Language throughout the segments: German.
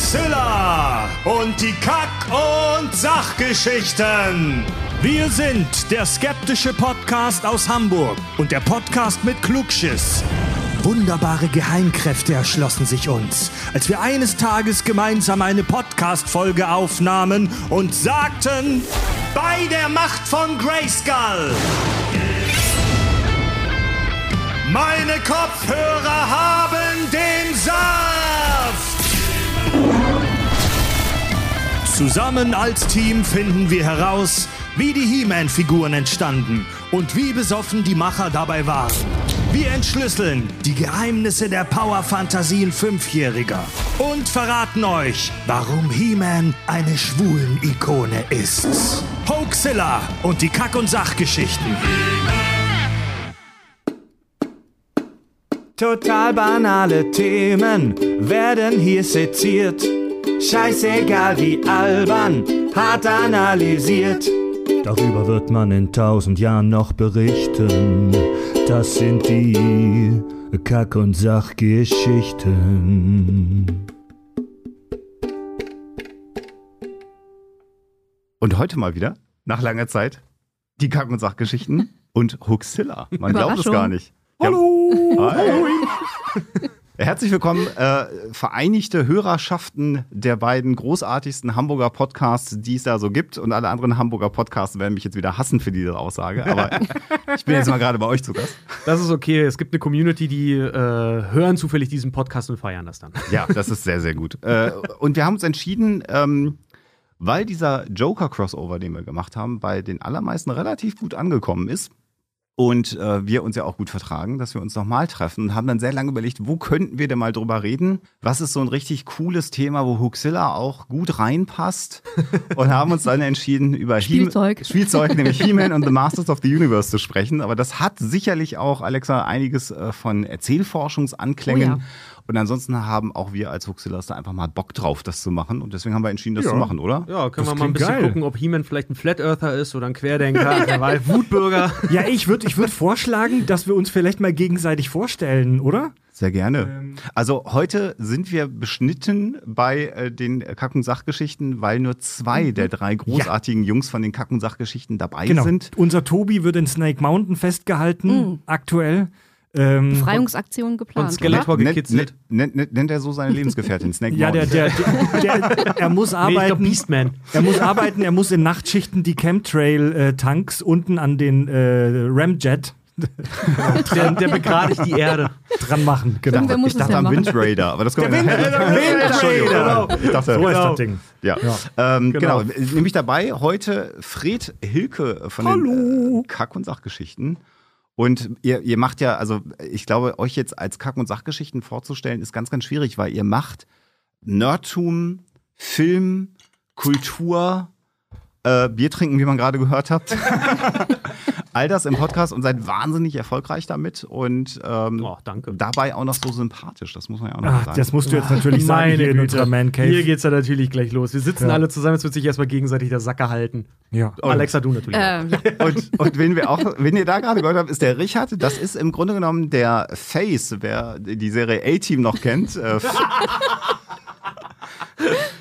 Hoaxilla und die Kack- und Sachgeschichten. Wir sind der skeptische Podcast aus Hamburg und der Podcast mit Klugschiss. Wunderbare Geheimkräfte erschlossen sich uns, als wir eines Tages gemeinsam eine Podcast-Folge aufnahmen und sagten, bei der Macht von Grayskull. Meine Kopfhörer haben Zusammen als Team finden wir heraus, wie die He-Man-Figuren entstanden und wie besoffen die Macher dabei waren. Wir entschlüsseln die Geheimnisse der Power-Fantasien Fünfjähriger und verraten euch, warum He-Man eine Schwulen-Ikone ist. Hoaxilla und die Kack- und Sachgeschichten. Total banale Themen werden hier seziert. Scheißegal wie albern, hart analysiert. Darüber wird man in tausend Jahren noch berichten. Das sind die Kack- und Sachgeschichten. Und heute mal wieder, nach langer Zeit, die Kack- und Sachgeschichten und Huxilla. Man glaubt es gar nicht. Hallo! Hi. Herzlich willkommen, äh, vereinigte Hörerschaften der beiden großartigsten Hamburger Podcasts, die es da so gibt. Und alle anderen Hamburger Podcasts werden mich jetzt wieder hassen für diese Aussage. Aber ich bin jetzt mal gerade bei euch zu Gast. Das ist okay. Es gibt eine Community, die äh, hören zufällig diesen Podcast und feiern das dann. Ja, das ist sehr, sehr gut. Äh, und wir haben uns entschieden, ähm, weil dieser Joker-Crossover, den wir gemacht haben, bei den allermeisten relativ gut angekommen ist und äh, wir uns ja auch gut vertragen, dass wir uns nochmal treffen und haben dann sehr lange überlegt, wo könnten wir denn mal drüber reden? Was ist so ein richtig cooles Thema, wo Huxilla auch gut reinpasst? Und haben uns dann entschieden, über He- Spielzeug. Spielzeug, nämlich He-Man und The Masters of the Universe zu sprechen. Aber das hat sicherlich auch, Alexa, einiges äh, von Erzählforschungsanklängen. Oh ja. Und ansonsten haben auch wir als Huxillas da einfach mal Bock drauf, das zu machen. Und deswegen haben wir entschieden, das zu machen, oder? Ja, können Das wir mal ein bisschen geil. gucken, ob He-Man vielleicht ein Flat Earther ist oder ein Querdenker, weiß, Wutbürger. Ja, ich würde ich würd vorschlagen, dass wir uns vielleicht mal gegenseitig vorstellen, oder? Sehr gerne. Ähm. Also heute sind wir beschnitten bei äh, den Kack- und Sachgeschichten, weil nur zwei der drei großartigen Jungs von den Kack- und Sachgeschichten dabei Genau. sind. Unser Tobi wird in Snake Mountain festgehalten, aktuell. Ähm, Befreiungsaktion Und geplant. Skeletor Nennt, gekitzelt. nennt, nennt, nennt er so seine Lebensgefährtin, Snake ja, der, der, der, der, er muss Nee, ich glaub arbeiten. Beastman. er muss arbeiten, er muss in Nachtschichten die Chemtrail-Tanks unten an den äh, Ramjet Der, der begradigt die Erde. dran machen. Genau. Irgendwer muss ich dachte ja am machen. Wind Raider, aber das kommt Der Wind- nachher. der Wind Entschuldigung, Raider. Ich dachte, So ist Genau. das Ding. Ja, Ähm, genau. Genau. Nämlich dabei heute Fred Hilke von den äh, Kack- und Sachgeschichten. Und ihr, ihr macht ja, also ich glaube, euch jetzt als Kack- und Sachgeschichten vorzustellen, ist ganz, ganz schwierig, weil ihr macht Nerdtum, Film, Kultur, äh, Bier trinken, wie man gerade gehört habt. All das im Podcast und seid wahnsinnig erfolgreich damit und ähm, Oh, danke. dabei auch noch so sympathisch. Das muss man ja auch noch Ach, sagen. das musst du jetzt natürlich sagen hier in unserer Man Cave. Hier geht's ja natürlich gleich los. Wir sitzen Ja. alle zusammen, jetzt wird sich erstmal gegenseitig der Sacker halten. ja. Alexa, du natürlich. auch. Ähm. Und, und wen wir auch, wen ihr da gerade gehört habt, ist der Richard. Das ist im Grunde genommen der Face, wer die Serie A-Team noch kennt. Äh,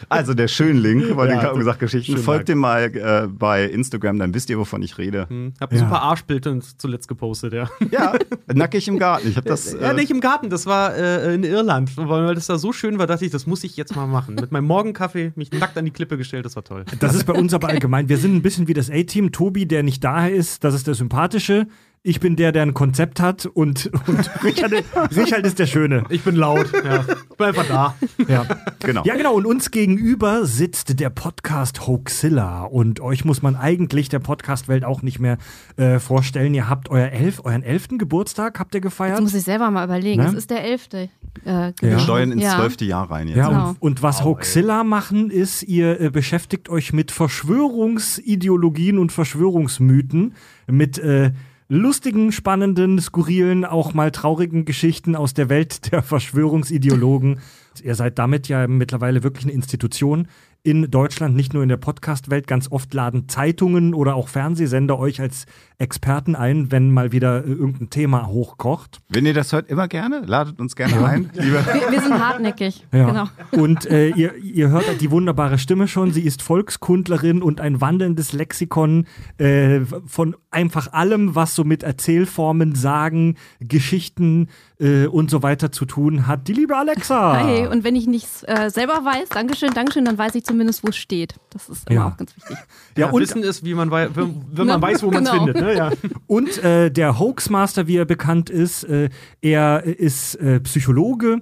also der Schönling von Ja, den Kack- und Sachgeschichten. schönen Folgt dem mal äh, bei Instagram, dann wisst ihr, wovon ich rede. Hm, Hab ein Ja. super Arschbild zuletzt gepostet, ja. Ja, nackig im Garten. Ich habe das. ja, äh, nicht im Garten, das war äh, in Irland. Weil das da so schön war, dachte ich, das muss ich jetzt mal machen. Mit meinem Morgenkaffee mich nackt an die Klippe gestellt, das war toll. Das ist bei uns aber allgemein. Wir sind ein bisschen wie das A-Team. Tobi, der nicht daher ist, das ist der Sympathische. Ich bin der, der ein Konzept hat und, und Richard, Richard ist der Schöne. Ich bin laut, ja. Ich bin einfach da. Ja. genau. ja, genau. Und uns gegenüber sitzt der Podcast Hoaxilla. Und euch muss man eigentlich der Podcast-Welt auch nicht mehr äh, vorstellen. Ihr habt euer elf, euren elften Geburtstag, habt ihr gefeiert? Jetzt muss ich selber mal überlegen. Ne? Es ist der elfte. Äh, Ja. Wir steuern ins ja. zwölfte Jahr rein jetzt. Ja, Genau. und, und was Hoaxilla machen, ist, ihr äh, beschäftigt euch mit Verschwörungsideologien und Verschwörungsmythen, mit äh, lustigen, spannenden, skurrilen, auch mal traurigen Geschichten aus der Welt der Verschwörungsideologen. Ihr seid damit ja mittlerweile wirklich eine Institution in Deutschland, nicht nur in der Podcast-Welt. Ganz oft laden Zeitungen oder auch Fernsehsender euch als Experten ein, wenn mal wieder äh, irgendein Thema hochkocht. Wenn ihr das hört, immer gerne. Ladet uns gerne ein. Lieber. Wir, wir sind hartnäckig. Ja. Genau. Und äh, ihr, ihr hört die wunderbare Stimme schon. Sie ist Volkskundlerin und ein wandelndes Lexikon äh, von einfach allem, was so mit Erzählformen, Sagen, Geschichten äh, und so weiter zu tun hat. Die liebe Alexa. Hi, und wenn ich nichts äh, selber weiß, Dankeschön, Dankeschön, dann weiß ich zumindest, wo es steht. Das ist immer Ja. auch ganz wichtig. ja, Ja, und Wissen ist, wie man wei wenn, wenn man weiß, wo man es Genau. findet. Ne? Ja. Und äh, der Hoaxmaster, wie er bekannt ist, äh, er ist äh, Psychologe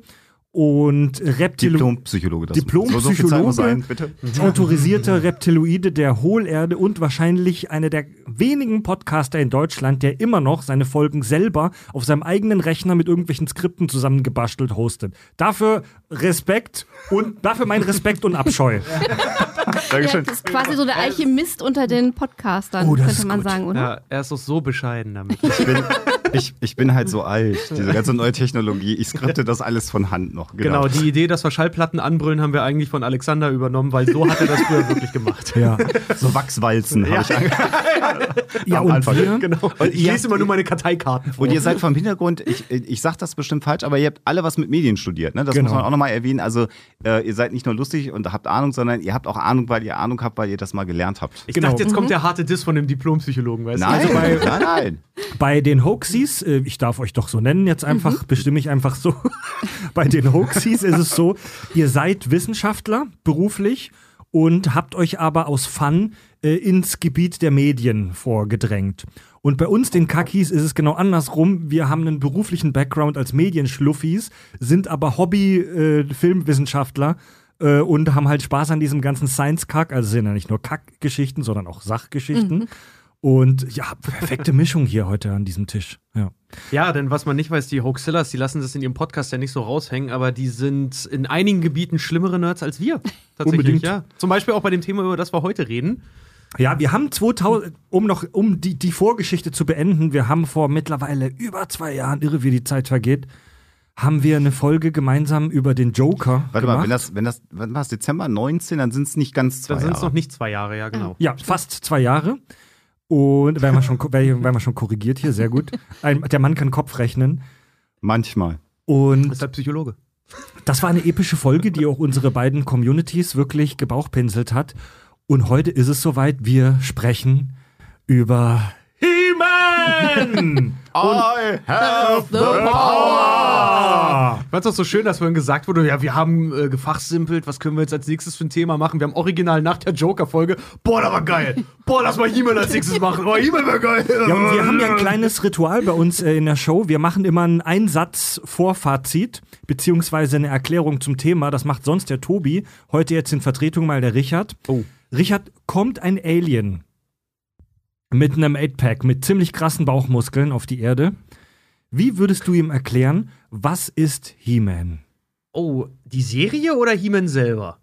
und Reptilo Diplompsychologe. Das Diplompsychologe. So, sein, bitte. autorisierter Reptiloide der Hohlerde und wahrscheinlich einer der wenigen Podcaster in Deutschland, der immer noch seine Folgen selber auf seinem eigenen Rechner mit irgendwelchen Skripten zusammengebastelt hostet. Dafür Respekt und dafür mein Respekt und Abscheu. Ja, Dankeschön. das ist quasi so der Alchemist unter den Podcastern, Oh, könnte man gut. sagen, oder? ja, er ist doch so bescheiden damit. Ich bin, ich, ich bin halt so alt. Diese ganze neue Technologie. Ich skripte das alles von Hand noch. Genau. die Idee, dass wir Schallplatten anbrüllen, haben wir eigentlich von Alexander übernommen, weil so hat er das früher wirklich gemacht. Ja, So Wachswalzen habe ich angefangen. ja Am und Anfang. wir, Genau. Und ich lese immer nur meine Karteikarten vor. Und ihr seid vom Hintergrund, ich, ich sag das bestimmt falsch, aber ihr habt alle was mit Medien studiert. Ne? Das Genau. muss man auch nochmal erwähnen. Also äh, ihr seid nicht nur lustig und habt Ahnung, sondern ihr habt auch Ahnung, weil ihr Ahnung habt, weil ihr das mal gelernt habt. ich Genau. dachte, jetzt kommt der harte Diss von dem Diplompsychologen, weißt Nein, du? Also bei, nein, nein. Bei den Hoaxies, äh, ich darf euch doch so nennen jetzt einfach, bestimme ich einfach so. Bei den Hoaxies ist es so, ihr seid Wissenschaftler beruflich und habt euch aber aus Fun äh, ins Gebiet der Medien vorgedrängt. Und bei uns, den Kakis, ist es genau andersrum. Wir haben einen beruflichen Background als Medienschluffis, sind aber Hobby-Filmwissenschaftler äh, und haben halt Spaß an diesem ganzen Science-Kack. Also sind ja nicht nur Kackgeschichten, sondern auch Sachgeschichten. Und ja, perfekte Mischung hier heute an diesem Tisch. Ja. Ja, denn was man nicht weiß, die Hoaxillas, die lassen das in ihrem Podcast ja nicht so raushängen, aber die sind in einigen Gebieten schlimmere Nerds als wir. Tatsächlich, Unbedingt. ja. Zum Beispiel auch bei dem Thema, über das wir heute reden. Ja, wir haben 2000, um noch, um die, die Vorgeschichte zu beenden, wir haben vor mittlerweile über zwei Jahren, irre wie die Zeit vergeht, haben wir eine Folge gemeinsam über den Joker Warte gemacht. mal, wenn das, wenn das, wann war es, Dezember 19, dann sind es nicht ganz zwei Dann sind es Jahre. noch nicht zwei Jahre, ja, genau. ja, fast zwei Jahre. Und werden wir schon, werden wir schon korrigiert hier, sehr gut. Ein, der Mann kann Kopf rechnen. Manchmal. Und Ist halt Psychologe. Das war eine epische Folge, die auch unsere beiden Communities wirklich gebauchpinselt hat. Und heute ist es soweit, wir sprechen über He-Man! I have the power! Ich fand's auch so schön, dass vorhin gesagt wurde, ja, wir haben äh, gefachsimpelt, was können wir jetzt als nächstes für ein Thema machen? Wir haben original nach der Joker-Folge, boah, das war geil. Boah, lass mal He-Man als nächstes machen. Boah, He-Man war geil. Ja, und wir haben ja ein kleines Ritual bei uns äh, in der Show. Wir machen immer einen Einsatz-Vorfazit, beziehungsweise eine Erklärung zum Thema. Das macht sonst der Tobi. Heute jetzt in Vertretung mal der Richard. Oh. Richard, kommt ein Alien mit einem 8-Pack, mit ziemlich krassen Bauchmuskeln auf die Erde. Wie würdest du ihm erklären, was ist He-Man? Oh, die Serie oder He-Man selber?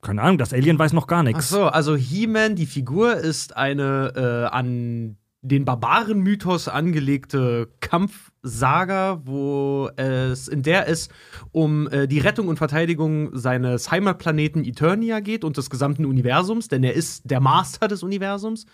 Keine Ahnung, das Alien weiß noch gar Ach nichts. so, also He-Man, die Figur, ist eine äh, an den Barbaren-Mythos angelegte Kampfsaga, wo es, in der es um äh, die Rettung und Verteidigung seines Heimatplaneten Eternia geht und des gesamten Universums, denn er ist der Master des Universums.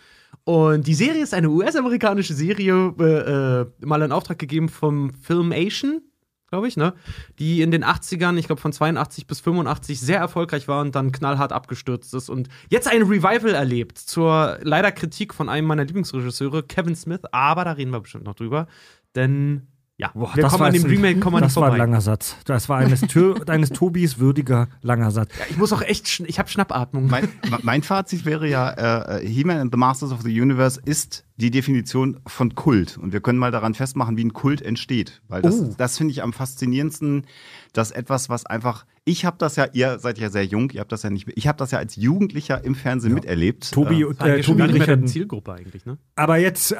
Und die Serie ist eine US-amerikanische Serie, äh, äh, mal in Auftrag gegeben vom Filmation, glaube ich, ne? Die in den 80ern, ich glaube von 82 bis 85 sehr erfolgreich war und dann knallhart abgestürzt ist und jetzt ein Revival erlebt zur leider Kritik von einem meiner Lieblingsregisseure, Kevin Smith, aber da reden wir bestimmt noch drüber, denn ja, Boah, wir kommen an dem ein- Remake kommen wir Das nicht war ein langer Satz. Das war eines, Tür, eines Tobis würdiger langer Satz. Ich muss auch echt, ich habe Schnappatmung. Mein, mein Fazit wäre ja, äh, He-Man and the Masters of the Universe ist die Definition von Kult. Und wir können mal daran festmachen, wie ein Kult entsteht. Weil das, Oh. das finde ich am faszinierendsten, dass etwas, was einfach, ich habe das ja, ihr seid ja sehr jung, ihr habt das ja nicht, ich habe das ja als Jugendlicher im Fernsehen miterlebt. Tobi, Äh, ist äh, schon Tobi Richard. Zielgruppe eigentlich, ne? Aber jetzt, äh,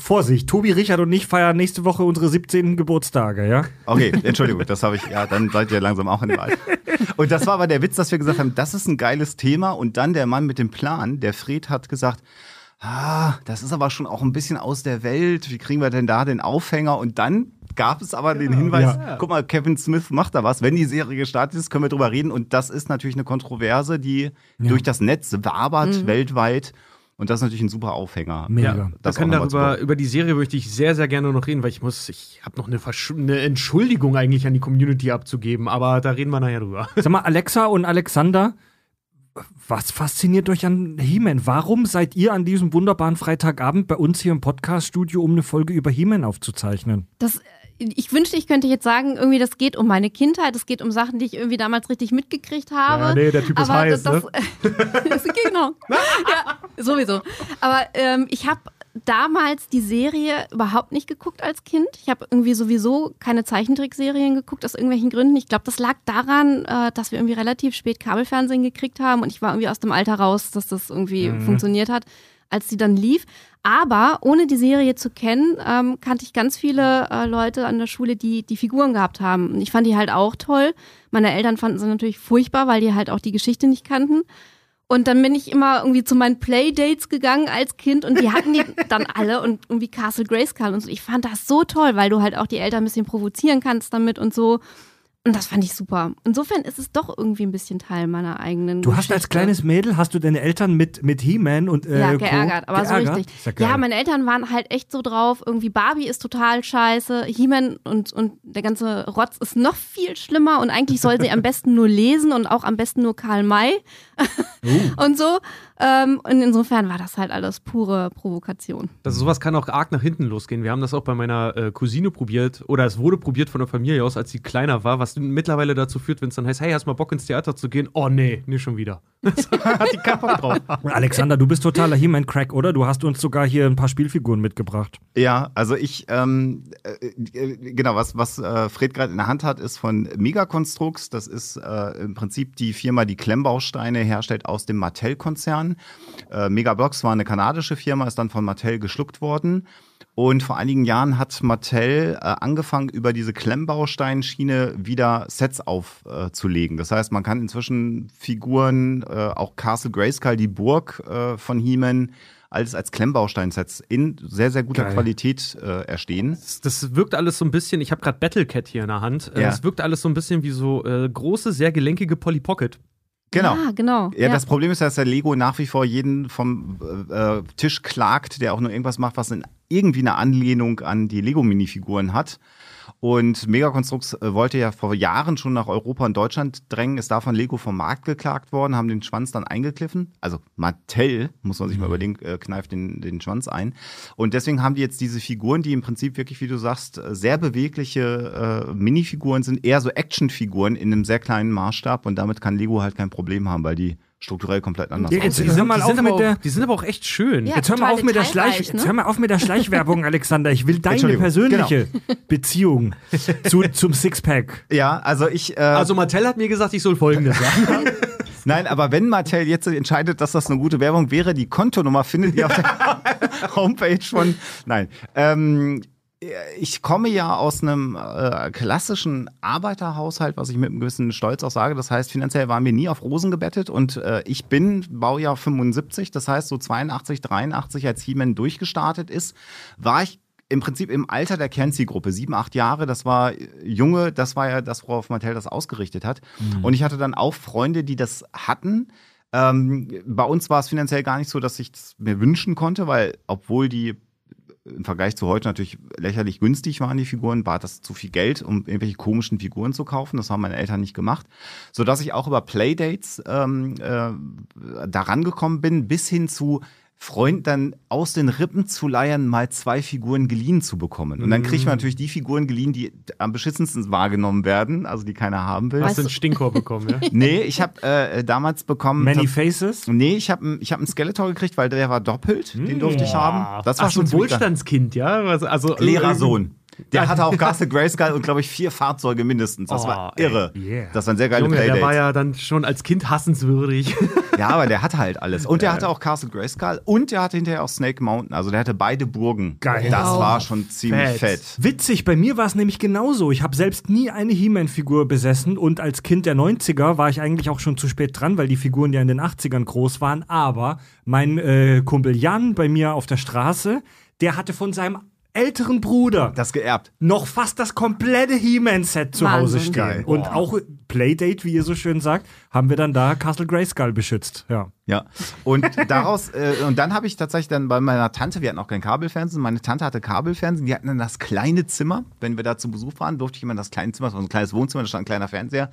Vorsicht, Tobi, Richard und ich feiern nächste Woche unsere 17. Geburtstage, ja? Okay, Entschuldigung, das habe ich, ja, dann seid ihr langsam auch in dem Alter. Und das war aber der Witz, dass wir gesagt haben, das ist ein geiles Thema. Und dann der Mann mit dem Plan, der Fred, hat gesagt, ah, das ist aber schon auch ein bisschen aus der Welt. Wie kriegen wir denn da den Aufhänger? Und dann gab es aber den Hinweis, Ja. guck mal, Kevin Smith macht da was. Wenn die Serie gestartet ist, können wir drüber reden. Und das ist natürlich eine Kontroverse, die durch das Netz wabert weltweit. Und das ist natürlich ein super Aufhänger. Mega. Ja, Das wir können darüber, über die Serie möchte ich sehr, sehr gerne noch reden, weil ich muss, ich habe noch eine, eine Entschuldigung eigentlich an die Community abzugeben, aber da reden wir nachher drüber. Sag mal, Alexa und Alexander, was fasziniert euch an He-Man? Warum seid ihr an diesem wunderbaren Freitagabend bei uns hier im Podcast-Studio, um eine Folge über He-Man aufzuzeichnen? Das, ich wünschte, ich könnte jetzt sagen, irgendwie, das geht um meine Kindheit, es geht um Sachen, die ich irgendwie damals richtig mitgekriegt habe. Ja, nee, der Typ ist Aber heiß, das, das, genau. ja, sowieso. Aber ähm, ich habe damals die Serie überhaupt nicht geguckt als Kind. Ich habe irgendwie sowieso keine Zeichentrickserien geguckt, aus irgendwelchen Gründen. Ich glaube, das lag daran, äh, dass wir irgendwie relativ spät Kabelfernsehen gekriegt haben und ich war irgendwie aus dem Alter raus, dass das irgendwie funktioniert hat, als sie dann lief. Aber ohne die Serie zu kennen, ähm, kannte ich ganz viele äh, Leute an der Schule, die die Figuren gehabt haben. Und ich fand die halt auch toll. Meine Eltern fanden sie natürlich furchtbar, weil die halt auch die Geschichte nicht kannten. Und dann bin ich immer irgendwie zu meinen Playdates gegangen als Kind und die hatten die dann alle und irgendwie Castle Grayskull und so. Ich fand das so toll, weil du halt auch die Eltern ein bisschen provozieren kannst damit und so. Und das fand ich super. Insofern ist es doch irgendwie ein bisschen Teil meiner eigenen Du hast Geschichte. als kleines Mädel, hast du deine Eltern mit, mit He-Man und äh, Ja, Co. geärgert, aber so richtig. Ja. Ja, meine Eltern waren halt echt so drauf, irgendwie Barbie ist total scheiße, He-Man und, und der ganze Rotz ist noch viel schlimmer und eigentlich soll sie am besten nur lesen und auch am besten nur Karl May Oh. und so. Ähm, und insofern war das halt alles pure Provokation. Also sowas kann auch arg nach hinten losgehen. Wir haben das auch bei meiner äh, Cousine probiert oder es wurde probiert von der Familie aus, als sie kleiner war, was mittlerweile dazu führt, wenn es dann heißt, hey, hast mal Bock ins Theater zu gehen? Oh nee, nee, schon wieder. Hat die keinen Bock drauf. Alexander, du bist totaler He-Man-Crack, oder? Du hast uns sogar hier ein paar Spielfiguren mitgebracht. Ja, also ich, ähm, äh, äh, genau, was, was äh, Fred gerade in der Hand hat, ist von Megaconstrux. Das ist äh, im Prinzip die Firma, die Klemmbausteine herstellt aus dem Mattel-Konzern. Äh, Megablocks war eine kanadische Firma, ist dann von Mattel geschluckt worden. Und vor einigen Jahren hat Mattel äh, angefangen, über diese Klemmbausteinschiene wieder Sets aufzulegen. Äh, das heißt, man kann inzwischen Figuren, äh, auch Castle Grayskull, die Burg äh, von He-Man, alles als Klemmbausteinsets in sehr, sehr guter Geil. Qualität äh, erstehen. Das, das wirkt alles so ein bisschen, ich habe gerade Battlecat hier in der Hand. Äh, Ja. Es wirkt alles so ein bisschen wie so äh, große, sehr gelenkige Polly Pocket. Genau. Ja, genau. Ja, das Problem ist, dass der Lego nach wie vor jeden vom äh, äh, Tisch klagt, der auch nur irgendwas macht, was in irgendwie eine Anlehnung an die Lego-Minifiguren hat. Und Megaconstrux äh, wollte ja vor Jahren schon nach Europa und Deutschland drängen, ist da von Lego vom Markt geklagt worden, haben den Schwanz dann eingekliffen. Also Mattel, muss man sich mal überlegen, äh, kneift den, den Schwanz ein. Und deswegen haben die jetzt diese Figuren, die im Prinzip wirklich, wie du sagst, äh, sehr bewegliche äh, Minifiguren sind, eher so Actionfiguren in einem sehr kleinen Maßstab. Und damit kann Lego halt kein Problem haben, weil die strukturell komplett anders Ja, jetzt- aussehen. hör mal die, auf sind aber mit auch, der- die sind aber auch echt schön. Ja. Jetzt hör mal auf mit der Schleich, ne? jetzt hör mal auf mit der Schleichwerbung, Alexander. Ich will deine persönliche Beziehung zu, zum Sixpack. Ja, also ich. Äh, Also Mattel hat mir gesagt, ich soll folgendes sagen. Nein, aber wenn Mattel jetzt entscheidet, dass das eine gute Werbung wäre, die Kontonummer findet ihr auf der Homepage von. Nein. Ähm, ich komme ja aus einem äh, klassischen Arbeiterhaushalt, was ich mit einem gewissen Stolz auch sage. Das heißt, finanziell waren wir nie auf Rosen gebettet und äh, ich bin Baujahr 75, das heißt so 82, 83, als He-Man durchgestartet ist, war ich im Prinzip im Alter der Kernzielgruppe, sieben, acht Jahre, das war äh, Junge, das war ja das, worauf Mattel das ausgerichtet hat. Und ich hatte dann auch Freunde, die das hatten. Ähm, bei uns war es finanziell gar nicht so, dass ich es mir wünschen konnte, weil obwohl die im Vergleich zu heute natürlich lächerlich günstig waren, die Figuren, war das zu viel Geld, um irgendwelche komischen Figuren zu kaufen. Das haben meine Eltern nicht gemacht. Sodass ich auch über Playdates ähm, äh, daran gekommen bin, bis hin zu Freund dann aus den Rippen zu leiern, mal zwei Figuren geliehen zu bekommen. Und dann kriegt man natürlich die Figuren geliehen, die am beschissensten wahrgenommen werden, also die keiner haben will. Hast du einen Stinkor bekommen, ja? Nee, ich habe äh, damals bekommen. Many Faces. Nee, ich habe ich hab einen Skeletor gekriegt, weil der war doppelt. Den durfte ich haben. Das war Ach, so schon ein. Wohlstandskind, ja? Also, also Lehrersohn. Der hatte auch Castle Grayskull und glaube ich vier Fahrzeuge mindestens. Das Oh, war ey, irre. yeah. Das waren sehr geile Junge, der Playdates. war ja dann schon als Kind hassenswürdig. ja, aber der hatte halt alles. Und der hatte auch Castle Grayskull und der hatte hinterher auch Snake Mountain. Also der hatte beide Burgen. Geil. Das Wow. war schon ziemlich Fett. fett. Witzig, bei mir war es nämlich genauso. Ich habe selbst nie eine He-Man-Figur besessen und als Kind der 90er war ich eigentlich auch schon zu spät dran, weil die Figuren ja in den 80ern groß waren. Aber mein äh, Kumpel Jan bei mir auf der Straße, der hatte von seinem älteren Bruder Das geerbt. noch fast das komplette He-Man-Set zu Hause Wahnsinn. stehen. Geil. Und auch Playdate, wie ihr so schön sagt, haben wir dann da Castle Grayskull beschützt. Ja. Ja. Und daraus, äh, und dann habe ich tatsächlich dann bei meiner Tante, wir hatten auch kein Kabelfernsehen, meine Tante hatte Kabelfernsehen, die hatten dann das kleine Zimmer. Wenn wir da zu Besuch waren, durfte ich immer in das kleine Zimmer, das war so ein kleines Wohnzimmer, da stand ein kleiner Fernseher.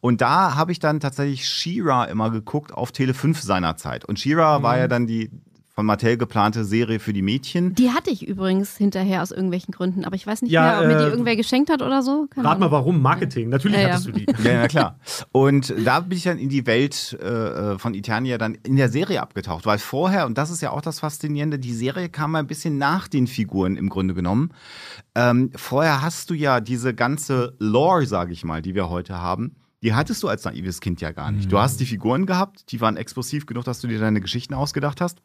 Und da habe ich dann tatsächlich She-Ra immer geguckt auf Tele 5 seinerzeit. Und She-Ra war ja dann die von Mattel geplante Serie für die Mädchen. Die hatte ich übrigens hinterher aus irgendwelchen Gründen, aber ich weiß nicht Ja, mehr, ob mir die äh, irgendwer geschenkt hat oder so. Keine Rat mal Ahnung. warum? Marketing. Natürlich Ja, ja. hattest du die. Ja, na klar. Und da bin ich dann in die Welt äh, von Eternia dann in der Serie abgetaucht, weil vorher, und das ist ja auch das Faszinierende, die Serie kam ein bisschen nach den Figuren im Grunde genommen. Ähm, vorher hast du ja diese ganze Lore, sage ich mal, die wir heute haben. Die hattest du als naives Kind ja gar nicht. Du hast die Figuren gehabt, die waren explosiv genug, dass du dir deine Geschichten ausgedacht hast.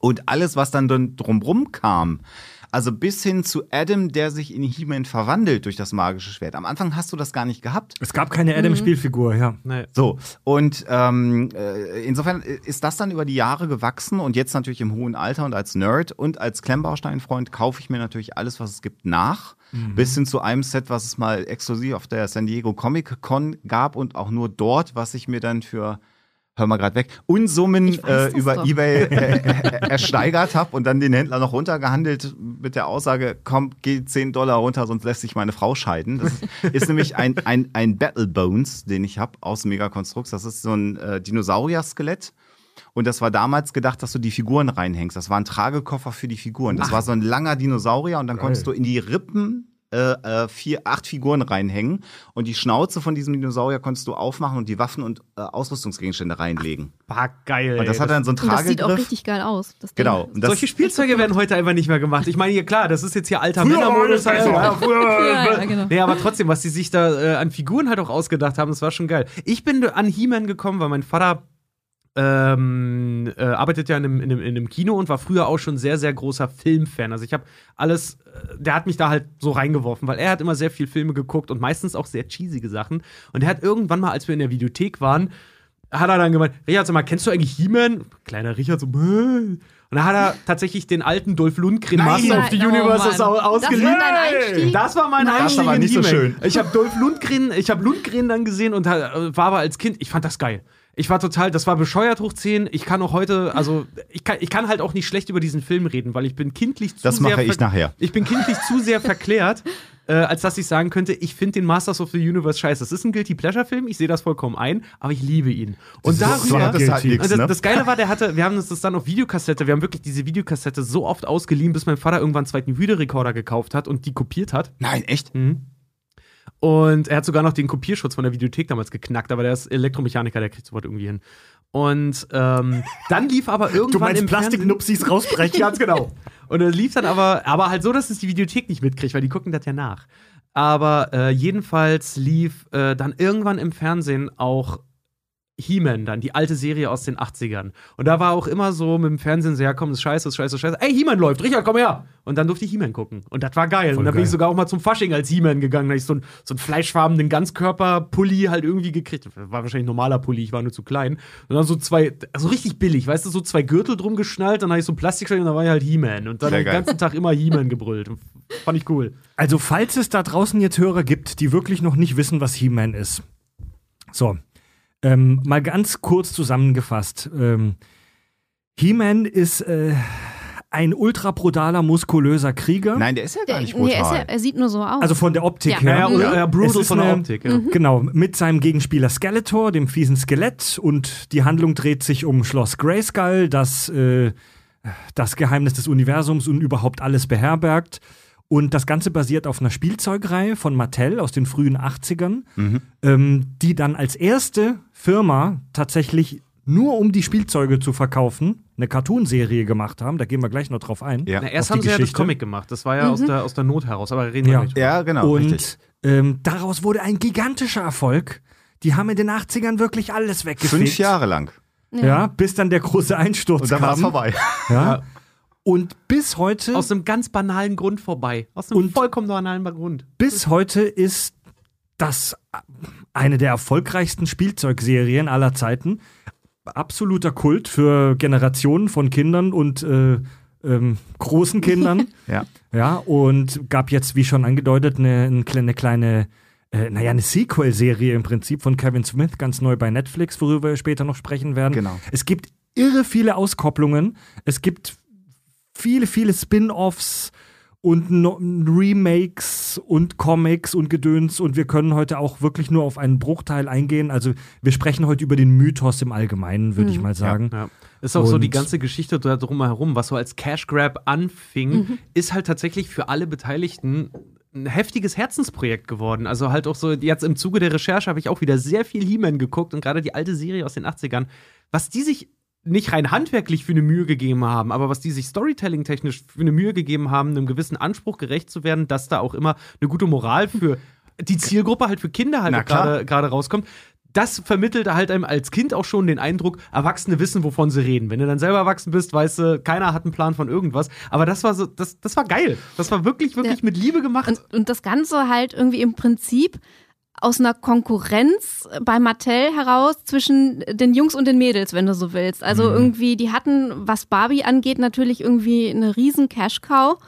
Und alles, was dann drumrum kam, also bis hin zu Adam, der sich in He-Man verwandelt durch das magische Schwert. Am Anfang hast du das gar nicht gehabt. Es gab keine Adam-Spielfigur, ja. Nee. So, und ähm, äh, insofern ist das dann über die Jahre gewachsen und jetzt natürlich im hohen Alter und als Nerd und als Klemmbaustein-Freund kaufe ich mir natürlich alles, was es gibt, nach. Bis hin zu einem Set, was es mal exklusiv auf der San Diego Comic Con gab und auch nur dort, was ich mir dann für Hör mal gerade weg. Unsummen äh, über doch. Ebay äh, äh, ersteigert habe und dann den Händler noch runtergehandelt mit der Aussage, komm, geh 10 Dollar runter, sonst lässt sich meine Frau scheiden. Das ist, ist nämlich ein, ein, ein Battle Bones, den ich habe aus Megaconstrux. Das ist so ein äh, Dinosaurier-Skelett. Und das war damals gedacht, dass du die Figuren reinhängst. Das war ein Tragekoffer für die Figuren. Das war so ein langer Dinosaurier und dann konntest du in die Rippen äh, äh, vier, acht Figuren reinhängen und die Schnauze von diesem Dinosaurier konntest du aufmachen und die Waffen und äh, Ausrüstungsgegenstände reinlegen. War geil. Und das ey. hat dann so einen Und das sieht auch Tragegriff. richtig geil aus. Genau. Und das, Solche Spielzeuge werden heute einfach nicht mehr gemacht. Ich meine, hier klar, das ist jetzt hier alter Männermodus. besser. Ja, früher- Ja, ja, genau. Nee, aber trotzdem, was die sich da äh, an Figuren halt auch ausgedacht haben, das war schon geil. Ich bin an He-Man gekommen, weil mein Vater ähm, äh, arbeitet ja in einem, in, einem, in einem Kino und war früher auch schon sehr, sehr großer Filmfan. Also ich habe alles, äh, der hat mich da halt so reingeworfen, weil er hat immer sehr viel Filme geguckt und meistens auch sehr cheesige Sachen. Und er hat irgendwann mal, als wir in der Videothek waren, hat er dann gemeint, Richard, sag mal, kennst du eigentlich He-Man? Kleiner Richard so, "Bäh." und dann hat er tatsächlich den alten Dolph Lundgren Master of the Nein, oh Universe Mann. aus Das war ausgeliehen. dein Einstieg? Das war mein Nein. Einstieg Das war in nicht so schön. Ich habe Dolph Lundgren, ich habe Lundgren dann gesehen und äh, war aber als Kind, ich fand das geil. Ich war total, das war bescheuert hoch 10. Ich kann auch heute, also ich kann, ich kann halt auch nicht schlecht über diesen Film reden, weil ich bin kindlich zu Das sehr mache ich nachher. Ich bin kindlich zu sehr verklärt, äh, als dass ich sagen könnte, ich finde den Masters of the Universe scheiße. Das ist ein Guilty Pleasure Film, ich sehe das vollkommen ein, aber ich liebe ihn. Und Das darüber das halt nix, und das, ne? das Geile war, der hatte, wir haben uns das dann auf Videokassette, wir haben wirklich diese Videokassette so oft ausgeliehen, bis mein Vater irgendwann einen zweiten Videorekorder gekauft hat und die kopiert hat. Nein, echt? Und er hat sogar noch den Kopierschutz von der Videothek damals geknackt, aber der ist Elektromechaniker, der kriegt sowas irgendwie hin. Und ähm, dann lief aber irgendwann Du meinst Plastiknupsis rausbrechen? Ganz genau. Und es lief dann aber, aber halt so, dass es die Videothek nicht mitkriegt, weil die gucken das ja nach. Aber äh, jedenfalls lief äh, dann irgendwann im Fernsehen auch He-Man dann, die alte Serie aus den 80ern. Und da war auch immer so mit dem Fernsehen so, ja komm, das ist scheiße, das ist scheiße, das ist scheiße. Ey, He-Man läuft, Richard, komm her! Und dann durfte ich He-Man gucken. Und das war geil. Voll und dann bin ich sogar auch mal zum Fasching als He-Man gegangen. Da ich so, ein, so einen fleischfarbenen Ganzkörper-Pulli halt irgendwie gekriegt. War wahrscheinlich ein normaler Pulli, ich war nur zu klein. Und dann so zwei, also richtig billig, weißt du, so zwei Gürtel drum geschnallt, dann habe ich so ein Plastikstein und dann war ich halt He-Man. Und dann Sehr den geil. ganzen Tag immer He-Man gebrüllt. Fand ich cool. Also, falls es da draußen jetzt Hörer gibt, die wirklich noch nicht wissen, was He-Man ist. So, ähm, mal ganz kurz zusammengefasst. Ähm, He-Man ist äh, ein ultra brutaler, muskulöser Krieger. Nein, der ist ja gar nicht nee, er, ist ja, brutal. er sieht nur so aus. Also von der Optik Ja. her. Ja, ja, ja, brutal von der eine- Optik, ja. Genau, mit seinem Gegenspieler Skeletor, dem fiesen Skelett. Und die Handlung dreht sich um Schloss Grayskull, das äh, das Geheimnis des Universums und überhaupt alles beherbergt. Und das Ganze basiert auf einer Spielzeugreihe von Mattel aus den frühen 80ern, ähm, die dann als erste Firma tatsächlich nur um die Spielzeuge zu verkaufen, eine Cartoonserie gemacht haben. Da gehen wir gleich noch drauf ein. Ja. Na, erst haben sie ja das Geschichte. Comic gemacht. Das war ja aus, der, aus der Not heraus, aber reden wir Ja. drüber. Ja, genau. Und ähm, daraus wurde ein gigantischer Erfolg. Die haben in den 80ern wirklich alles weggefegt. Fünf Jahre lang. Ja, bis dann der große Einsturz Und dann war es kam. vorbei. Ja. Und bis heute, Aus einem ganz banalen Grund vorbei. Aus einem Und- vollkommen banalen Grund. bis heute ist das eine der erfolgreichsten Spielzeugserien aller Zeiten. Absoluter Kult für Generationen von Kindern und äh, äh, ähm, großen Kindern. Ja. Ja, und gab jetzt, wie schon angedeutet, eine, eine kleine, kleine äh, naja, eine Sequel-Serie im Prinzip von Kevin Smith, ganz neu bei Netflix, worüber wir später noch sprechen werden. Genau. Es gibt irre viele Auskopplungen. Es gibt viele, viele Spin-offs und no Remakes und Comics und Gedöns und wir können heute auch wirklich nur auf einen Bruchteil eingehen. Also wir sprechen heute über den Mythos im Allgemeinen, würde ich mal sagen. Ja. Ist auch so die Und- ganze Geschichte da drumherum, was so als Cash Grab anfing, ist halt tatsächlich für alle Beteiligten ein heftiges Herzensprojekt geworden. Also halt auch so, jetzt im Zuge der Recherche habe ich auch wieder sehr viel He-Man geguckt und gerade die alte Serie aus den 80ern, was die sich nicht rein handwerklich für eine Mühe gegeben haben, aber was die sich Storytelling-technisch für eine Mühe gegeben haben, einem gewissen Anspruch gerecht zu werden, dass da auch immer eine gute Moral für die Zielgruppe halt für Kinder halt gerade rauskommt. Das vermittelt halt einem als Kind auch schon den Eindruck, Erwachsene wissen, wovon sie reden. Wenn du dann selber erwachsen bist, weißt du, keiner hat einen Plan von irgendwas. Aber das war so, das, das war geil. Das war wirklich, wirklich Ja. mit Liebe gemacht. Und, und das Ganze halt irgendwie im Prinzip aus einer Konkurrenz bei Mattel heraus zwischen den Jungs und den Mädels, wenn du so willst. Also irgendwie, die hatten, was Barbie angeht, natürlich irgendwie eine riesen Cash-Cow.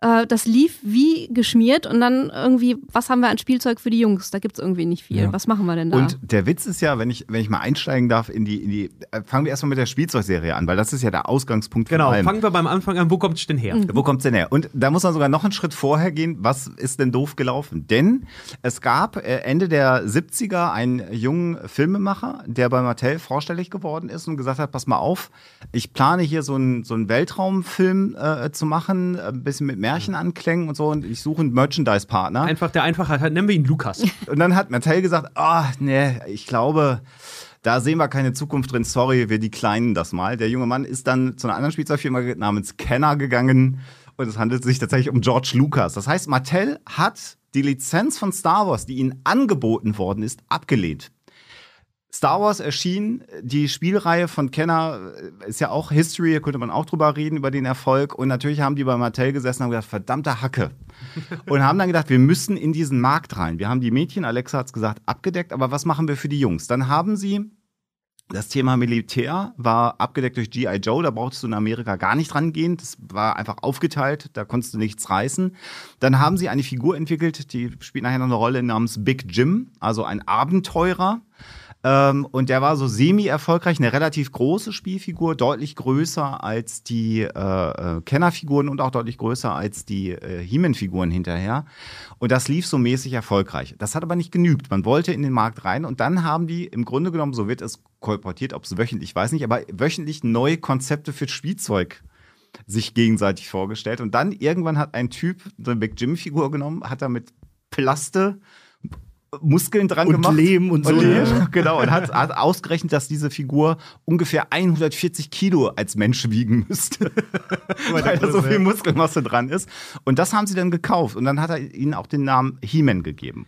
Äh, Das lief wie geschmiert und dann irgendwie, was haben wir an Spielzeug für die Jungs? Da gibt's irgendwie nicht viel. Ja. Was machen wir denn da? Und der Witz ist ja, wenn ich, wenn ich mal einsteigen darf in die, in die äh, fangen wir erstmal mit der Spielzeugserie an, weil das ist ja der Ausgangspunkt genau, von allem. fangen wir beim Anfang an. Wo kommt es denn her? Wo kommt's denn her? Und da muss man sogar noch einen Schritt vorher gehen. Was ist denn doof gelaufen? Denn es gab äh, Ende der 70er einen jungen Filmemacher, der bei Mattel vorstellig geworden ist und gesagt hat, pass mal auf, ich plane hier so einen, so einen Weltraumfilm äh, zu machen, ein bisschen mit Märchenanklängen und so und ich suche einen Merchandise-Partner. Einfach der Einfachheit, halt, nennen wir ihn Lukas. Und dann hat Mattel gesagt, ah, nee, ich glaube, da sehen wir keine Zukunft drin. Sorry, wir declinen das mal. Der junge Mann ist dann zu einer anderen Spielzeugfirma namens Kenner gegangen und es handelt sich tatsächlich um George Lucas. Das heißt, Mattel hat die Lizenz von Star Wars, die ihnen angeboten worden ist, abgelehnt. Star Wars erschien, die Spielreihe von Kenner äh, ist ja auch History, da könnte man auch drüber reden, über den Erfolg. Und natürlich haben die bei Mattel gesessen und haben gedacht, verdammte Hacke. und haben dann gedacht, wir müssen in diesen Markt rein. Wir haben die Mädchen, Alexa hat's gesagt, abgedeckt, aber was machen wir für die Jungs? Dann haben sie das Thema Militär war abgedeckt durch G.I. Joe, da brauchtest du in Amerika gar nicht rangehen. Das war einfach aufgeteilt, da konntest du nichts reißen. Dann haben sie eine Figur entwickelt, die spielt nachher noch eine Rolle namens Big Jim, also ein Abenteurer. Ähm, und der war so semi-erfolgreich, eine relativ große Spielfigur, deutlich größer als die äh, äh, Kennerfiguren und auch deutlich größer als die äh, He-Man-Figuren hinterher. Und das lief so mäßig erfolgreich. Das hat aber nicht genügt. Man wollte in den Markt rein und dann haben die im Grunde genommen, so wird es kolportiert, ob es wöchentlich, ich weiß nicht, aber wöchentlich neue Konzepte für Spielzeug sich gegenseitig vorgestellt. Und dann irgendwann hat ein Typ so eine Big Jim-Figur genommen, hat da mit Plaste Muskeln dran Und gemacht. Lehm und so, Lehm, ja. genau. Und hat, hat ausgerechnet, dass diese Figur ungefähr 140 Kilo als Mensch wiegen müsste. weil da so viel Muskelmasse dran ist. Und das haben sie dann gekauft. Und dann hat er ihnen auch den Namen He-Man gegeben.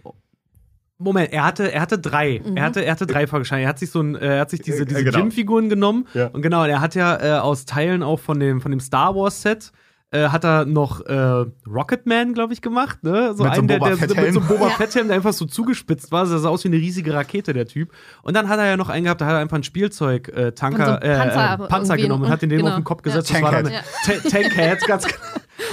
Moment, er hatte, er hatte drei. Er hatte, er hatte drei vorgeschlagen. Er hat sich so ein, äh, er hat sich diese, diese genau. Jim-Figuren genommen. Ja. Und genau, er hat ja äh, aus Teilen auch von dem, von dem Star Wars-Set äh, hat er noch äh, Rocketman, glaube ich, gemacht, ne? So Mit so einem der, Boba der mit so einem Boba Ja. Fetthelm, der einfach so zugespitzt war. Der sah aus wie eine riesige Rakete, der Typ. Und dann hat er ja noch einen gehabt, da hat er einfach einen Spielzeug-Tanker, so einem Panzer äh, Panzer genommen und hat den dem genau. auf den Kopf Ja. gesetzt. Das war dann Tankhead. Ta- Tankhead, ganz genau.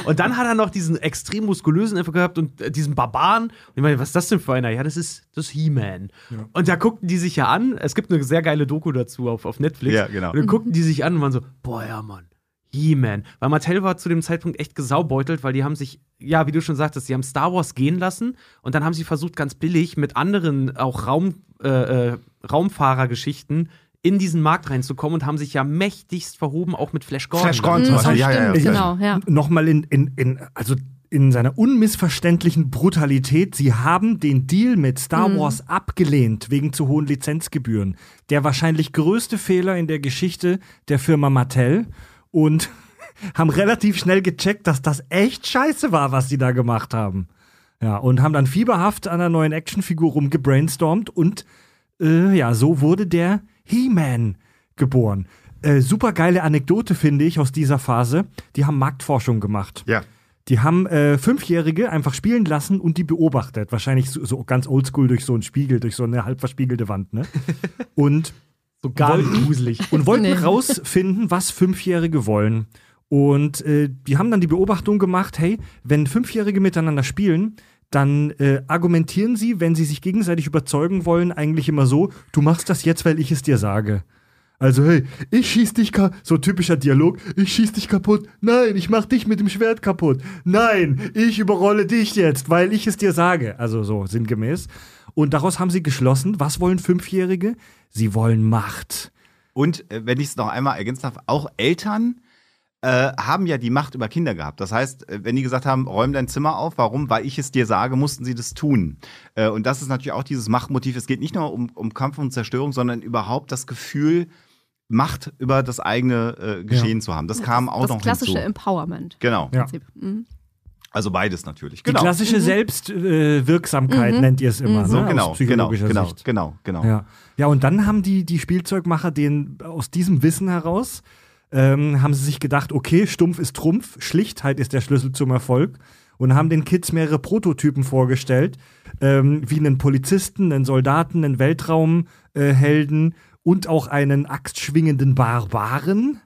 Und dann hat er noch diesen extrem muskulösen einfach gehabt und äh, diesen Barbaren. Und ich meine, was ist das denn für einer? Ja, das ist das He-Man. Und da guckten die sich ja an. Es gibt eine sehr geile Doku dazu auf, auf Netflix. Ja, genau. Und dann guckten die sich an und waren so, boah, ja, Mann. He-Man. Weil Mattel war zu dem Zeitpunkt echt gesaubeutelt, weil die haben sich, ja, wie du schon sagtest, die haben Star Wars gehen lassen und dann haben sie versucht, ganz billig mit anderen auch Raum, äh, äh, Raumfahrergeschichten in diesen Markt reinzukommen und haben sich ja mächtigst verhoben, auch mit Flash Gordon. Flash Gordon Mhm. Ja, ja, ja. stimmt, genau, ja. Nochmal in, in, in, also in seiner unmissverständlichen Brutalität, sie haben den Deal mit Star Wars abgelehnt wegen zu hohen Lizenzgebühren. Der wahrscheinlich größte Fehler in der Geschichte der Firma Mattel und haben relativ schnell gecheckt, dass das echt scheiße war, was sie da gemacht haben. Ja, und haben dann fieberhaft an einer neuen Actionfigur rumgebrainstormt und äh, ja, so wurde der He-Man geboren. Äh, super geile Anekdote, finde ich, aus dieser Phase. Die haben Marktforschung gemacht. Ja. Die haben äh, Fünfjährige einfach spielen lassen und die beobachtet. Wahrscheinlich so, so ganz oldschool durch so einen Spiegel, durch so eine halb verspiegelte Wand, ne? Und So gar nicht gruselig. und wollten Nee. rausfinden, was Fünfjährige wollen. Und äh, die haben dann die Beobachtung gemacht, hey, wenn Fünfjährige miteinander spielen, dann äh, argumentieren sie, wenn sie sich gegenseitig überzeugen wollen, eigentlich immer so, du machst das jetzt, weil ich es dir sage. Also, hey, ich schieß dich kaputt. So typischer Dialog. Ich schieß dich kaputt. Nein, ich mach dich mit dem Schwert kaputt. Nein, ich überrolle dich jetzt, weil ich es dir sage. Also so sinngemäß. Und daraus haben sie geschlossen, was wollen Fünfjährige? Sie wollen Macht. Und äh, wenn ich es noch einmal ergänzen darf, auch Eltern äh, haben ja die Macht über Kinder gehabt. Das heißt, äh, wenn die gesagt haben, räum dein Zimmer auf, warum? Weil ich es dir sage, mussten sie das tun. Äh, und das ist natürlich auch dieses Machtmotiv. Es geht nicht nur um, um Kampf und Zerstörung, sondern überhaupt das Gefühl, Macht über das eigene äh, Geschehen zu haben. Das kam auch das noch klassische hinzu. Empowerment. Genau. Ja. Prinzip. Mhm. Also beides natürlich. Die Genau. klassische Selbstwirksamkeit Mhm. nennt ihr es immer, So, ne? genau, aus genau, psychologischer genau, Sicht. genau, genau. Ja. ja, und dann haben die, die Spielzeugmacher den aus diesem Wissen heraus, ähm, haben sie sich gedacht, okay, stumpf ist Trumpf, Schlichtheit ist der Schlüssel zum Erfolg und haben den Kids mehrere Prototypen vorgestellt, ähm, wie einen Polizisten, einen Soldaten, einen Weltraumhelden äh, und auch einen axtschwingenden Barbaren.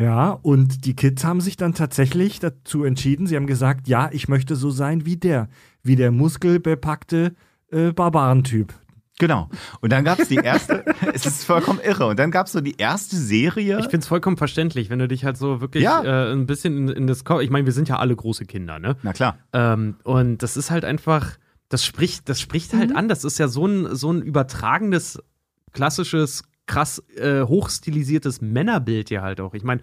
Ja, und die Kids haben sich dann tatsächlich dazu entschieden, sie haben gesagt, ja, ich möchte so sein wie der, wie der muskelbepackte äh, Barbarentyp. Genau. Und dann gab es die erste, es ist vollkommen irre. Und dann gab es so die erste Serie. Ich finde es vollkommen verständlich, wenn du dich halt so wirklich Ja. äh, ein bisschen in, in das. Ko ich meine, wir sind ja alle große Kinder, ne? Na klar. Ähm, und das ist halt einfach, das spricht, das spricht halt an. Das ist ja so ein, so ein übertragenes, klassisches, krass äh, hochstilisiertes Männerbild ja halt auch. Ich meine,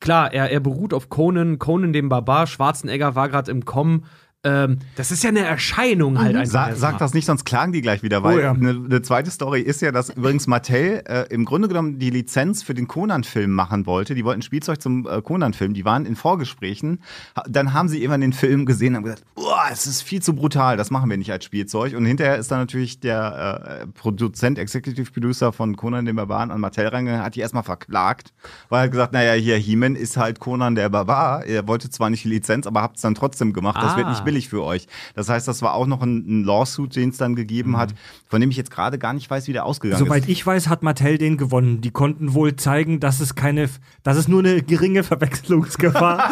klar, er, er beruht auf Conan, Conan dem Barbar, Schwarzenegger war gerade im Kommen. Ähm, das ist ja eine Erscheinung halt einfach. Sa sag das nicht, sonst klagen die gleich wieder, weil Oh ja. eine, eine zweite Story ist ja, dass übrigens Mattel äh, im Grunde genommen die Lizenz für den Conan-Film machen wollte. Die wollten Spielzeug zum äh, Conan-Film, die waren in Vorgesprächen. Ha dann haben sie irgendwann den Film gesehen und haben gesagt, boah, es ist viel zu brutal, das machen wir nicht als Spielzeug. Und hinterher ist dann natürlich der äh, Produzent, Executive Producer von Conan den Barbaren an Mattel reingegangen, hat die erstmal verklagt, weil er hat gesagt, naja, hier, He-Man ist halt Conan der Barbar. Er wollte zwar nicht die Lizenz, aber habt es dann trotzdem gemacht. Das wird Ah. nicht billig für euch. Das heißt, das war auch noch ein, ein Lawsuit, den es dann gegeben hat, von dem ich jetzt gerade gar nicht weiß, wie der ausgegangen Soweit ist. ich weiß, hat Mattel den gewonnen. Die konnten wohl zeigen, dass es keine, dass es nur eine geringe Verwechslungsgefahr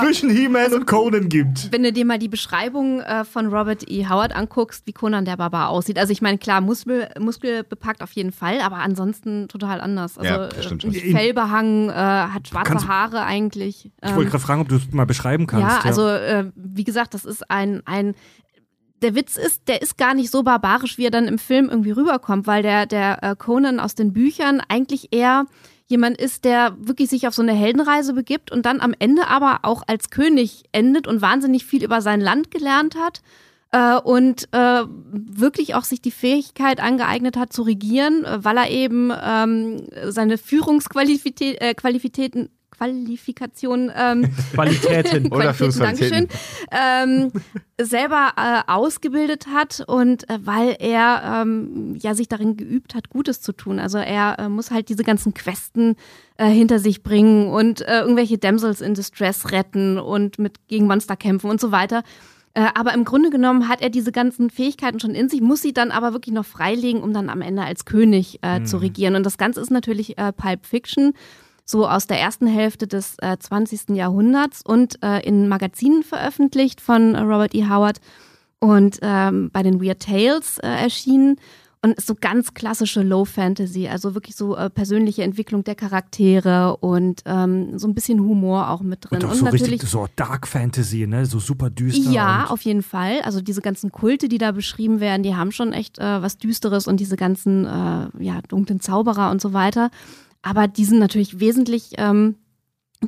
zwischen He-Man und Conan gibt. Wenn du dir mal die Beschreibung äh, von Robert E. Howard anguckst, wie Conan der Barbar aussieht. Also ich meine, klar, Muskel, muskelbepackt auf jeden Fall, aber ansonsten total anders. Also Ja, stimmt äh, Fellbehangen, äh, hat schwarze Kannst- Haare eigentlich. Ich Ähm, wollte gerade fragen, ob du es mal beschreiben kannst. ja, also äh, wie gesagt, das ist ein, ein der Witz ist, der ist gar nicht so barbarisch, wie er dann im Film irgendwie rüberkommt, weil der, der äh, Conan aus den Büchern eigentlich eher jemand ist, der wirklich sich auf so eine Heldenreise begibt und dann am Ende aber auch als König endet und wahnsinnig viel über sein Land gelernt hat äh, und äh, wirklich auch sich die Fähigkeit angeeignet hat zu regieren, äh, weil er eben ähm, seine Führungsqualifitäten äh, Qualifikation ähm, Qualitäten. Oder Qualitäten. Dankeschön, ähm, selber äh, ausgebildet hat und äh, weil er ähm, ja sich darin geübt hat, Gutes zu tun. Also er äh, muss halt diese ganzen Questen äh, hinter sich bringen und äh, irgendwelche Damsels in Distress retten und mit gegen Monster kämpfen und so weiter. Äh, aber im Grunde genommen hat er diese ganzen Fähigkeiten schon in sich, muss sie dann aber wirklich noch freilegen, um dann am Ende als König äh, zu regieren. Und das Ganze ist natürlich äh, Pulp Fiction so aus der ersten Hälfte des äh, 20. Jahrhunderts und äh, in Magazinen veröffentlicht von Robert E. Howard und ähm, bei den Weird Tales äh, erschienen. Und ist so ganz klassische Low Fantasy, also wirklich so äh, persönliche Entwicklung der Charaktere und ähm, so ein bisschen Humor auch mit drin. und auch so richtig so Dark Fantasy, ne? So super düster. Ja, und auf jeden Fall. Also diese ganzen Kulte, die da beschrieben werden, die haben schon echt äh, was Düsteres und diese ganzen äh, ja, dunklen Zauberer und so weiter. Aber die sind natürlich wesentlich ähm,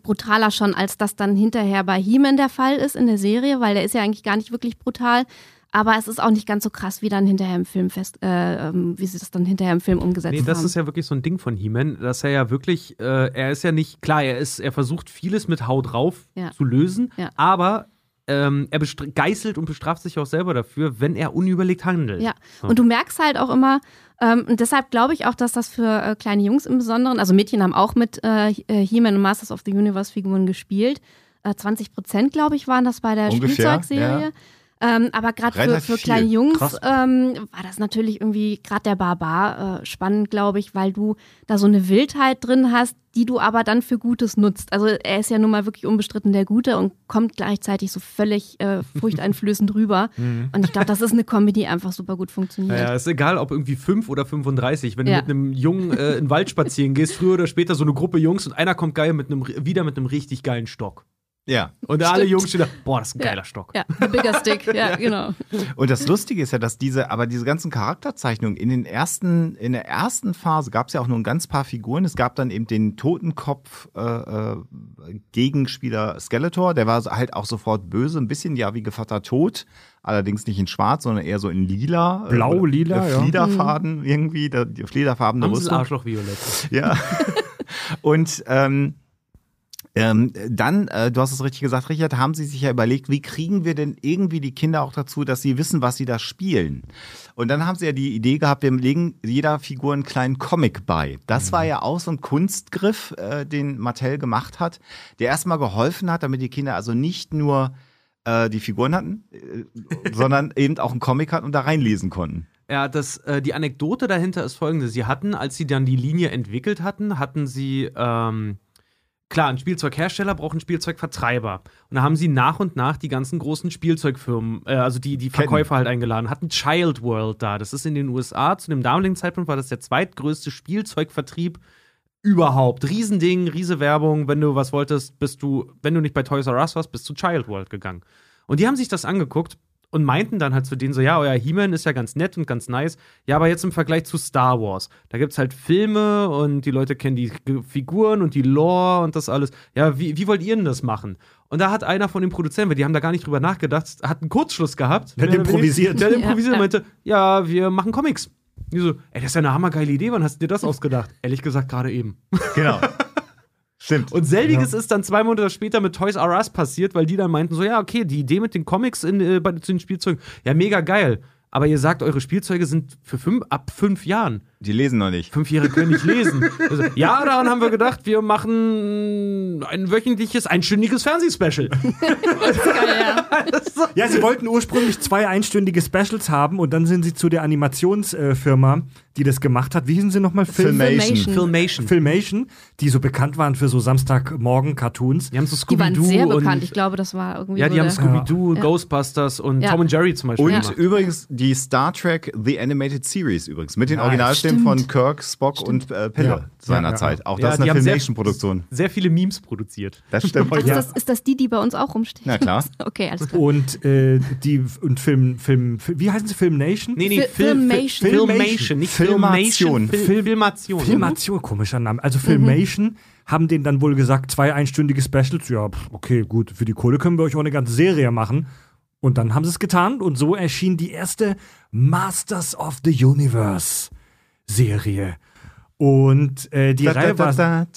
brutaler schon, als das dann hinterher bei He-Man der Fall ist in der Serie, weil der ist ja eigentlich gar nicht wirklich brutal. Aber es ist auch nicht ganz so krass, wie dann hinterher im Film fest, äh, ähm, wie sie das dann hinterher im Film umgesetzt Nee, das haben. ist ja wirklich so ein Ding von He-Man, dass er ja wirklich, äh, er ist ja nicht, klar, er ist, er versucht vieles mit Hau drauf Ja. zu lösen, Ja. aber ähm, er geißelt und bestraft sich auch selber dafür, wenn er unüberlegt handelt. Ja, So. und du merkst halt auch immer, ähm, und deshalb glaube ich auch, dass das für äh, kleine Jungs im Besonderen, also Mädchen haben auch mit äh, He-Man und Masters of the Universe Figuren gespielt. Äh, 20 Prozent, glaube ich, waren das bei der Ungefähr, Spielzeugserie. Ähm, aber gerade für, für kleine Jungs ähm, war das natürlich irgendwie gerade der Barbar äh, spannend, glaube ich, weil du da so eine Wildheit drin hast, die du aber dann für Gutes nutzt. Also er ist ja nun mal wirklich unbestritten der Gute und kommt gleichzeitig so völlig äh, furchteinflößend rüber. Und ich glaube, das ist eine Comedy, die einfach super gut funktioniert. Ja, ist egal, ob irgendwie 5 oder 35. Wenn du Ja. mit einem Jungen äh, in den Wald spazieren gehst, früher oder später so eine Gruppe Jungs und einer kommt geil mit einem, wieder mit einem richtig geilen Stock. Ja. Und alle Stimmt. Jungs stehen da, boah, das ist ein Ja. geiler Stock. Ja, the bigger stick, ja, genau. Und das Lustige ist ja, dass diese, aber diese ganzen Charakterzeichnungen in den ersten, in der ersten Phase gab es ja auch nur ein ganz paar Figuren. Es gab dann eben den Totenkopf äh, äh, Gegenspieler Skeletor, der war halt auch sofort böse, ein bisschen ja wie Gevatter Tod, allerdings nicht in Schwarz, sondern eher so in Lila, äh, Blau, lila, äh, ja. Fliederfaden irgendwie, der, die sie das Rüstung. Arschloch violett. Ja. Und ähm, ähm, dann, äh, du hast es richtig gesagt, Richard, haben sie sich ja überlegt, wie kriegen wir denn irgendwie die Kinder auch dazu, dass sie wissen, was sie da spielen. Und dann haben sie ja die Idee gehabt, wir legen jeder Figur einen kleinen Comic bei. Das war ja auch so ein Kunstgriff, äh, den Mattel gemacht hat, der erstmal geholfen hat, damit die Kinder also nicht nur äh, die Figuren hatten, äh, sondern eben auch einen Comic hatten und da reinlesen konnten. Ja, das, äh, die Anekdote dahinter ist folgende. Sie hatten, als sie dann die Linie entwickelt hatten, hatten sie, ähm, klar, ein Spielzeughersteller braucht einen Spielzeugvertreiber. Und da haben sie nach und nach die ganzen großen Spielzeugfirmen, äh, also die, die. Verkäufer halt eingeladen, hatten Child World da. Das ist in den USA, zu dem damaligen Zeitpunkt war das der zweitgrößte Spielzeugvertrieb überhaupt. Riesending, riese Werbung. Wenn du was wolltest, bist du, wenn du nicht bei Toys R Us warst, bist du Child World gegangen. Und die haben sich das angeguckt und meinten dann halt zu denen so, ja, euer He-Man ist ja ganz nett und ganz nice. Ja, aber jetzt im Vergleich zu Star Wars, da gibt's halt Filme und die Leute kennen die Figuren und die Lore und das alles. Ja, wie, wie wollt ihr denn das machen? Und da hat einer von den Produzenten, weil die haben da gar nicht drüber nachgedacht, hat einen Kurzschluss gehabt. Der hat improvisiert. Der hat improvisiert Ja, und meinte, ja, wir machen Comics. Die so, ey, das ist ja eine hammergeile Idee, wann hast du dir das ausgedacht? Ehrlich gesagt, gerade eben. Genau. Stimmt. Und selbiges ist dann zwei Monate später mit Toys R Us passiert, weil die dann meinten so, ja, okay, die Idee mit den Comics in, äh, bei zu den Spielzeugen, ja, mega geil. Aber ihr sagt, eure Spielzeuge sind für fünf, ab fünf Jahren. Die lesen noch nicht. Fünfjährige können nicht lesen. Also, ja, daran haben wir gedacht, wir machen ein wöchentliches, einstündiges Fernsehspecial. Ja, sie wollten ursprünglich zwei einstündige Specials haben und dann sind sie zu der Animationsfirma, die das gemacht hat. Wie hießen sie nochmal? Film Filmation. Filmation. Filmation, die so bekannt waren für so Samstagmorgen-Cartoons. Die haben so Die waren Scooby-Doo sehr und bekannt. Ich glaube, das war irgendwie. ja, die haben Scooby-Doo, Ja. Ghostbusters und Ja. Tom und Jerry zum Beispiel Und übrigens die Star Trek The Animated Series übrigens mit den Nice. Originalstimmen Stimmt. von Kirk, Spock und äh, Pille Ja. seinerzeit. Ja, Auch Ja, das ist eine haben sehr- Filmation-Produktion. Sehr viele Memes produziert. Das stimmt. Ach, ist, das, ist das die, die bei uns auch rumsteht? Na klar. Okay, alles klar. Und äh, die und Film, Film, Film, wie heißen sie? Filmnation? Nee, nee, Fi- Fil- Filmation. Fil- Filmation, nicht Filmation. Filmation. Fil- Filmation. Filmation, komischer Name. Also Filmation haben denen dann wohl gesagt, zwei einstündige Specials. Ja, okay, gut, für die Kohle können wir euch auch eine ganze Serie machen. Und dann haben sie es getan und so erschien die erste Masters of the Universe Serie. Und äh, die Reihe war. Fred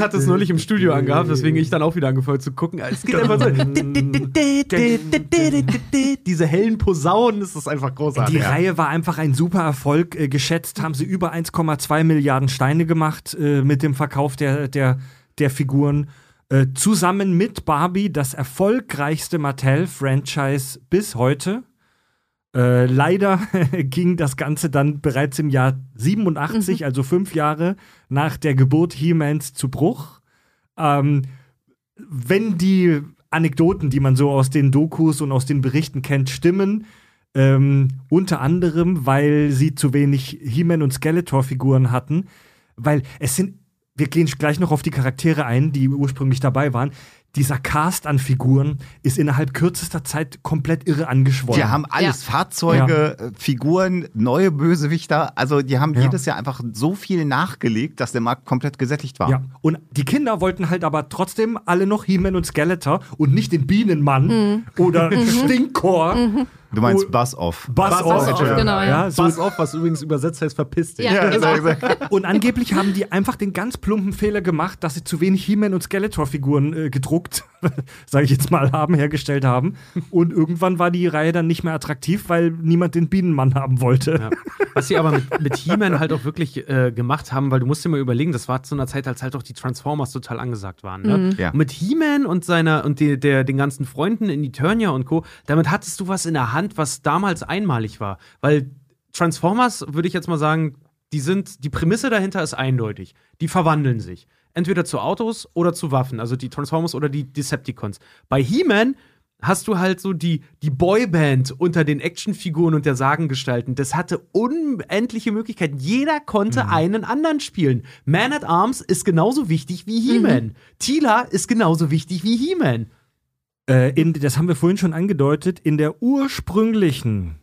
hat es neulich im Studio angehabt, weswegen ich dann auch wieder angefangen zu gucken. Es geht einfach so. Diese hellen Posaunen, das ist einfach großartig. Die Reihe war einfach ein super Erfolg. Äh, geschätzt haben sie über 1,2 Milliarden Steine gemacht äh, mit dem Verkauf der, der, der Figuren. Äh, zusammen mit Barbie das erfolgreichste Mattel-Franchise bis heute. Äh, leider ging das Ganze dann bereits im Jahr 87, also fünf Jahre nach der Geburt He-Mans zu Bruch. Ähm, wenn die Anekdoten, die man so aus den Dokus und aus den Berichten kennt, stimmen, ähm, unter anderem, weil sie zu wenig He-Man und Skeletor-Figuren hatten, weil es sind, wir gehen gleich noch auf die Charaktere ein, die ursprünglich dabei waren. Dieser Cast an Figuren ist innerhalb kürzester Zeit komplett irre angeschwollen. Die haben alles, Ja. Fahrzeuge, äh, Figuren, neue Bösewichter. Also die haben Ja. jedes Jahr einfach so viel nachgelegt, dass der Markt komplett gesättigt war. Ja, und die Kinder wollten halt aber trotzdem alle noch He-Man und Skeletor und nicht den Bienenmann oder Stinkor. Du meinst Oh. Buzz Off. Buzz, Buzz off. off, genau, ja. so, auf, was übrigens übersetzt heißt, verpiss dich. Ja. Ja, exakt. und angeblich haben die einfach den ganz plumpen Fehler gemacht, dass sie zu wenig He-Man und Skeletor-Figuren äh, gedruckt sage ich jetzt mal, haben, hergestellt haben. Und irgendwann war die Reihe dann nicht mehr attraktiv, weil niemand den Bienenmann haben wollte. Ja. Was sie aber mit, mit He-Man halt auch wirklich äh, gemacht haben, weil du musst dir mal überlegen, das war zu einer Zeit, als halt auch die Transformers total angesagt waren. Ne? Mhm. Ja. Und mit He-Man und seiner und die, der, den ganzen Freunden in Eternia und Co., damit hattest du was in der Hand, was damals einmalig war. Weil Transformers, würde ich jetzt mal sagen, die sind, die Prämisse dahinter ist eindeutig. Die verwandeln sich. Entweder zu Autos oder zu Waffen, also die Transformers oder die Decepticons. Bei He-Man hast du halt so die, die Boyband unter den Actionfiguren und der Sagengestalten. Das hatte unendliche Möglichkeiten. Jeder konnte einen anderen spielen. Man at Arms ist genauso wichtig wie He-Man. Tila ist genauso wichtig wie He-Man. Äh, das haben wir vorhin schon angedeutet, in der ursprünglichen,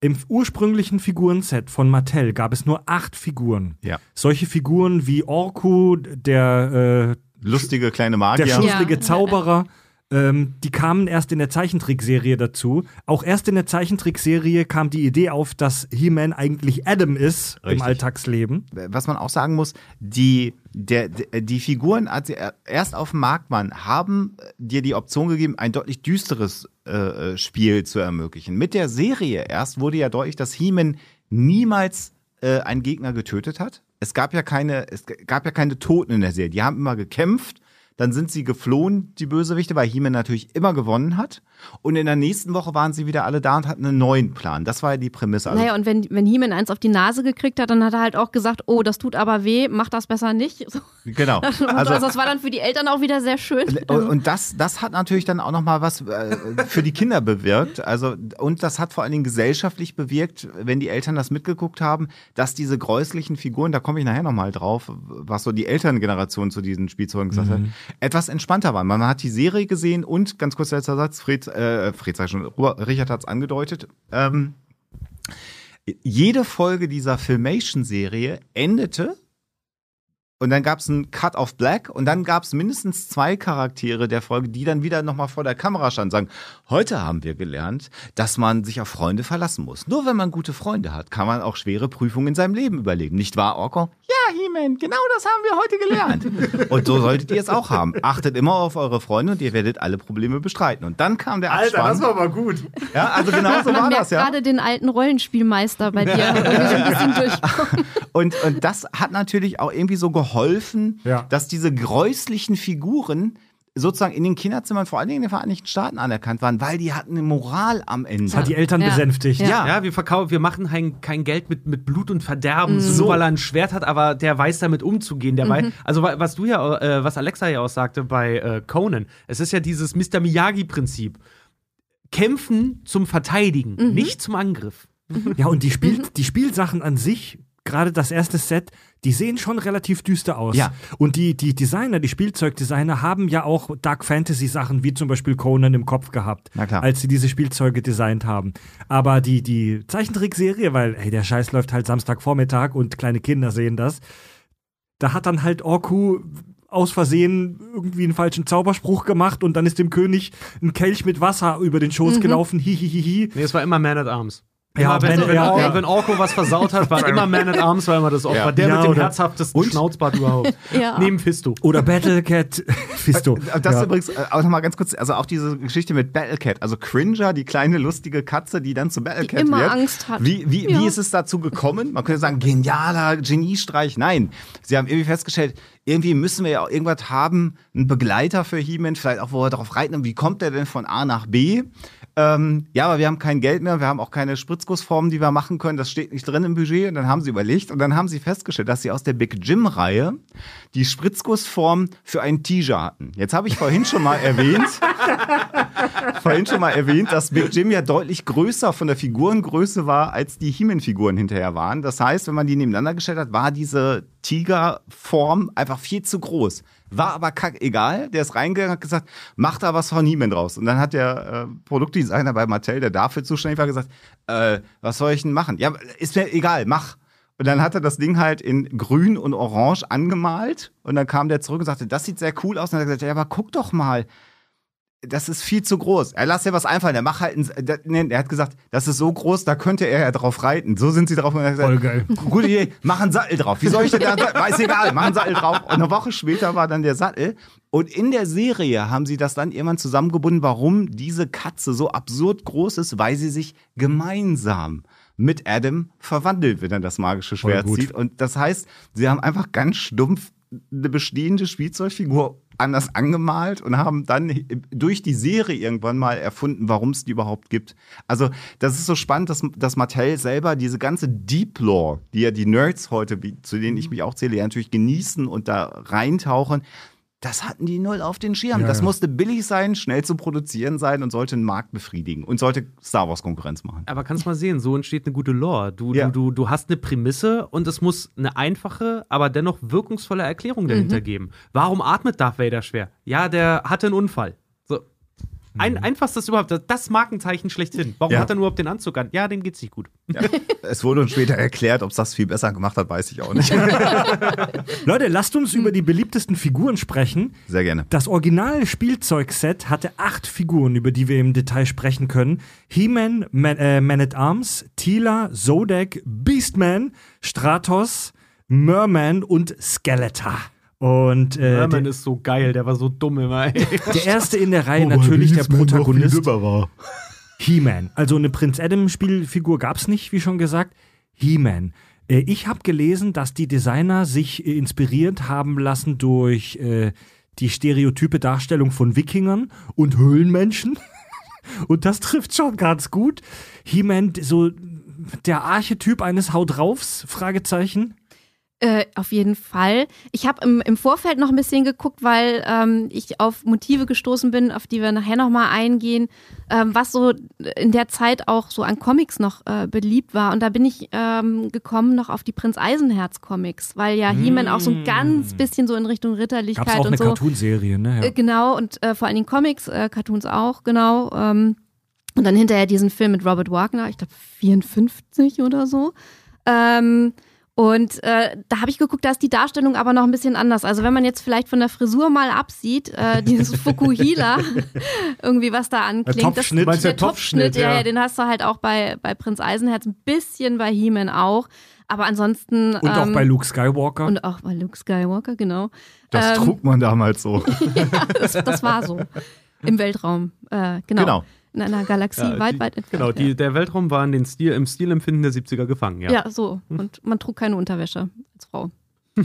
im ursprünglichen Figurenset von Mattel gab es nur acht Figuren. Ja. Solche Figuren wie Orku, der, äh, Lustige kleine der Magier. schusselige Ja. Zauberer, ähm, die kamen erst in der Zeichentrickserie dazu. Auch erst in der Zeichentrickserie kam die Idee auf, dass He-Man eigentlich Adam ist im Richtig. Alltagsleben. was man auch sagen muss, die, der, der, die Figuren, als sie erst auf dem Markt waren, haben dir die Option gegeben, ein deutlich düsteres äh, Spiel zu ermöglichen. Mit der Serie erst wurde ja deutlich, dass He-Man niemals äh, einen Gegner getötet hat. Es gab ja keine, es gab ja keine Toten in der Serie. Die haben immer gekämpft. Dann sind sie geflohen, die Bösewichte, weil He-Man natürlich immer gewonnen hat. Und in der nächsten Woche waren sie wieder alle da und hatten einen neuen Plan. Das war ja die Prämisse. Also Naja, und wenn, wenn He-Man eins auf die Nase gekriegt hat, dann hat er halt auch gesagt, oh, das tut aber weh, mach das besser nicht. So. genau. Also, das war dann für die Eltern auch wieder sehr schön. Und und das, das hat natürlich dann auch noch mal was äh, für die Kinder bewirkt. Also und das hat vor allen Dingen gesellschaftlich bewirkt, wenn die Eltern das mitgeguckt haben, dass diese gräuslichen Figuren, da komme ich nachher noch mal drauf, was so die Elterngeneration zu diesen Spielzeugen gesagt hat, etwas entspannter waren. Man hat die Serie gesehen und ganz kurz letzter Satz, Fred, äh, Fred sag ich schon, Richard hat es angedeutet. Ähm, jede Folge dieser Filmation-Serie endete und dann gab es einen Cut of Black und dann gab es mindestens zwei Charaktere der Folge, die dann wieder nochmal vor der Kamera standen und sagen, heute haben wir gelernt, dass man sich auf Freunde verlassen muss. Nur wenn man gute Freunde hat, kann man auch schwere Prüfungen in seinem Leben überleben. Nicht wahr, Orko? Ja, He-Man, genau das haben wir heute gelernt. und so solltet ihr es auch haben. Achtet immer auf eure Freunde und ihr werdet alle Probleme bestreiten. Und dann kam der Abspann. mal gut. ja, also genau so war das, ja. gerade den alten Rollenspielmeister bei dir so ein bisschen. Und, und das hat natürlich auch irgendwie so geholfen, Ja. dass diese gräuslichen Figuren sozusagen in den Kinderzimmern, vor allen Dingen in den Vereinigten Staaten anerkannt waren, weil die hatten eine Moral am Ende. Das hat die Eltern Ja. besänftigt. Ja. Ja, wir verkaufen, wir machen kein, kein Geld mit, mit Blut und Verderben, so nur weil er ein Schwert hat, aber der weiß damit umzugehen. Der weiß, also wa- was du ja, äh, was Alexa ja auch sagte bei äh, Conan, es ist ja dieses Mr. Miyagi-Prinzip. Kämpfen zum Verteidigen, nicht zum Angriff. Ja, und die, Spiel, die Spielsachen an sich, gerade das erste Set, die sehen schon relativ düster aus. Ja. Und die, die Designer, die Spielzeugdesigner haben ja auch Dark Fantasy Sachen wie zum Beispiel Conan im Kopf gehabt, als sie diese Spielzeuge designt haben. Aber die, die Zeichentrickserie, weil, hey, der Scheiß läuft halt Samstagvormittag und kleine Kinder sehen das, da hat dann halt Orku aus Versehen irgendwie einen falschen Zauberspruch gemacht und dann ist dem König ein Kelch mit Wasser über den Schoß gelaufen, hihihihi. Nee, es war immer Man at Arms. Ja, Immer, wenn, wenn, ja, wenn Orko was versaut hat, war immer Man at Arms, war immer das Opfer. Ja. Der Ja, mit dem herzhaftesten Und- Schnauzbart überhaupt. Ja. Neben Fisto. Oder Battlecat Fisto. Das ja. ist übrigens äh, auch nochmal ganz kurz, also auch diese Geschichte mit Battlecat, also Cringer, die kleine lustige Katze, die dann zu Battlecat immer wird. Angst hat. Wie, wie, Ja. wie ist es dazu gekommen? Man könnte sagen, genialer Geniestreich. Nein, sie haben irgendwie festgestellt, irgendwie müssen wir ja auch irgendwas haben, einen Begleiter für He-Man, vielleicht auch, wo wir darauf reiten. Und wie kommt der denn von A nach B? Ähm, ja, aber wir haben kein Geld mehr, wir haben auch keine Spritzgussformen, die wir machen können. Das steht nicht drin im Budget. Und dann haben sie überlegt und dann haben sie festgestellt, dass sie aus der Big Jim-Reihe die Spritzgussform für einen Teaser hatten. Jetzt habe ich vorhin schon mal erwähnt, vorhin schon mal erwähnt, dass Big Jim ja deutlich größer von der Figurengröße war, als die He-Man-Figuren hinterher waren. Das heißt, wenn man die nebeneinander gestellt hat, war diese Tigerform einfach viel zu groß. War aber kack egal. Der ist reingegangen hat gesagt, mach da was von He-Man draus. Und dann hat der äh, Produktdesigner bei Mattel, der dafür zuständig war, gesagt, äh, was soll ich denn machen? Ja, ist mir egal, mach. Und dann hat er das Ding halt in grün und orange angemalt. Und dann kam der zurück und sagte, das sieht sehr cool aus. Und dann hat er gesagt, ja, aber guck doch mal. Das ist viel zu groß. Er lässt ja was einfallen. Er macht halt, ein, der, nee, er hat gesagt, das ist so groß, da könnte er ja drauf reiten. So sind sie drauf. Und er hat gesagt, Voll geil. Gute Idee, mach einen Sattel drauf. Wie soll ich denn da? Weiß egal, mach einen Sattel drauf. Und eine Woche später war dann der Sattel. Und in der Serie haben sie das dann irgendwann zusammengebunden, warum diese Katze so absurd groß ist, weil sie sich gemeinsam mit Adam verwandelt, wenn er das magische Schwert zieht. Und das heißt, sie haben einfach ganz stumpf eine bestehende Spielzeugfigur anders angemalt und haben dann durch die Serie irgendwann mal erfunden, warum es die überhaupt gibt. Also das ist so spannend, dass, dass Mattel selber diese ganze Deep Lore, die ja die Nerds heute, zu denen ich mich auch zähle, ja natürlich genießen und da reintauchen, das hatten die null auf den Schirm. Ja, das ja. musste billig sein, schnell zu produzieren sein und sollte einen Markt befriedigen und sollte Star Wars Konkurrenz machen. Aber kannst mal sehen, so entsteht eine gute Lore. Du, Ja. du, du, du hast eine Prämisse und es muss eine einfache, aber dennoch wirkungsvolle Erklärung dahinter geben. Warum atmet Darth Vader schwer? Ja, der hatte einen Unfall. Ein, einfachstes überhaupt, das- Markenzeichen schlechthin. Warum Ja. hat er nur überhaupt den Anzug an? Ja, dem geht's nicht gut. Ja. es wurde uns später erklärt, ob es das viel besser gemacht hat, weiß ich auch nicht. Leute, lasst uns über die beliebtesten Figuren sprechen. Sehr gerne. Das original Spielzeugset hatte acht Figuren, über die wir im Detail sprechen können. He-Man, Man, äh, Man at Arms, Tila, Zodek, Beastman, Stratos, Merman und Skeletor. Und äh, Merman der, ist so geil, der war so dumm immer. Ey. der erste in der Reihe natürlich der Protagonist war. He-Man. Also eine Prinz Adam Spielfigur gab's nicht, wie schon gesagt. He-Man. Äh, Ich habe gelesen, dass die Designer sich äh, inspiriert haben lassen durch äh, die stereotype Darstellung von Wikingern und Höhlenmenschen. Und das trifft schon ganz gut. He-Man, so der Archetyp eines Haut draufs? Fragezeichen. Äh, auf jeden Fall. Ich habe im, im Vorfeld noch ein bisschen geguckt, weil ähm, ich auf Motive gestoßen bin, auf die wir nachher nochmal eingehen, ähm, was so in der Zeit auch so an Comics noch äh, beliebt war. Und da bin ich ähm, gekommen noch auf die Prinz Eisenherz Comics, weil ja He-Man auch so ein ganz bisschen so in Richtung Gab's Ritterlichkeit auch eine und so. Cartoonserie, ne? Äh, Ja. genau, und äh, vor allen Dingen Comics, äh, Cartoons auch, genau. Ähm, und dann hinterher diesen Film mit Robert Wagner, ich glaube 54 oder so. Ähm, und äh, da habe ich geguckt, da ist die Darstellung aber noch ein bisschen anders. Also wenn man jetzt vielleicht von der Frisur mal absieht, äh, dieses Fukuhila, irgendwie was da anklingt. Topfschnitt. Das, der der Topfschnitt, ja, ja. ja, den hast du halt auch bei, bei Prinz Eisenherz, ein bisschen bei He-Man auch. Aber ansonsten. Und auch ähm, bei Luke Skywalker. Und auch bei Luke Skywalker, genau. Das Ähm, trug man damals so. das, das war so. Im Weltraum. Äh, genau. Genau. In einer Galaxie Ja, weit, die- weit entfernt. Genau, die, der Weltraum war in den Stil, im Stilempfinden der 70er gefangen, ja. ja. ja, so. Und man trug keine Unterwäsche als Frau.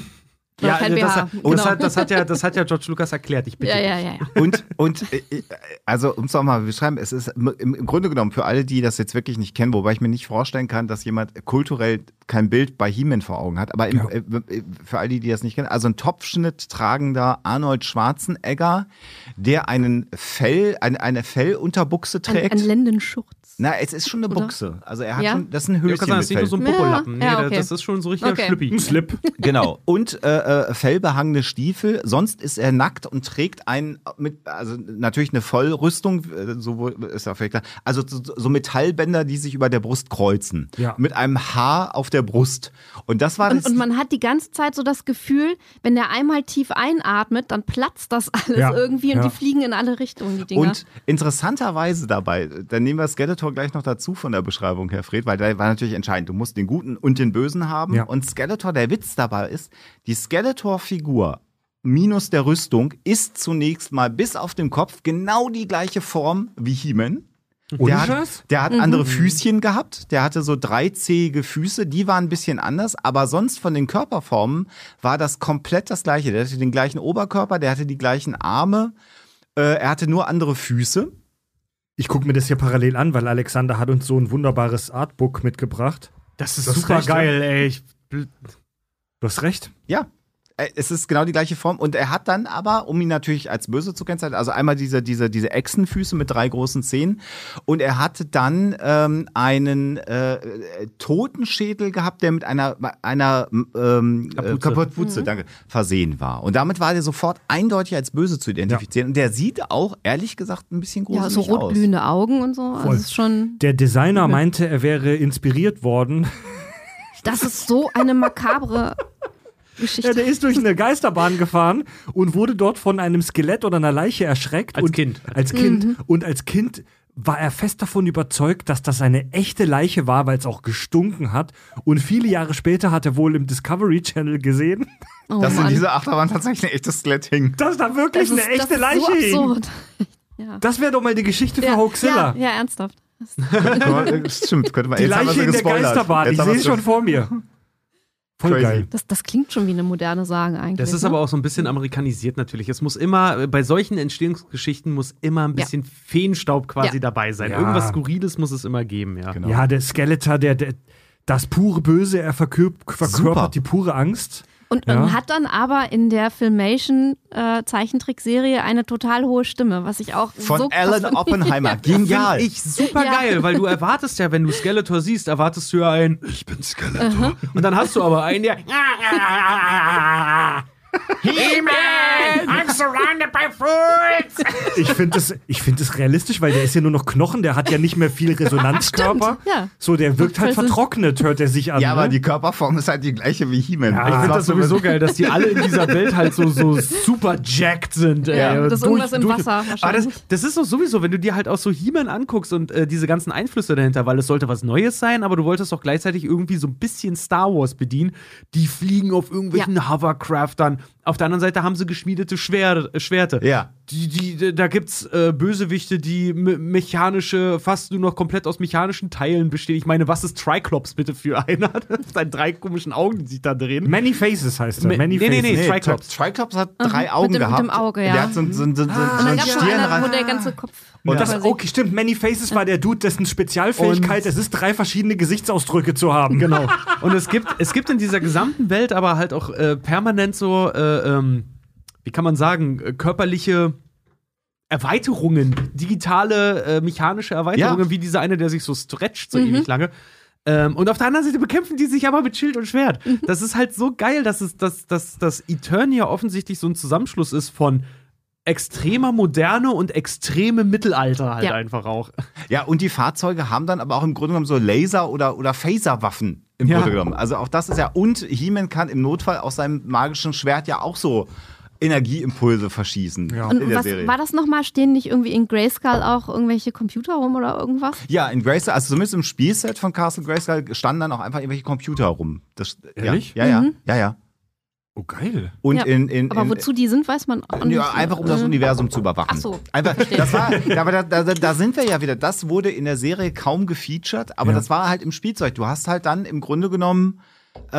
Ja, kein das, BH, hat, genau. das, hat, das, hat ja, das hat ja George Lucas erklärt, ich bitte. Ja, ja, ja, ja. Und, und äh, also, um es nochmal zu beschreiben, es ist im, im Grunde genommen für alle, die das jetzt wirklich nicht kennen, wobei ich mir nicht vorstellen kann, dass jemand kulturell kein Bild bei He-Man vor Augen hat, aber im, Ja. äh, äh, für alle, die, die das nicht kennen, also ein Topfschnitt tragender Arnold Schwarzenegger, der einen Fell, eine, eine Fellunterbuchse Ein, trägt. ein Lendenschurz. Na, es ist schon eine Oder? Buchse. Also er hat Ja? schon, das ist ein Höschen sagen, mit das ist nicht nur so ein Popolappen. Ja, nee, okay. das ist schon so richtig Okay. Schlüppi. Ein Slip. Genau. Und äh, äh, fellbehangene Stiefel. Sonst ist er nackt und trägt ein mit also natürlich eine Vollrüstung, äh, so ist ja vielleicht klar. Also so, Metallbänder, die sich über der Brust kreuzen. Ja. Mit einem Haar auf der Brust. Und das war Und, das. und man hat die ganze Zeit so das Gefühl, wenn der einmal tief einatmet, dann platzt das alles Ja, irgendwie und ja. die fliegen in alle Richtungen, die Dinger. Und interessanterweise dabei, dann nehmen wir Skeletor gleich noch dazu von der Beschreibung, Herr Fred, weil da war natürlich entscheidend, du musst den Guten und den Bösen haben. Ja. Und Skeletor, der Witz dabei ist, die Skeletor-Figur minus der Rüstung ist zunächst mal bis auf den Kopf genau die gleiche Form wie He-Man. Der hat, der hat andere Füßchen gehabt, der hatte so dreizähige Füße, die waren ein bisschen anders, aber sonst von den Körperformen war das komplett das gleiche. Der hatte den gleichen Oberkörper, der hatte die gleichen Arme, äh, er hatte nur andere Füße. Ich gucke mir das hier parallel an, weil Alexander hat uns so ein wunderbares Artbook mitgebracht. Das ist Das super recht, ja. geil, ey. Ich, Du hast recht. Ja. Äh, Es ist genau die gleiche Form. Und er hat dann aber, um ihn natürlich als böse zu kennzeichnen, also einmal diese, diese, diese Echsenfüße mit drei großen Zähnen. Und er hatte dann ähm, einen äh, äh, Totenschädel gehabt, der mit einer, einer ähm, Kapuze. Kapuze, äh, Kapuze danke, versehen war. Und damit war er sofort eindeutig als böse zu identifizieren. Und der sieht auch, ehrlich gesagt, ein bisschen ja, gruselig so aus. rotglühende Augen und so. Also Voll. ist schon, Der Designer meinte, er wäre inspiriert worden. das ist so eine makabre Geschichte. Ja, der ist durch eine Geisterbahn gefahren und wurde dort von einem Skelett oder einer Leiche erschreckt. Als und, Kind. Als Kind. Und als Kind war er fest davon überzeugt, dass das eine echte Leiche war, weil es auch gestunken hat. Und viele Jahre später hat er wohl im Discovery Channel gesehen, oh, Dass in Mann. dieser Achterbahn tatsächlich ein echtes Skelett hing. dass da wirklich das eine ist, echte das ist Leiche so hing. ja. Das wäre doch mal die Geschichte für ja, Hoaxilla. ja, ja, ernsthaft. Das Stimmt, könnte man Die jetzt haben wir Leiche in der. Geisterbahn. Jetzt Ich sehe es schon vor mir. Voll Crazy. geil. Das, das klingt schon wie eine moderne Sage eigentlich. Das ist ne? aber auch so ein bisschen amerikanisiert natürlich. Es muss immer, bei solchen Entstehungsgeschichten muss immer ein Ja. bisschen Feenstaub quasi Ja. dabei sein. Ja. Irgendwas Skurriles muss es immer geben, ja. Genau. Ja, der Skeletor, der, der, das pure Böse, er verkörp verkörpert Super. die pure Angst. Und, Ja. hat dann aber in der Filmation-Zeichentrickserie eine total hohe Stimme, was ich auch Von so Alan. Oppenheimer. Genial. Finde ich super Ja. geil, weil du erwartest ja, wenn du Skeletor siehst, erwartest du ja ein Ich bin Skeletor. Und dann hast du aber einen, der He-Man, I'm surrounded by fools. Ich finde es find es realistisch, weil der ist ja nur noch Knochen, der hat ja nicht mehr viel Resonanzkörper. Stimmt, ja. So, der wirkt halt vertrocknet, hört er sich an. ja, aber ne? die Körperform ist halt die gleiche wie He-Man. Ja. Ich finde das sowieso geil, dass die alle in dieser Welt halt so, so super jacked sind. Ey. Ja, das ist Durch- irgendwas im durch- Wasser Aber das, das ist doch sowieso, wenn du dir halt auch so He-Man anguckst und äh, diese ganzen Einflüsse dahinter, weil es sollte was Neues sein, aber du wolltest auch gleichzeitig irgendwie so ein bisschen Star Wars bedienen. Die fliegen auf irgendwelchen Hovercraftern. Auf der anderen Seite haben sie geschmiedete Schwer Schwerte. Ja. Die, die, da gibt's äh, Bösewichte, die me mechanische, fast nur noch komplett aus mechanischen Teilen bestehen. Ich meine, was ist Triclops bitte für einer? Seine drei komischen Augen, die sich da drehen. Many Faces heißt er. Many nee, nee, Faces. nee. Triclops. Triclops hat drei mit Augen dem- mit gehabt. dem Auge, ja. Der hat so, so, so, so, so, Und dann einen einer, wo Stirnrand. der ganze Kopf. Und Das, quasi- okay, stimmt. Many Faces war der Dude, dessen Spezialfähigkeit es ist, drei verschiedene Gesichtsausdrücke zu haben. Genau. Und es gibt, es gibt in dieser gesamten Welt aber halt auch äh, permanent so, äh, ähm, wie kann man sagen, äh, körperliche Erweiterungen, digitale, äh, mechanische Erweiterungen, Ja. wie dieser eine, der sich so stretcht so ewig lange. Ähm, und auf der anderen Seite bekämpfen die sich aber mit Schild und Schwert. Das ist halt so geil, dass es, dass, dass, dass Eternia offensichtlich so ein Zusammenschluss ist von extremer Moderne und extremem Mittelalter halt Ja. einfach auch. Ja, und die Fahrzeuge haben dann aber auch im Grunde genommen so Laser- oder, oder Phaserwaffen im Ja. Grunde genommen. Also auch das ist ja, und He-Man kann im Notfall aus seinem magischen Schwert ja auch so Energieimpulse verschießen Ja. in Und der was Serie. war das nochmal? Stehen nicht irgendwie in Grayskull auch irgendwelche Computer rum oder irgendwas? Ja, in Grayskull, also zumindest im Spielset von Castle Grayskull standen dann auch einfach irgendwelche Computer rum. Das, Ehrlich? Ja, ja, ja, ja, ja. Oh, geil. Und Ja. in, in, Aber in, wozu die sind, weiß man auch nicht. Ja, einfach um das Äh, Universum zu überwachen. Ach so. Einfach, das war, aber da, da, da sind wir ja wieder. Das wurde in der Serie kaum gefeatured, aber Ja. das war halt im Spielzeug. Du hast halt dann im Grunde genommen äh,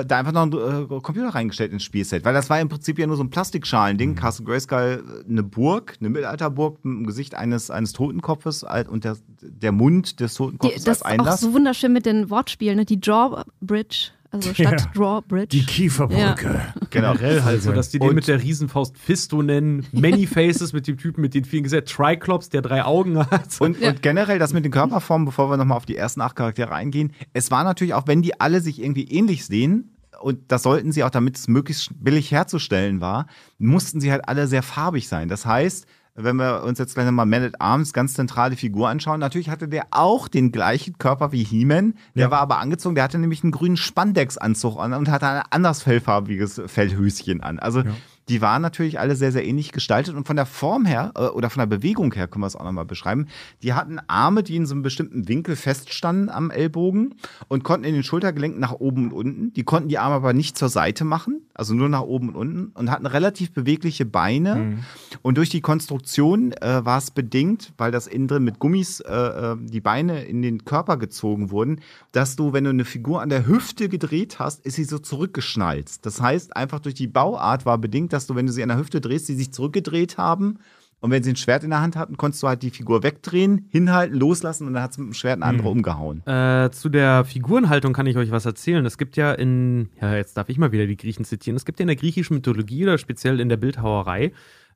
äh, da einfach noch einen äh, Computer reingestellt ins Spielset, weil das war im Prinzip ja nur so ein Plastikschalen-Ding. Castle Grayskull, äh, eine Burg, eine Mittelalterburg mit dem Gesicht eines, eines Totenkopfes und der, der Mund des Die, Totenkopfes das als ist auch Einlass. so wunderschön mit den Wortspielen, ne? Die Drawbridge, also statt Ja. Drawbridge. Die Kieferbrücke. genau. Generell halt so, dass die den Und- mit der Riesenfaust Fisto nennen, Many Faces mit dem Typen mit den vielen Gesetzen, Triclops, der drei Augen hat. Und, und generell das mit den Körperformen, bevor wir nochmal auf die ersten acht Charaktere eingehen, es war natürlich auch, wenn die alle sich irgendwie ähnlich sehen, und das sollten sie auch, damit es möglichst billig herzustellen war, mussten sie halt alle sehr farbig sein. Das heißt, wenn wir uns jetzt gleich nochmal Man at Arms, ganz zentrale Figur anschauen, natürlich hatte der auch den gleichen Körper wie He-Man, der Ja. war aber angezogen, der hatte nämlich einen grünen Spandex-Anzug an und hatte ein anders fellfarbiges Fellhöschen an. Also die waren natürlich alle sehr, sehr ähnlich gestaltet und von der Form her äh, oder von der Bewegung her können wir es auch nochmal beschreiben. Die hatten Arme, die in so einem bestimmten Winkel feststanden am Ellbogen und konnten in den Schultergelenken nach oben und unten. Die konnten die Arme aber nicht zur Seite machen, also nur nach oben und unten und hatten relativ bewegliche Beine. Und durch die Konstruktion äh, war es bedingt, weil das innen drin mit Gummis äh, äh, die Beine in den Körper gezogen wurden, dass du, wenn du eine Figur an der Hüfte gedreht hast, ist sie so zurückgeschnalzt. Das heißt, einfach durch die Bauart war bedingt, dass du, wenn du sie an der Hüfte drehst, sie sich zurückgedreht haben. Und wenn sie ein Schwert in der Hand hatten, konntest du halt die Figur wegdrehen, hinhalten, loslassen und dann hat es mit dem Schwert eine andere umgehauen. Äh, zu der Figurenhaltung kann ich euch was erzählen. Es gibt ja in, ja, jetzt darf ich mal wieder die Griechen zitieren. Es gibt ja in der griechischen Mythologie oder speziell in der Bildhauerei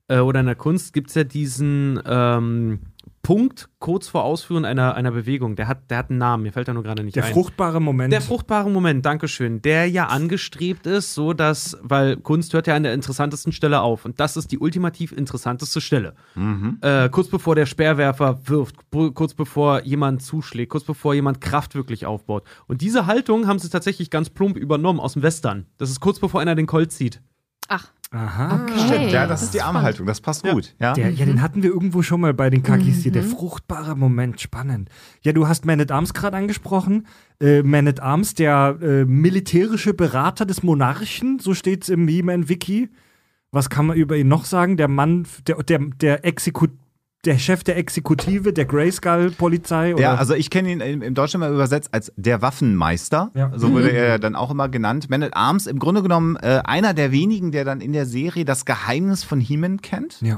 äh, oder in der Kunst gibt es ja diesen ähm, Punkt kurz vor Ausführen einer, einer Bewegung, der hat, der hat einen Namen, mir fällt er nur gerade nicht Der ein. fruchtbare Moment. Der fruchtbare Moment, Dankeschön, der ja angestrebt ist, so dass, weil Kunst hört ja an der interessantesten Stelle auf und das ist die ultimativ interessanteste Stelle. Äh, kurz bevor der Speerwerfer wirft, kurz bevor jemand zuschlägt, kurz bevor jemand Kraft wirklich aufbaut. Und diese Haltung haben sie tatsächlich ganz plump übernommen aus dem Western. Das ist kurz bevor einer den Colt zieht. Ach, Aha. okay. Ja, das ist die spannend. Armhaltung, das passt gut. Ja. Der, ja, den hatten wir irgendwo schon mal bei den Kakis hier. Der fruchtbare Moment, spannend. Ja, du hast Man at Arms gerade angesprochen. Äh, Man at Arms, der äh, militärische Berater des Monarchen, so steht's im He-Man-Wiki. Was kann man über ihn noch sagen? Der Mann, der, der, der Exekut der Chef der Exekutive der Grayskull-Polizei? Ja, also ich kenne ihn im Deutschen mal übersetzt als der Waffenmeister. Ja. So wurde er dann auch immer genannt. Man at Arms, im Grunde genommen äh, einer der wenigen, der dann in der Serie das Geheimnis von He-Man kennt. ja.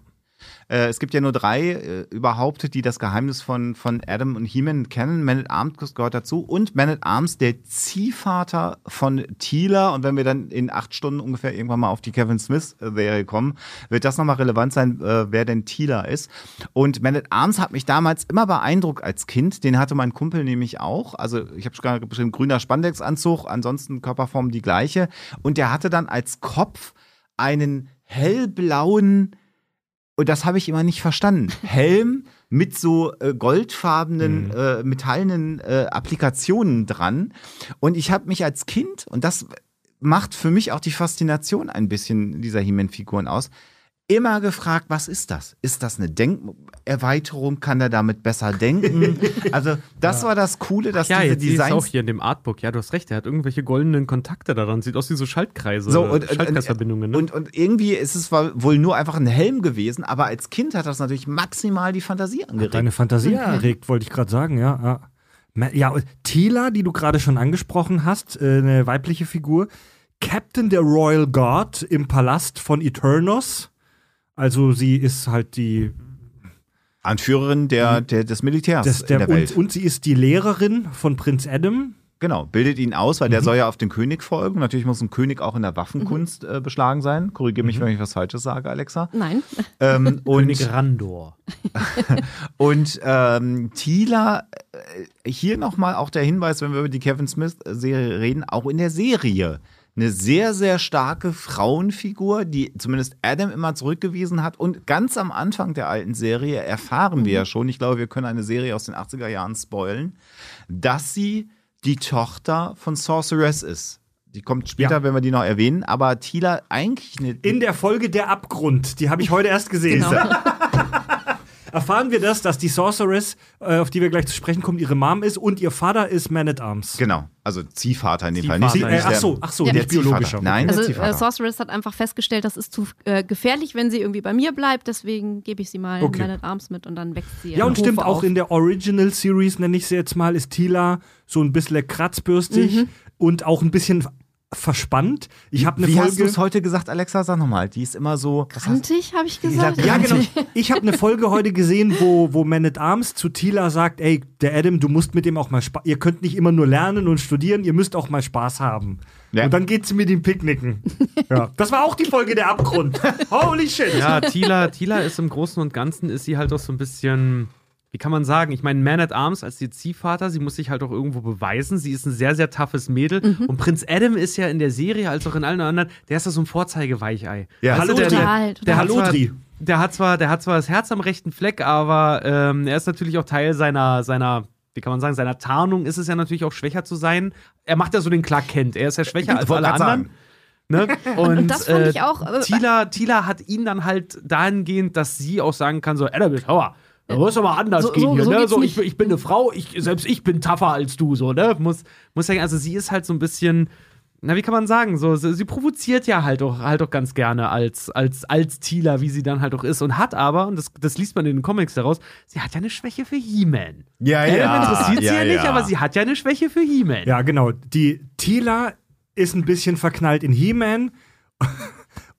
Äh, es gibt ja nur drei äh, überhaupt, die das Geheimnis von, von Adam und He-Man kennen. Man at Arms gehört dazu. Und Man at Arms, der Ziehvater von Teela. Und wenn wir dann in acht Stunden ungefähr irgendwann mal auf die Kevin Smith-Serie kommen, wird das nochmal relevant sein, äh, wer denn Teela ist. Und Man at Arms hat mich damals immer beeindruckt als Kind. Den hatte mein Kumpel nämlich auch. Also ich habe gerade beschrieben, grüner Spandexanzug, ansonsten Körperform die gleiche. Und der hatte dann als Kopf einen hellblauen und das habe ich immer nicht verstanden. Helm mit so äh, goldfarbenen, äh, metallenen äh, Applikationen dran. Und ich habe mich als Kind, und das macht für mich auch die Faszination ein bisschen dieser He-Man-Figuren aus, immer gefragt, was ist das? Ist das eine Denkerweiterung? Kann er damit besser denken? also das war das Coole, dass ja, diese jetzt ist auch Designs hier in dem Artbook. Ja, du hast recht, er hat irgendwelche goldenen Kontakte daran. Sieht aus wie so Schaltkreise, So, und, Schaltkreisverbindungen. Ne? und, und irgendwie ist es wohl nur einfach ein Helm gewesen, aber als Kind hat das natürlich maximal die Fantasie angeregt. Deine Fantasie erregt, wollte ich gerade sagen, ja. ja. Ja, und Tila, die du gerade schon angesprochen hast, äh, eine weibliche Figur, Captain der Royal Guard im Palast von Eternos. Also sie ist halt die Anführerin der, der, des Militärs das, der, in der Welt. und, und sie ist die Lehrerin von Prinz Adam. genau, bildet ihn aus, Mhm. weil der soll ja auf den König folgen. Natürlich muss ein König auch in der Waffenkunst äh, beschlagen sein. Korrigiere Mhm. mich, wenn ich was Falsches sage, Alexa. Nein. Ähm, König und Randor. und ähm, Tila, äh, hier nochmal auch der Hinweis, wenn wir über die Kevin Smith-Serie reden, auch in der Serie eine sehr, sehr starke Frauenfigur, die zumindest Adam immer zurückgewiesen hat. Und ganz am Anfang der alten Serie erfahren wir ja schon, ich glaube, wir können eine Serie aus den 80er Jahren spoilen, dass sie die Tochter von Sorceress ist. Die kommt später, Ja. wenn wir die noch erwähnen, aber Tila eigentlich eine. In der Folge Der Abgrund, die habe ich heute erst gesehen. Genau. Erfahren wir das, dass die Sorceress, äh, auf die wir gleich zu sprechen kommen, ihre Mom ist und ihr Vater ist Man at Arms. Genau, also Ziehvater in dem Ziehvater. Fall. Nicht, äh, ach der- so, ach so, Ja. nicht Der biologischer. Nein. Also äh. Sorceress hat einfach festgestellt, das ist zu äh, gefährlich, wenn sie irgendwie bei mir bleibt. Deswegen gebe ich sie mal Okay. in Man at Arms mit und dann wächst sie. Ja, und stimmt, Hofe auch auf. in der Original Series, nenne ich sie jetzt mal, ist Tila so ein bisschen kratzbürstig und auch ein bisschen verspannt. Ich habe eine Wie hast du Folge. es heute gesagt, Alexa? Sag nochmal. Die ist immer so. Kantig, habe ich gesagt. sagt- Ja, genau. Ich habe eine Folge heute gesehen, wo, wo Man at Arms zu Tila sagt: Ey, der Adam, du musst mit dem auch mal Spaß. Ihr könnt nicht immer nur lernen und studieren, ihr müsst auch mal Spaß haben. Ja. Und dann geht sie mit ihm picknicken. ja. Das war auch die Folge der Abgrund. Holy shit. Ja, Tila, Tila ist im Großen und Ganzen, ist sie halt auch so ein bisschen, wie kann man sagen, ich meine, Man at Arms als ihr Ziehvater, sie muss sich halt auch irgendwo beweisen. Sie ist ein sehr, sehr toughes Mädel. Und Prinz Adam ist ja in der Serie, als auch in allen anderen, der ist ja so ein Vorzeigeweichei. Ja. Hallo, der, total, der, total. der, hat zwar, Hallodri. der, hat zwar, der hat zwar das Herz am rechten Fleck, aber ähm, er ist natürlich auch Teil seiner, seiner wie kann man sagen, seiner Tarnung ist es ja natürlich auch schwächer zu sein. Er macht ja so den Clark Kent. Er ist ja schwächer als Wollte alle anderen. Ne? Und, Und das fand ich auch, äh, Tila, Tila hat ihn dann halt dahingehend, dass sie auch sagen kann: so, Adam, hau mal, da muss doch mal anders So- gehen so- hier, so ne? So, ich, nicht. ich bin eine Frau, ich, selbst ich bin tougher als du, so, ne? Muss, muss sagen, also sie ist halt so ein bisschen. Na, wie kann man sagen? So, sie, sie provoziert ja halt auch, halt auch ganz gerne als, als, als Tila, wie sie dann halt auch ist. Und hat aber, und das, das liest man in den Comics daraus, sie hat ja eine Schwäche für He-Man. Ja, Adam interessiert sie ja, nicht, ja. aber sie hat ja eine Schwäche für He-Man. Ja, genau. Die Tila ist ein bisschen verknallt in He-Man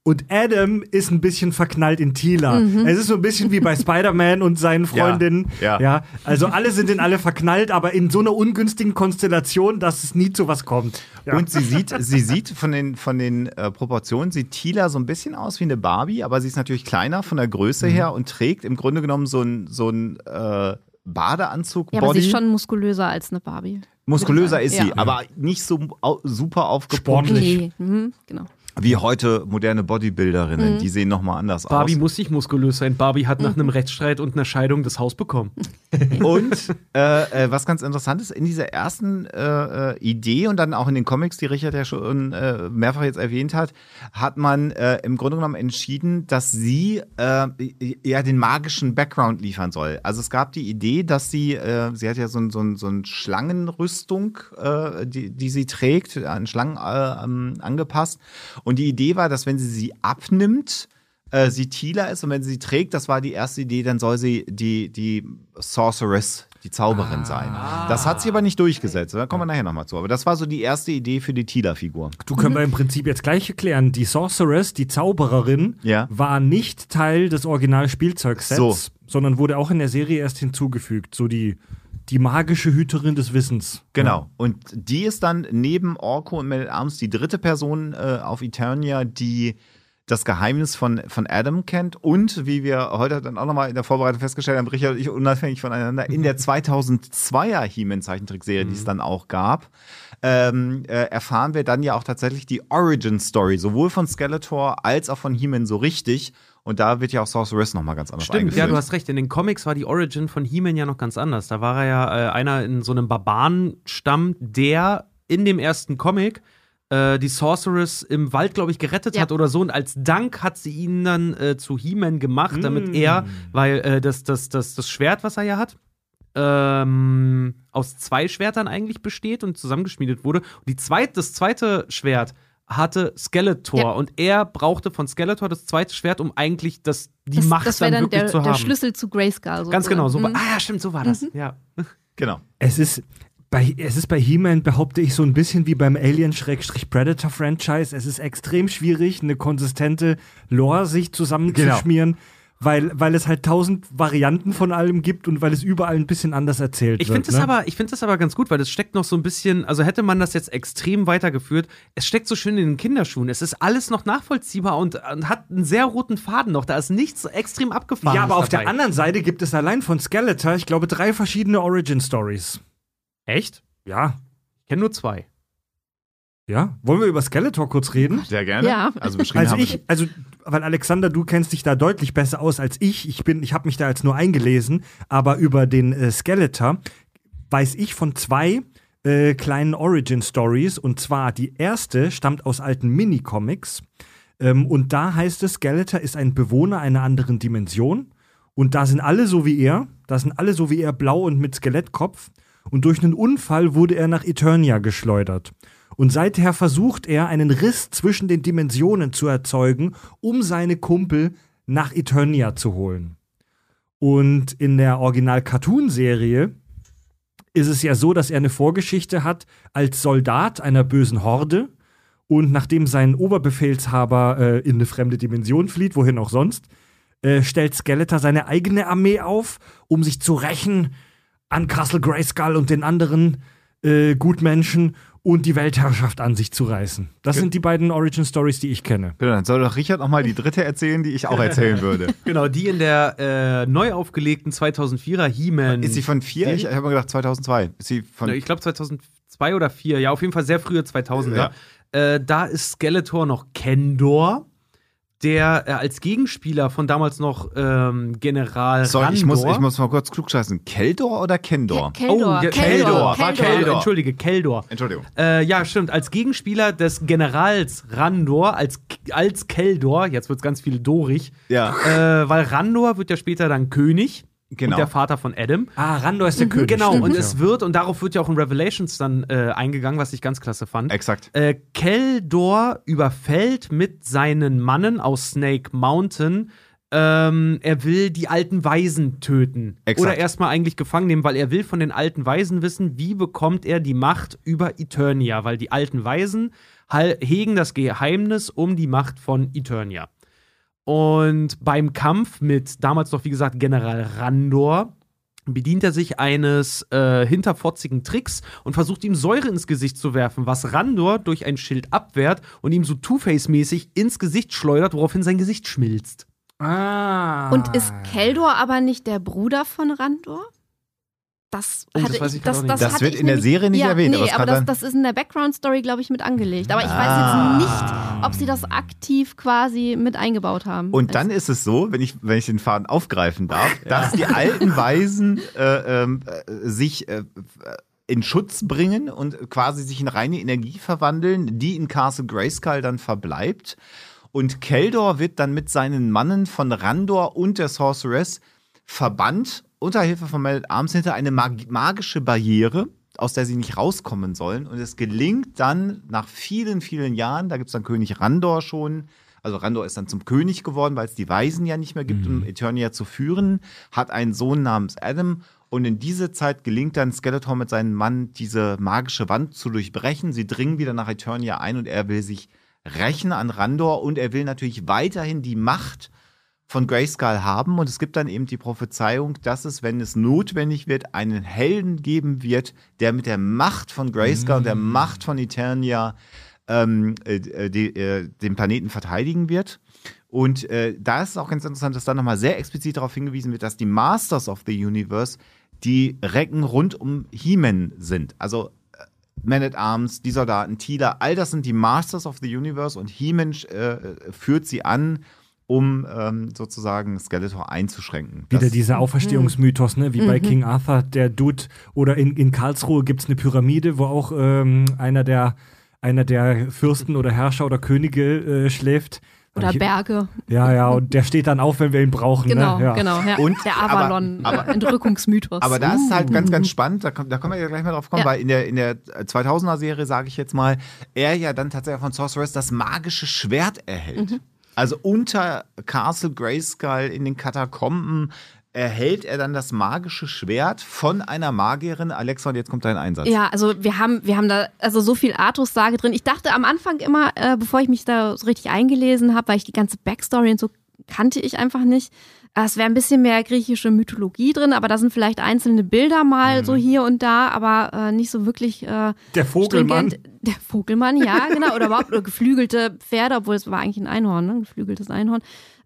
Und Adam ist ein bisschen verknallt in Tila. Mhm. Es ist so ein bisschen wie bei Spider-Man und seinen Freundinnen. ja. ja. Also alle sind in alle verknallt, aber in so einer ungünstigen Konstellation, dass es nie zu was kommt. Ja. Und sie sieht, sie sieht von den, von den äh, Proportionen, sieht Tila so ein bisschen aus wie eine Barbie, aber sie ist natürlich kleiner von der Größe Mhm. her und trägt im Grunde genommen so ein, so ein äh, Badeanzug. Ja, aber sie Body. ist schon muskulöser als eine Barbie. Muskulöser ist sie, Ja. aber nicht so au super aufgepumpt Sportlich. Nee, mhm, genau. Wie heute moderne Bodybuilderinnen. Mhm. Die sehen nochmal anders Barbie aus. muss nicht muskulös sein. Barbie hat nach einem Rechtsstreit und einer Scheidung das Haus bekommen. Und äh, äh, was ganz interessant ist, in dieser ersten äh, äh, Idee und dann auch in den Comics, die Richard ja schon äh, mehrfach jetzt erwähnt hat, hat man äh, im Grunde genommen entschieden, dass sie äh, eher den magischen Background liefern soll. Also es gab die Idee, dass sie, äh, sie hat ja so, ein- so, ein- so eine Schlangenrüstung, äh, die, die sie trägt, an Schlangen äh, ähm, angepasst. Und die Idee war, dass wenn sie sie abnimmt, äh, sie Tila ist und wenn sie sie trägt, das war die erste Idee, dann soll sie die, die Sorceress, die Zauberin sein. Das hat sie aber nicht durchgesetzt. Da kommen wir nachher nochmal zu. Aber das war so die erste Idee für die Tila-Figur. Du können wir im Prinzip jetzt gleich erklären. Die Sorceress, die Zaubererin, Ja. war nicht Teil des Original-Spielzeugsets, So. sondern wurde auch in der Serie erst hinzugefügt. So die, die magische Hüterin des Wissens. Genau. Und die ist dann neben Orko und Man at Arms die dritte Person äh, auf Eternia, die das Geheimnis von, von Adam kennt und, wie wir heute dann auch nochmal in der Vorbereitung festgestellt haben, Richard und ich unabhängig voneinander, in der 2002er He-Man-Zeichentrickserie, die es dann auch gab, ähm, äh, erfahren wir dann ja auch tatsächlich die Origin-Story, sowohl von Skeletor als auch von He-Man so richtig. Und da wird ja auch Sorceress nochmal ganz anders Stimmt, eingeführt. ja, du hast recht. In den Comics war die Origin von He-Man ja noch ganz anders. Da war er ja äh, einer in so einem Barbarenstamm, der in dem ersten Comic äh, die Sorceress im Wald, glaube ich, gerettet Ja. hat oder so. Und als Dank hat sie ihn dann äh, zu He-Man gemacht, damit Mm. er, weil äh, das, das, das, das Schwert, was er ja hat, ähm, aus zwei Schwertern eigentlich besteht und zusammengeschmiedet wurde. Und die zweit, das zweite Schwert hatte Skeletor Ja. und er brauchte von Skeletor das zweite Schwert, um eigentlich das, die Das, Macht das wäre dann dann wirklich der, zu der haben. Schlüssel zu Grayskull. Ganz genau, so war. Mhm. Ah, ja, stimmt, so war das. Ja. Genau. Es ist bei, es ist bei He-Man, behaupte ich, so ein bisschen wie beim Alien-Predator-Franchise. Es ist extrem schwierig, eine konsistente Lore sich zusammenzuschmieren, weil, weil es halt tausend Varianten von allem gibt und weil es überall ein bisschen anders erzählt Ich wird. finde das, ne? aber, ich find das aber ganz gut, weil das steckt noch so ein bisschen, also hätte man das jetzt extrem weitergeführt, es steckt so schön in den Kinderschuhen. Es ist alles noch nachvollziehbar und, und hat einen sehr roten Faden noch. Da ist nichts extrem abgefahren. Ja, aber auf der anderen Seite gibt es allein von Skeletor, ich glaube, drei verschiedene Origin-Stories. Echt? Ja. Ich kenne nur zwei. Ja. Wollen wir über Skeletor kurz reden? Sehr gerne. Ja. Also beschrieben Also ich, also, weil Alexander, du kennst dich da deutlich besser aus als ich. Ich bin, ich habe mich da jetzt nur eingelesen, aber über den äh, Skeletor weiß ich von zwei äh, kleinen Origin Stories. Und zwar die erste stammt aus alten Minicomics. Ähm, und da heißt es, Skeletor ist ein Bewohner einer anderen Dimension. Und da sind alle so wie er. Da sind alle so wie er blau und mit Skelettkopf. Und durch einen Unfall wurde er nach Eternia geschleudert. Und seither versucht er, einen Riss zwischen den Dimensionen zu erzeugen, um seine Kumpel nach Eternia zu holen. Und in der Original-Cartoon-Serie ist es ja so, dass er eine Vorgeschichte hat als Soldat einer bösen Horde. Und nachdem sein Oberbefehlshaber äh, in eine fremde Dimension flieht, wohin auch sonst, äh, stellt Skeletor seine eigene Armee auf, um sich zu rächen an Castle Grayskull und den anderen äh, Gutmenschen und die Weltherrschaft an sich zu reißen. Das sind die beiden Origin Stories, die ich kenne. Genau, dann soll doch Richard noch mal die dritte erzählen, die ich auch erzählen würde. Genau, die in der äh, neu aufgelegten 2004er He-Man. Ist sie von vier? Ich, ich habe mal gedacht 2002. Ist sie von ich glaube 2002 oder 4, ja, auf jeden Fall sehr frühe 2000er. Ja. Äh, da ist Skeletor noch Kendor, der äh, als Gegenspieler von damals noch ähm, General Sorry, Randor. ich muss, ich muss mal kurz klugscheißen. Keldor oder Kendor? Ke- Keldor. Oh, ja, Keldor, war Keldor. Entschuldige, Keldor. Entschuldigung. Äh, ja, stimmt. Als Gegenspieler des Generals Randor, als, als Keldor, jetzt wird es ganz viel dorig, Ja. äh, weil Randor wird ja später dann König Genau. und der Vater von Adam. Ah, Randor ist der König. Genau, stimmt, und ja. es wird, und darauf wird ja auch in Revelations dann äh, eingegangen, was ich ganz klasse fand. Exakt. Äh, Keldor überfällt mit seinen Mannen aus Snake Mountain. Ähm, er will die alten Weisen töten. Exakt. Oder erstmal eigentlich gefangen nehmen, weil er will von den alten Weisen wissen, wie bekommt er die Macht über Eternia. Weil die alten Weisen hegen das Geheimnis um die Macht von Eternia. Und beim Kampf mit damals noch, wie gesagt, General Randor bedient er sich eines äh, hinterfotzigen Tricks und versucht ihm Säure ins Gesicht zu werfen, was Randor durch ein Schild abwehrt und ihm so Two-Face-mäßig ins Gesicht schleudert, woraufhin sein Gesicht schmilzt. Ah. Und ist Keldor aber nicht der Bruder von Randor? Das, Oh, das hatte weiß ich nicht. Das hatte wird ich in der nämlich- Serie nicht ja, erwähnt, aber Nee, aber kann das, das ist in der Background-Story, glaube ich, mit angelegt. Aber ich Ah. weiß jetzt nicht, ob sie das aktiv quasi mit eingebaut haben. Und dann ist es so, wenn ich, wenn ich den Faden aufgreifen darf, dass die alten Weisen äh, ähm, äh, sich äh, in Schutz bringen und quasi sich in reine Energie verwandeln, die in Castle Grayskull dann verbleibt. Und Keldor wird dann mit seinen Mannen von Randor und der Sorceress verbannt, unter Hilfe von at Arms hinter eine mag magische Barriere, aus der sie nicht rauskommen sollen. Und es gelingt dann nach vielen, vielen Jahren, da gibt es dann König Randor schon, also Randor ist dann zum König geworden, weil es die Weisen ja nicht mehr gibt, um Eternia zu führen, hat einen Sohn namens Adam. Und in diese Zeit gelingt dann Skeletor mit seinem Mann, diese magische Wand zu durchbrechen. Sie dringen wieder nach Eternia ein und er will sich rächen an Randor und er will natürlich weiterhin die Macht von Grayskull haben. Und es gibt dann eben die Prophezeiung, dass es, wenn es notwendig wird, einen Helden geben wird, der mit der Macht von Grayskull und der Macht von Eternia ähm, äh, äh, die, äh, den Planeten verteidigen wird. Und äh, da ist es auch ganz interessant, dass da nochmal sehr explizit darauf hingewiesen wird, dass die Masters of the Universe die Recken rund um He-Man sind. Also äh, Man at Arms, die Soldaten, Tila, all das sind die Masters of the Universe und He-Man äh, führt sie an, um ähm, sozusagen Skeletor einzuschränken. Wieder Das- dieser Auferstehungsmythos, ne? wie bei King Arthur, der Dude. Oder in, in Karlsruhe gibt es eine Pyramide, wo auch ähm, einer, der, einer der Fürsten oder Herrscher oder Könige äh, schläft. Oder Berge. Ja, ja, und der steht dann auf, wenn wir ihn brauchen. Genau, ne? ja. genau. Ja. Und- der aber- Avalon, aber- Entrückungsmythos. Aber da ist es halt ganz, ganz spannend, da, kommt- da können wir ja gleich mal drauf kommen, Ja. weil in der, in der 2000er-Serie, sage ich jetzt mal, er ja dann tatsächlich von Sorceress das magische Schwert erhält. Also unter Castle Grayskull in den Katakomben erhält er dann das magische Schwert von einer Magierin. Alexa, und jetzt kommt dein Einsatz. Ja, also wir haben, wir haben da also so viel Artus-Sage drin. Ich dachte am Anfang immer, äh, bevor ich mich da so richtig eingelesen habe, weil ich die ganze Backstory und so kannte ich einfach nicht. Äh, Es wäre ein bisschen mehr griechische Mythologie drin, aber da sind vielleicht einzelne Bilder mal so hier und da, aber äh, nicht so wirklich äh, Der Vogelmann. stringent. Der Vogelmann, ja, genau. Oder überhaupt oder geflügelte Pferde, obwohl es war eigentlich ein Einhorn, ne? Ein geflügeltes Einhorn.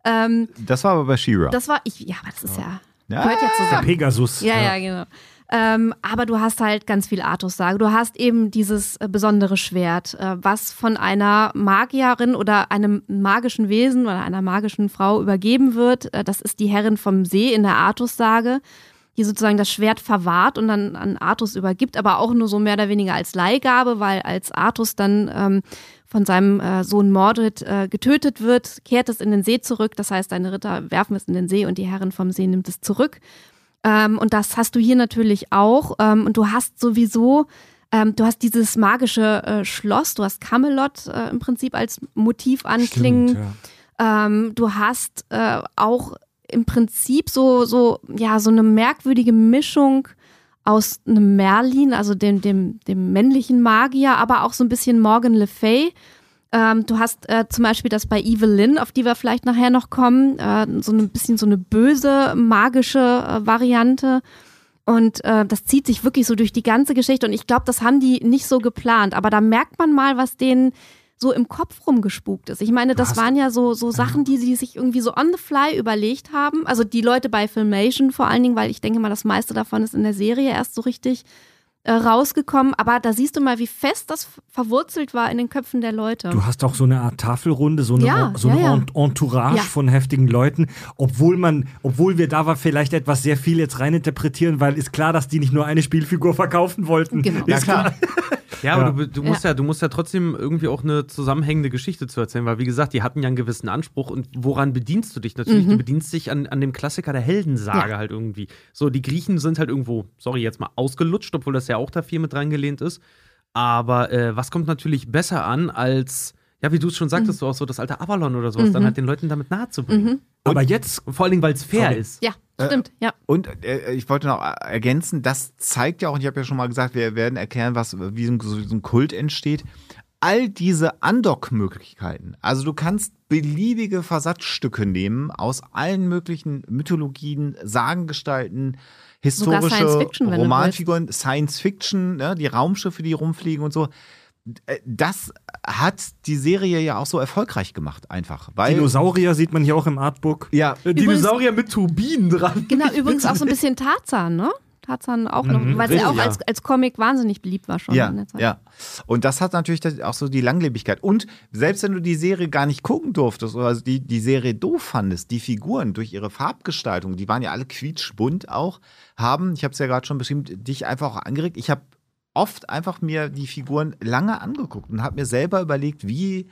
Ähm, Das war aber bei She-Ra. das war, ich, ja, aber das ist ja, Ja. gehört ja Der zusammen. Pegasus. Ja, ja, genau. Ähm, aber du hast halt ganz viel Artus-Sage. Du hast eben dieses äh, besondere Schwert, äh, was von einer Magierin oder einem magischen Wesen oder einer magischen Frau übergeben wird. Äh, das ist die Herrin vom See in der Artus-Sage, die sozusagen das Schwert verwahrt und dann an Artus übergibt, aber auch nur so mehr oder weniger als Leihgabe, weil als Artus dann ähm, von seinem äh, Sohn Mordred äh, getötet wird, kehrt es in den See zurück. Das heißt, deine Ritter werfen es in den See und die Herrin vom See nimmt es zurück. Ähm, und das hast du hier natürlich auch. Ähm, und du hast sowieso, ähm, du hast dieses magische äh, Schloss, du hast Camelot äh, im Prinzip als Motiv anklingen. Stimmt, ja. Ähm, du hast äh, auch im Prinzip so, so, ja, so eine merkwürdige Mischung aus einem Merlin, also dem, dem, dem männlichen Magier, aber auch so ein bisschen Morgan Le Fay. Ähm, du hast äh, zum Beispiel das bei Evelyn, auf die wir vielleicht nachher noch kommen, äh, so ein bisschen so eine böse, magische äh, Variante. Und äh, das zieht sich wirklich so durch die ganze Geschichte. Und ich glaube, das haben die nicht so geplant. Aber da merkt man mal, was denen so im Kopf rumgespukt ist. Ich meine, das waren ja so, so Sachen, die sie sich irgendwie so on the fly überlegt haben. Also die Leute bei Filmation vor allen Dingen, weil ich denke mal, das meiste davon ist in der Serie erst so richtig äh, rausgekommen. Aber da siehst du mal, wie fest das verwurzelt war in den Köpfen der Leute. Du hast auch so eine Art Tafelrunde, so eine, Ja, so ja, eine ja. Ent- Entourage Ja. von heftigen Leuten, obwohl man, obwohl wir da war vielleicht etwas sehr viel jetzt reininterpretieren, weil ist klar, dass die nicht nur eine Spielfigur verkaufen wollten. Genau. Ja, Ist klar. Ja, aber Ja. du, du musst ja. du musst ja trotzdem irgendwie auch eine zusammenhängende Geschichte zu erzählen, weil wie gesagt, die hatten ja einen gewissen Anspruch und woran bedienst du dich natürlich? Du bedienst dich an, an dem Klassiker der Heldensage Ja. halt irgendwie. So, die Griechen sind halt irgendwo, sorry, jetzt mal ausgelutscht, obwohl das ja auch da viel mit reingelehnt ist. Aber äh, was kommt natürlich besser an als, ja, wie du es schon sagtest, so auch so das alte Avalon oder sowas, dann halt den Leuten damit nahe zu bringen. Aber jetzt, vor allen Dingen, weil es fair Sorry. ist. ja, stimmt, ja. Und äh, ich wollte noch ergänzen, das zeigt ja auch, und ich habe ja schon mal gesagt, wir werden erklären, was, wie so ein, so ein Kult entsteht. all diese Andock-Möglichkeiten. Also du kannst beliebige Versatzstücke nehmen aus allen möglichen Mythologien, Sagengestalten, historische Science Fiction, Romanfiguren, Science Fiction, ne, die Raumschiffe, die rumfliegen und so. Äh, Das hat die Serie ja auch so erfolgreich gemacht, einfach. Weil, Dinosaurier sieht man hier auch im Artbook. ja, Äh, Dinosaurier mit Turbinen dran. Genau, übrigens auch so ein bisschen Tarzan, ne? Tarzan auch noch, weil es ja auch richtig, als, als Comic wahnsinnig beliebt war schon Ja, in der Zeit. ja. Und das hat natürlich auch so die Langlebigkeit. Und selbst wenn du die Serie gar nicht gucken durftest oder die, die Serie doof fandest, die Figuren durch ihre Farbgestaltung, die waren ja alle quietschbunt auch, haben, ich habe es ja gerade schon beschrieben, dich einfach auch angeregt. Ich habe oft einfach mir die Figuren lange angeguckt und habe mir selber überlegt, wie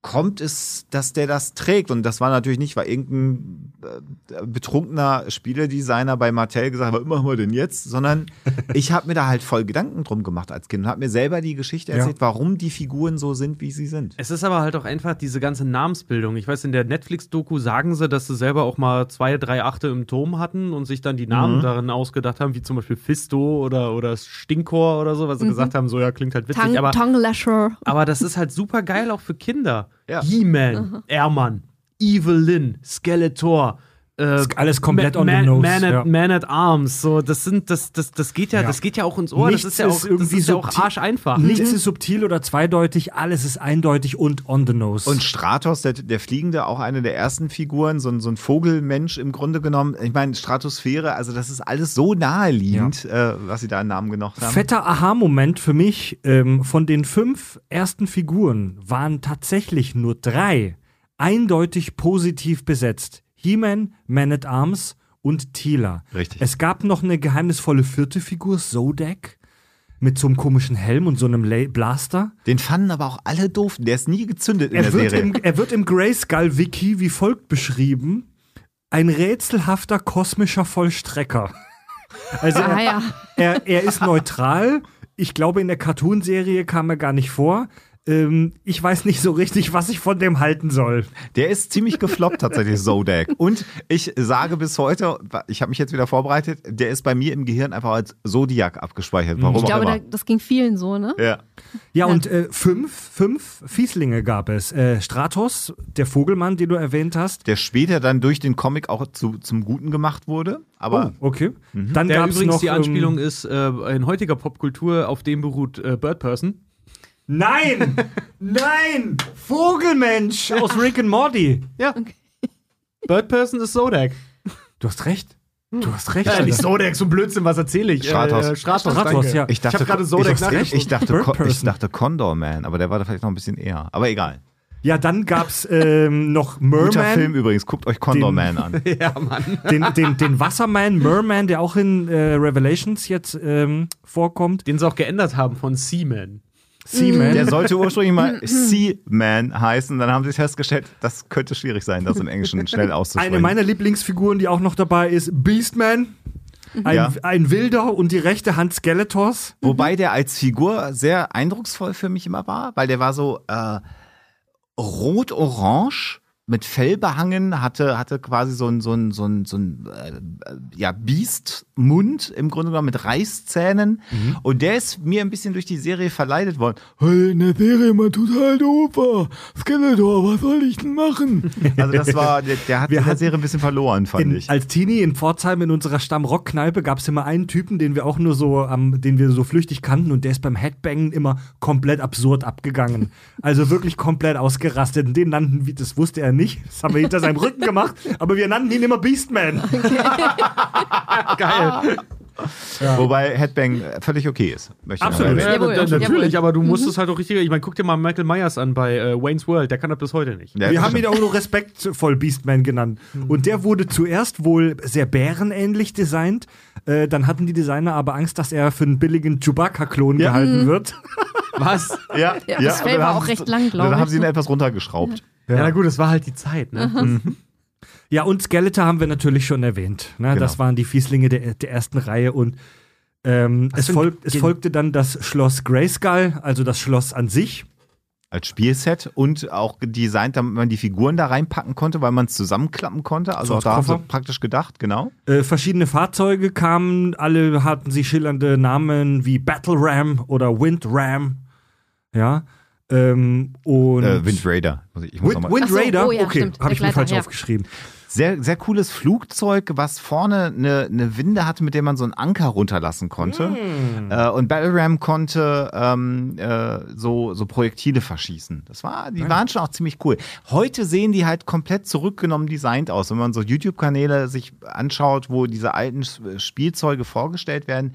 kommt es, dass der das trägt? Und das war natürlich nicht, weil irgendein äh, betrunkener Spieledesigner bei Mattel gesagt hat, was machen wir denn jetzt? Sondern ich habe mir da halt voll Gedanken drum gemacht als Kind und habe mir selber die Geschichte Ja. erzählt, warum die Figuren so sind, wie sie sind. Es ist aber halt auch einfach diese ganze Namensbildung. Ich weiß, in der Netflix-Doku sagen sie, dass sie selber auch mal zwei, drei Achte im Turm hatten und sich dann die Namen Mhm. darin ausgedacht haben, wie zum Beispiel Fisto oder, oder Stinkor oder so, weil sie gesagt haben, so ja, klingt halt witzig. Tang, aber, Tongue Lasher. aber das ist halt super geil auch für Kinder. Ja. He-Man, Airman, Evelyn, Skeletor. Äh, alles komplett Ma- on the Man, nose, Man, at, ja. Man at Arms, so das sind das das das geht ja, Ja. das geht ja auch ins Ohr, Nichts das ist ja auch ist irgendwie ist ja auch subtil- arscheinfach. Nichts ist subtil oder zweideutig, alles ist eindeutig und on the nose. Und Stratos, der, der Fliegende, auch eine der ersten Figuren, so ein, so ein Vogelmensch im Grunde genommen. Ich meine, Stratosphäre, also das ist alles so naheliegend, äh, was sie da einen Namen genocht haben. Fetter Aha-Moment für mich, ähm, von den fünf ersten Figuren waren tatsächlich nur drei eindeutig positiv besetzt. He-Man, Man at Arms und Tila. Richtig. Es gab noch eine geheimnisvolle vierte Figur, Zodak, mit so einem komischen Helm und so einem La Blaster. Den fanden aber auch alle doof. Der ist nie gezündet in Er der wird, Serie. im, er wird im Grayskull-Wiki wie folgt beschrieben: ein rätselhafter kosmischer Vollstrecker. Also Ah er, ja. er, er ist neutral. Ich glaube, in der Cartoonserie kam er gar nicht vor. Ähm, ich weiß nicht so richtig, was ich von dem halten soll. Der ist ziemlich gefloppt tatsächlich, Zodak. Und ich sage bis heute, ich habe mich jetzt wieder vorbereitet, der ist bei mir im Gehirn einfach als Zodiac abgespeichert. Warum Ich auch glaube, immer. da, das ging vielen so, ne? ja. Ja, und äh, fünf, fünf Fieslinge gab es. Äh, Stratos, der Vogelmann, den du erwähnt hast. Der später dann durch den Comic auch zu, zum Guten gemacht wurde. Aber oh, okay. Dann Der gab es übrigens noch die Anspielung ähm, ist äh, in heutiger Popkultur, auf dem beruht äh, Bird Person. Nein! Nein! Vogelmensch aus Rick and Morty. Ja. Bird Person ist Zodak. Du hast recht. Du hast recht. Ja, nicht Zodak, so ein Blödsinn, was erzähle ich? Stratos. Äh, Stratos, Stratos, ja. ich dachte, hab gerade Zodak ich, ich, dachte, ich dachte Condor Man, aber der war da vielleicht noch ein bisschen eher. Aber egal. Ja, dann gab's ähm, noch Guter Film Merman, übrigens, guckt euch Condor Den- Man an. Ja, Mann. den, den, den Wasserman, Merman, der auch in äh, Revelations jetzt ähm, vorkommt. Den sie auch geändert haben von Seaman. Seaman. Der sollte ursprünglich mal Sea-Man heißen. Dann haben sie festgestellt, das könnte schwierig sein, das im Englischen schnell auszusprechen. Eine meiner Lieblingsfiguren, die auch noch dabei ist, Beastman. Ein, Ja. ein Wilder und die rechte Hand Skeletors. Wobei der als Figur sehr eindrucksvoll für mich immer war, weil der war so äh, rot-orange mit Fell behangen, hatte, hatte quasi so ein, so ein, so ein, so ein äh, ja, Biestmund im Grunde genommen mit Reißzähnen. Und der ist mir ein bisschen durch die Serie verleidet worden. Hey, in der Serie immer total doof war. Skeletor, was soll ich denn machen? Also das war, der, der hat Wir in der Serie ein bisschen verloren, fand In, ich. als Teenie in Pforzheim in unserer Stammrockkneipe gab es immer einen Typen, den wir auch nur so, am, den wir so flüchtig kannten und der ist beim Headbangen immer komplett absurd abgegangen. Also wirklich komplett ausgerastet. Und den nannten wir, das wusste er nicht, das haben wir hinter seinem Rücken gemacht, aber wir nannten ihn immer Beastman. Geil. Wobei Headbang völlig okay ist. Ich Absolut. Ja, da- natürlich, aber du musst es halt auch richtig. Ich meine, guck dir mal Michael Myers an bei äh, Wayne's World, der kann das bis heute nicht. Ja, Wir haben ihn auch nur respektvoll Beastman genannt. Und der wurde zuerst wohl sehr bärenähnlich designt. Äh, dann hatten die Designer aber Angst, dass er für einen billigen Chewbacca-Klon Ja. gehalten wird. Was? Ja, Ja, das Fell war auch recht lang, glaub Dann haben ich. sie ihn etwas runtergeschraubt. Ja. na gut, es war halt die Zeit, ne? Ja, und Skeletor haben wir natürlich schon erwähnt. Ne? Genau. Das waren die Fieslinge der, der ersten Reihe und ähm, es, folg, es folgte dann das Schloss Grayskull, also das Schloss an sich. Als Spielset und auch designt, damit man die Figuren da reinpacken konnte, weil man es zusammenklappen konnte. Also So auch da haben sie praktisch gedacht, genau. Äh, verschiedene Fahrzeuge kamen, alle hatten sie schillernde Namen wie Battle Ram oder Wind Ram. Ja. Ähm, und Äh, Wind Raider. Muss ich, ich muss Wind. Wind Ach so, Raider? oh ja, okay, habe ich mir falsch ja. aufgeschrieben. Sehr, sehr cooles Flugzeug, was vorne eine, eine Winde hatte, mit der man so einen Anker runterlassen konnte. Äh, und Battle Ram konnte ähm, äh, so, so Projektile verschießen. Das war, die waren schon auch ziemlich cool. Heute sehen die halt komplett zurückgenommen designt aus. Wenn man so YouTube-Kanäle sich anschaut, wo diese alten Spielzeuge vorgestellt werden,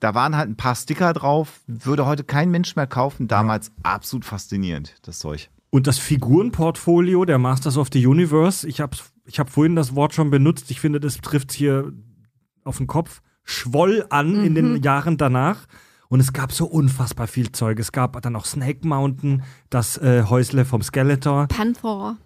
da waren halt ein paar Sticker drauf, würde heute kein Mensch mehr kaufen. Damals absolut faszinierend, das Zeug. Und das Figurenportfolio der Masters of the Universe, ich habe ich hab vorhin das Wort schon benutzt, ich finde, das trifft hier auf den Kopf, schwoll an in den Jahren danach. Und es gab so unfassbar viel Zeug. Es gab dann auch Snake Mountain, das äh, Häusle vom Skeletor, Panther.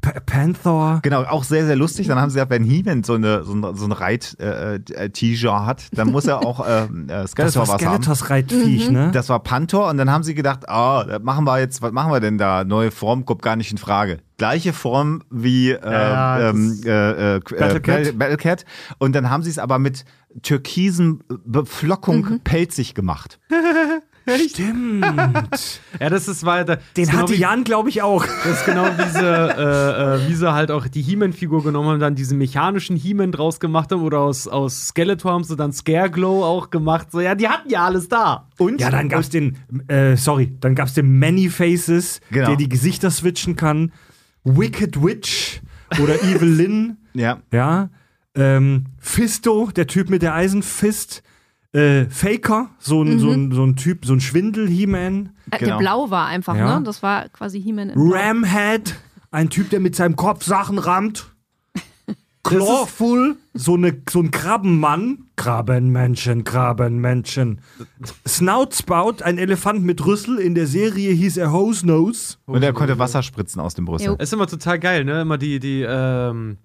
Panther. Genau, auch sehr, sehr lustig. Dann haben sie ja, wenn He-Man so eine, so eine, so ein Reit-T-Shirt hat, dann muss er auch ähm, äh, Das Skeletor war was haben. Skeletors Reitviech, ne? Das war Panther und dann haben sie gedacht, ah, das machen wir jetzt, was machen wir denn da? Neue Form kommt gar nicht in Frage. Gleiche Form wie äh, Ja, ähm, das- äh, äh, Battlecat. Battle- Battlecat. Und dann haben sie es aber mit türkisen Beflockung pelzig gemacht. Stimmt. Ja, das ist das Den genau hatte wie, Jan, glaube ich, auch. Das ist genau wie sie, äh, äh, wie sie halt auch die He-Man-Figur genommen haben, dann diesen mechanischen He-Man draus gemacht haben oder aus, aus Skeletor haben sie dann Scareglow auch gemacht. So, ja, die hatten ja alles da. Und Ja, dann gab's den, äh, sorry, dann gab's den Many Faces, Genau. der die Gesichter switchen kann. Wicked Witch oder Evil Lynn, ja. ja. Ähm, Fisto, der Typ mit der Eisenfist. Äh, Faker, so ein, so, ein, so ein Typ, so ein Schwindel-He-Man. Äh, Genau. Der Blau war einfach, Ja. ne? Das war quasi He-Man in Blau. Ramhead, ein Typ, der mit seinem Kopf Sachen rammt. Clawful, so, eine, so ein Krabbenmann. Krabbenmenschen, Krabbenmenschen. Snoutspout, ein Elefant mit Rüssel. In der Serie hieß er Hose Nose. Und er konnte Wasser spritzen aus dem Brüssel. Jo. Ist immer total geil, ne? Immer die, die, ähm,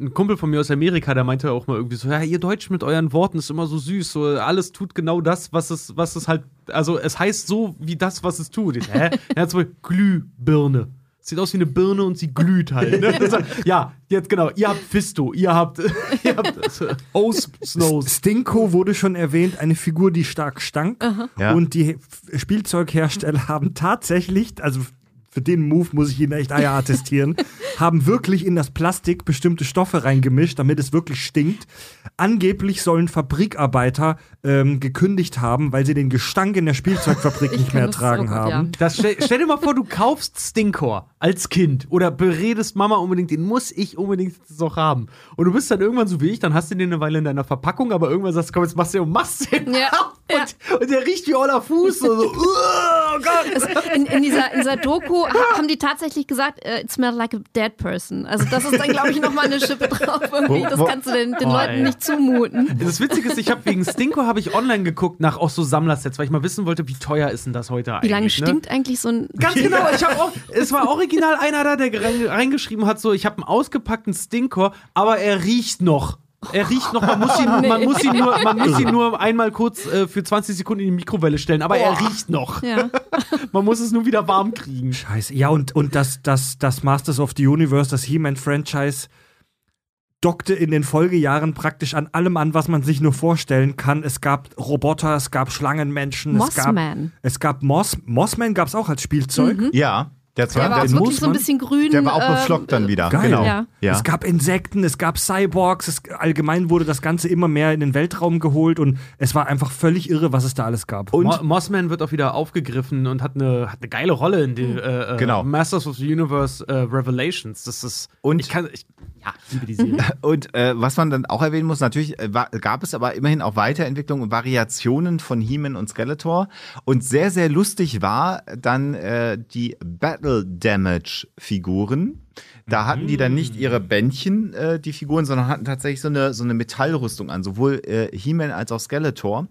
ein Kumpel von mir aus Amerika, der meinte auch mal irgendwie so, ja, ihr Deutsch mit euren Worten ist immer so süß, so alles tut genau das, was es, was es halt, also es heißt so wie das, was es tut. Ich, hä? Er hat so Glühbirne. Sieht aus wie eine Birne und sie glüht halt. Ne? Das, ja, jetzt genau. Ihr habt Fisto, ihr habt, ihr habt äh, Hose Snows. Stinko wurde schon erwähnt, eine Figur, die stark stank. Ja. Und die Spielzeughersteller haben tatsächlich, also für den Move muss ich Ihnen echt Eier attestieren, haben wirklich in das Plastik bestimmte Stoffe reingemischt, damit es wirklich stinkt. Angeblich sollen Fabrikarbeiter ähm, gekündigt haben, weil sie den Gestank in der Spielzeugfabrik nicht mehr das ertragen so gut, haben. Das stell, stell dir mal vor, du kaufst Stinkor als Kind oder beredest Mama unbedingt, den muss ich unbedingt noch haben. Und du bist dann irgendwann so wie ich, dann hast du den eine Weile in deiner Verpackung, aber irgendwann sagst du, komm, jetzt machst du den und machst den Ja. Und, und der riecht wie Oller Fuß. So, so, oh Gott. In, in, dieser, in dieser Doku haben die tatsächlich gesagt, äh, it smells like a dead person. Also das ist dann, glaube ich, nochmal eine Schippe drauf. Irgendwie. Das kannst du den, den Oh, Leuten ey. nicht zumuten. Das Witzige ist, ich habe wegen Stinko habe ich online geguckt nach auch so Sammlersets, weil ich mal wissen wollte, wie teuer ist denn das heute eigentlich. Wie lange ne? stinkt eigentlich so ein... Ganz genau, ich habe auch, es war original einer da, der rein, reingeschrieben hat, so, ich habe einen ausgepackten Stinkor, aber er riecht noch. Er riecht noch, man muss ihn, man muss ihn, nur, man muss ihn nur einmal kurz äh, für 20 Sekunden in die Mikrowelle stellen, aber er riecht noch. Ja. Man muss es nur wieder warm kriegen. Scheiße. Ja, und, und das, das, das Masters of the Universe, das He-Man-Franchise, dockte in den Folgejahren praktisch an allem an, was man sich nur vorstellen kann. Es gab Roboter, es gab Schlangenmenschen, es gab, Mossman. es gab Moss, Mossman gab es auch als Spielzeug. Ja, der Der zweite, war auch der, wirklich so ein bisschen grün. der war auch ähm, beflockt dann wieder. Geil. Genau. Ja. Ja. Es gab Insekten, es gab Cyborgs, es, allgemein wurde das Ganze immer mehr in den Weltraum geholt und es war einfach völlig irre, was es da alles gab. Und- Mo Mossman wird auch wieder aufgegriffen und hat eine, hat eine geile Rolle in den äh, äh, Genau. Masters of the Universe äh, Revelations. Das ist. Und- ich kann. Ich, ja, ich liebe die Serie. Und äh, was man dann auch erwähnen muss, natürlich äh, war, gab es aber immerhin auch Weiterentwicklungen und Variationen von He-Man und Skeletor. Und sehr, sehr lustig war dann äh, die Battle Damage Figuren. Da hatten die dann nicht ihre Bändchen, äh, die Figuren, sondern hatten tatsächlich so eine, so eine Metallrüstung an, sowohl äh, He-Man als auch Skeletor.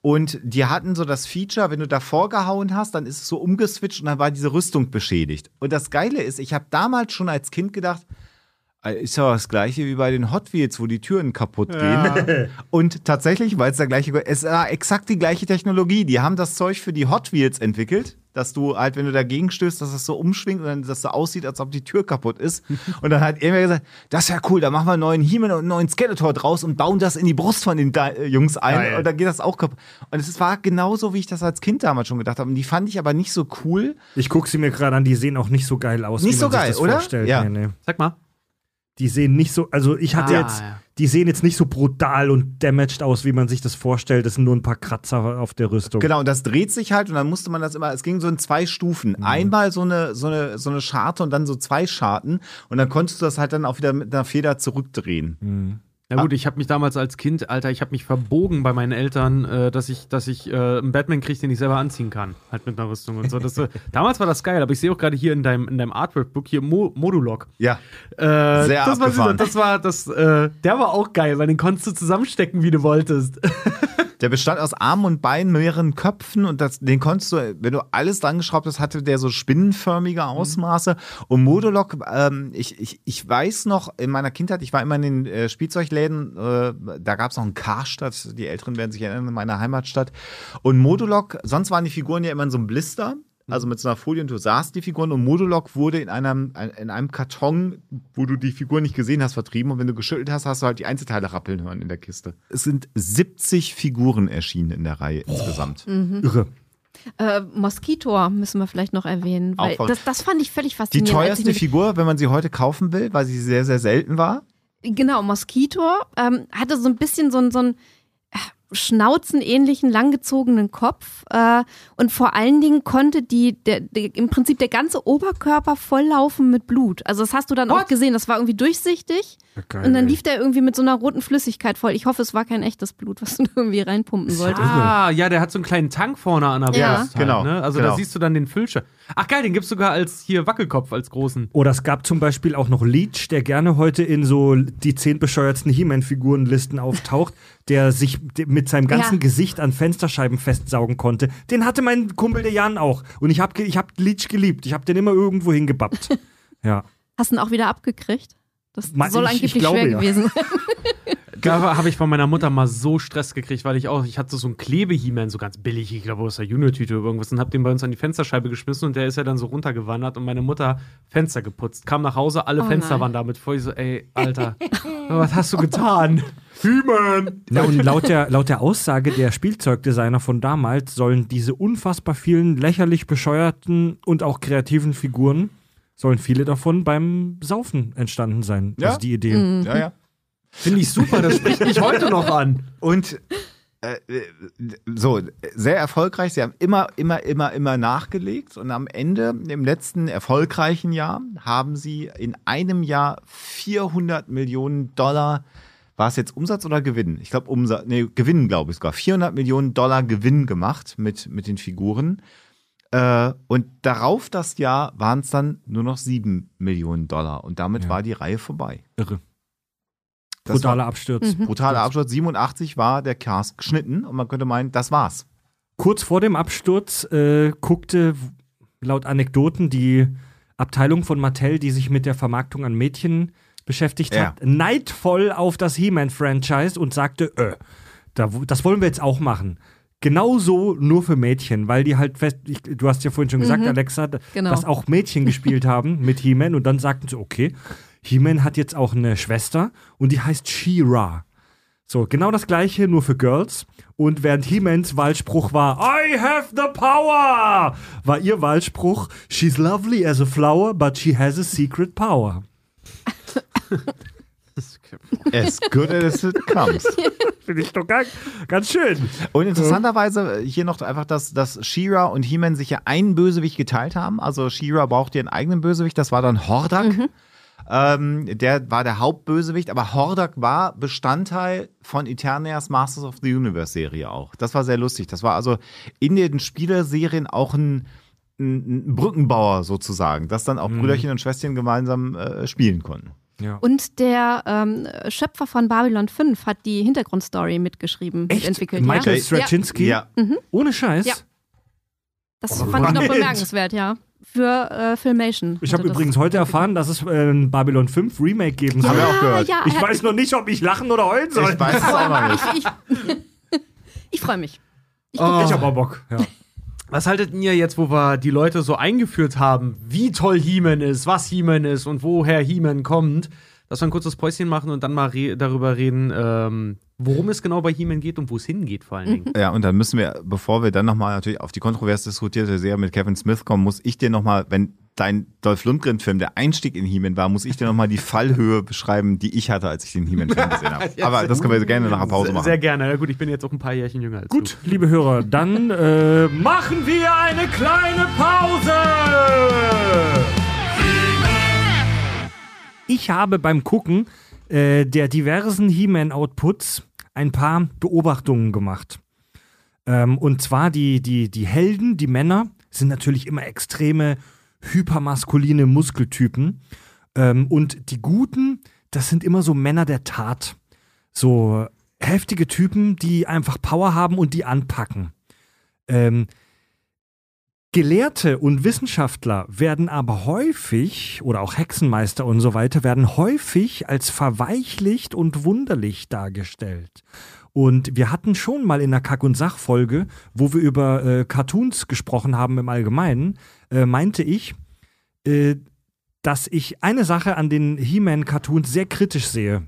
Und die hatten so das Feature, wenn du davor gehauen hast, dann ist es so umgeswitcht und dann war diese Rüstung beschädigt. Und das Geile ist, ich habe damals schon als Kind gedacht, äh, ist ja das gleiche wie bei den Hot Wheels, wo die Türen kaputt gehen. Und tatsächlich, weil es der gleiche, es war exakt die gleiche Technologie. Die haben das Zeug für die Hot Wheels entwickelt. Dass du halt, wenn du dagegen stößt, dass das so umschwingt und dann dass so aussieht, als ob die Tür kaputt ist. Und dann hat irgendwer gesagt, das ist ja cool, da machen wir einen neuen He-Man und einen neuen Skeletor draus und bauen das in die Brust von den da Jungs ein Geil. und dann geht das auch kaputt. Und es war genauso, wie ich das als Kind damals schon gedacht habe. Und die fand ich aber nicht so cool. Ich gucke sie mir gerade an, die sehen auch nicht so geil aus, Nicht wie so geil, das oder? vorstellt. Ja. Nee, nee. Sag mal. Die sehen nicht so, also ich hatte Ah, jetzt, ja. Die sehen jetzt nicht so brutal und damaged aus, wie man sich das vorstellt. Das sind nur ein paar Kratzer auf der Rüstung. Genau, und das dreht sich halt und dann musste man das immer, es ging so in zwei Stufen. Einmal so eine, so eine, so eine Scharte und dann so zwei Scharten und dann konntest du das halt dann auch wieder mit einer Feder zurückdrehen. Na gut, ich habe mich damals als Kind, Alter, ich habe mich verbogen bei meinen Eltern, äh, dass ich, dass ich äh, einen Batman kriege, den ich selber anziehen kann. Halt mit einer Rüstung und so. Das, äh, damals war das geil, aber ich sehe auch gerade hier in deinem, in deinem Artwork-Book hier Mo Modulok. Ja. Äh, Sehr das war, abgefahren. das war, das, äh, der war auch geil, weil den konntest du zusammenstecken, wie du wolltest. Der bestand aus Armen und Beinen, mehreren Köpfen und das, den konntest du, wenn du alles dran geschraubt hast, hatte der so spinnenförmige Ausmaße. Und Modulok, ähm, ich, ich, ich weiß noch, in meiner Kindheit, ich war immer in den äh, Spielzeugläden, äh, da gab es noch einen Karstadt, die Älteren werden sich erinnern, in meiner Heimatstadt. Und Modulok, sonst waren die Figuren ja immer in so einem Blister. Also mit so einer Folie und du sahst die Figuren und Modulok wurde in einem, in einem Karton, wo du die Figur nicht gesehen hast, vertrieben. Und wenn du geschüttelt hast, hast du halt die Einzelteile rappeln hören in der Kiste. Es sind 70 Figuren erschienen in der Reihe insgesamt. Irre. Äh, Moskitor müssen wir vielleicht noch erwähnen, weil das, das fand ich völlig Die faszinierend. ich teuerste Figur, wenn man sie heute kaufen will, weil sie sehr, sehr selten war. Genau, Moskitor ähm, hatte so ein bisschen so, einen- so äh, schnauzenähnlichen, langgezogenen Kopf äh, und vor allen Dingen konnte die, der, der, im Prinzip der ganze Oberkörper volllaufen mit Blut. Also das hast du dann auch What? gesehen, das war irgendwie durchsichtig geil, und dann lief der irgendwie mit so einer roten Flüssigkeit voll. Ich hoffe, es war kein echtes Blut, was du irgendwie reinpumpen solltest. Ah, ja, der hat so einen kleinen Tank vorne an der Ja. Brust. Halt, Genau, Ne? Also genau. da siehst du dann den Füllscher. Ach geil, den gibt's sogar als hier Wackelkopf als großen. Oder es gab zum Beispiel auch noch Leech, der gerne heute in so die zehn bescheuertsten He-Man-Figurenlisten auftaucht, der sich mit seinem ganzen Ja. Gesicht an Fensterscheiben festsaugen konnte. Den hatte mein Kumpel der Jan auch. Und ich habe ich hab Leech geliebt. Ich habe den immer irgendwo hingebappt. ja. Hast du ihn auch wieder abgekriegt? Das soll ich- ich angeblich glaube, schwer ja. gewesen sein. Da habe ich von meiner Mutter mal so Stress gekriegt, weil ich auch, ich hatte so einen Klebe-He-Man, so ganz billig, ich glaube aus der Junior-Tüte oder irgendwas, und hab den bei uns an die Fensterscheibe geschmissen und der ist ja dann so runtergewandert und meine Mutter Fenster geputzt. Kam nach Hause, alle Oh Fenster nein. waren damit voll. Ich so, ey, Alter, was hast du getan? He-Man! Ja, und laut der, laut der Aussage der Spielzeugdesigner von damals sollen diese unfassbar vielen lächerlich bescheuerten und auch kreativen Figuren, sollen viele davon beim Saufen entstanden sein. Ja. Das ist die Idee. Mhm. Ja, ja. Finde ich super, das spricht mich heute noch an. Und äh, so, sehr erfolgreich. Sie haben immer, immer, immer, immer nachgelegt. Und am Ende, im letzten erfolgreichen Jahr, haben sie in einem Jahr 400 Millionen Dollar, war es jetzt Umsatz oder Gewinn? Ich glaube Umsatz, nee, Gewinn glaube ich sogar. 400 Millionen Dollar Gewinn gemacht mit, mit den Figuren. Äh, und darauf das Jahr waren es dann nur noch 7 Millionen Dollar. Und damit Ja. war die Reihe vorbei. Irre. Das Brutaler Absturz. Brutaler Absturz. 87 war der Cast geschnitten und man könnte meinen, das war's. Kurz vor dem Absturz äh, guckte laut Anekdoten die Abteilung von Mattel, die sich mit der Vermarktung an Mädchen beschäftigt Ja. hat, neidvoll auf das He-Man-Franchise und sagte, äh, da, das wollen wir jetzt auch machen. Genauso nur für Mädchen, weil die halt fest, ich, du hast ja vorhin schon gesagt, Alexa, d- Genau. dass auch Mädchen gespielt haben mit He-Man und dann sagten sie, okay, He-Man hat jetzt auch eine Schwester und die heißt She-Ra. So, genau das gleiche, nur für Girls. Und während He-Mans Wahlspruch war, I have the power, war ihr Wahlspruch, She's lovely as a flower, but she has a secret power. As good as it comes. Finde ich doch ganz, ganz schön. Und interessanterweise hier noch einfach, dass, dass She-Ra und He-Man sich ja einen Bösewicht geteilt haben. Also She-Ra braucht ihren eigenen Bösewicht, das war dann Hordak. Ähm, der war der Hauptbösewicht, aber Hordak war Bestandteil von Eternias Masters of the Universe Serie auch. Das war sehr lustig. Das war also in den Spielerserien auch ein, ein, ein Brückenbauer sozusagen, dass dann auch Brüderchen und Schwesterchen gemeinsam äh, spielen konnten. Ja. Und der ähm, Schöpfer von Babylon 5 hat die Hintergrundstory mitgeschrieben, Echt? entwickelt. Michael ja? Straczynski? Ja. Ohne Scheiß? Ja. Das Oh, fand ich noch bemerkenswert, ja. Für äh, Filmation. Ich habe übrigens heute erfahren, dass es äh, ein Babylon 5 Remake geben soll. Haben wir auch gehört. Ja, Ich äh, weiß noch nicht, ob ich lachen oder heulen soll. Ich weiß es auch noch nicht. ich, ich, ich freue mich. Ich Ich habe auch Bock. Ja. Was haltet ihr jetzt, wo wir die Leute so eingeführt haben, wie toll He-Man ist, was He-Man ist und woher He-Man kommt, dass wir ein kurzes Päuschen machen und dann mal re darüber reden, ähm, worum es genau bei He-Man geht und wo es hingeht vor allen Dingen. Ja, und dann müssen wir, bevor wir dann nochmal natürlich auf die kontrovers diskutierte Serie mit Kevin Smith kommen, muss ich dir nochmal, wenn dein Dolph Lundgren-Film der Einstieg in He-Man war, muss ich dir nochmal die Fallhöhe beschreiben, die ich hatte, als ich den He-Man-Film gesehen habe. Aber das können wir gerne nach der Pause machen. Sehr gerne. Ja, gut, ich bin jetzt auch ein paar Jährchen jünger als Gut, liebe Hörer, dann äh, machen wir eine kleine Pause. Ich habe beim Gucken äh, der diversen He-Man-Outputs ein paar Beobachtungen gemacht. Ähm, und zwar die, die, die Helden, die Männer, sind natürlich immer extreme hypermaskuline Muskeltypen. Ähm, und die Guten, das sind immer so Männer der Tat. So heftige Typen, die einfach Power haben und die anpacken. Ähm, Gelehrte und Wissenschaftler werden aber häufig, oder auch Hexenmeister und so weiter, werden häufig als verweichlicht und wunderlich dargestellt. Und wir hatten schon mal in der Kack- und Sach-Folge, wo wir über äh, Cartoons gesprochen haben im Allgemeinen, äh, meinte ich, äh, dass ich eine Sache an den He-Man-Cartoons sehr kritisch sehe.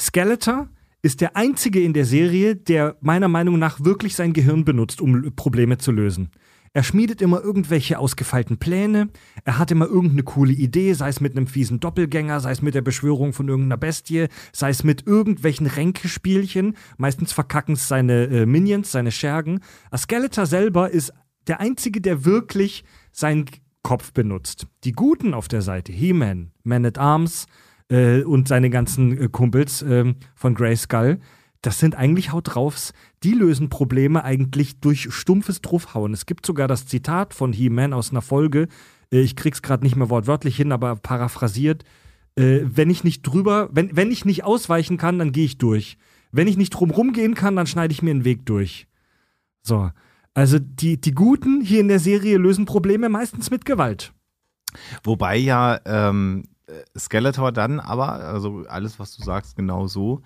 Skeletor ist der einzige in der Serie, der meiner Meinung nach wirklich sein Gehirn benutzt, um Probleme zu lösen. Er schmiedet immer irgendwelche ausgefeilten Pläne, er hat immer irgendeine coole Idee, sei es mit einem fiesen Doppelgänger, sei es mit der Beschwörung von irgendeiner Bestie, sei es mit irgendwelchen Ränkespielchen, meistens verkacken es seine äh, Minions, seine Schergen. A Skeletor selber ist der einzige, der wirklich seinen Kopf benutzt. Die Guten auf der Seite, He-Man, Man at Arms äh, und seine ganzen äh, Kumpels äh, von Grey Skull, das sind eigentlich Haut draufs. Die lösen Probleme eigentlich durch stumpfes Draufhauen. Es gibt sogar das Zitat von He-Man aus einer Folge. Äh, ich krieg's gerade nicht mehr wortwörtlich hin, aber paraphrasiert. Äh, wenn ich nicht drüber, wenn, wenn ich nicht ausweichen kann, dann gehe ich durch. Wenn ich nicht drumrum gehen kann, dann schneide ich mir einen Weg durch. So. Also die, die Guten hier in der Serie lösen Probleme meistens mit Gewalt. Wobei ja ähm, Skeletor dann aber, also alles, was du sagst, genau so,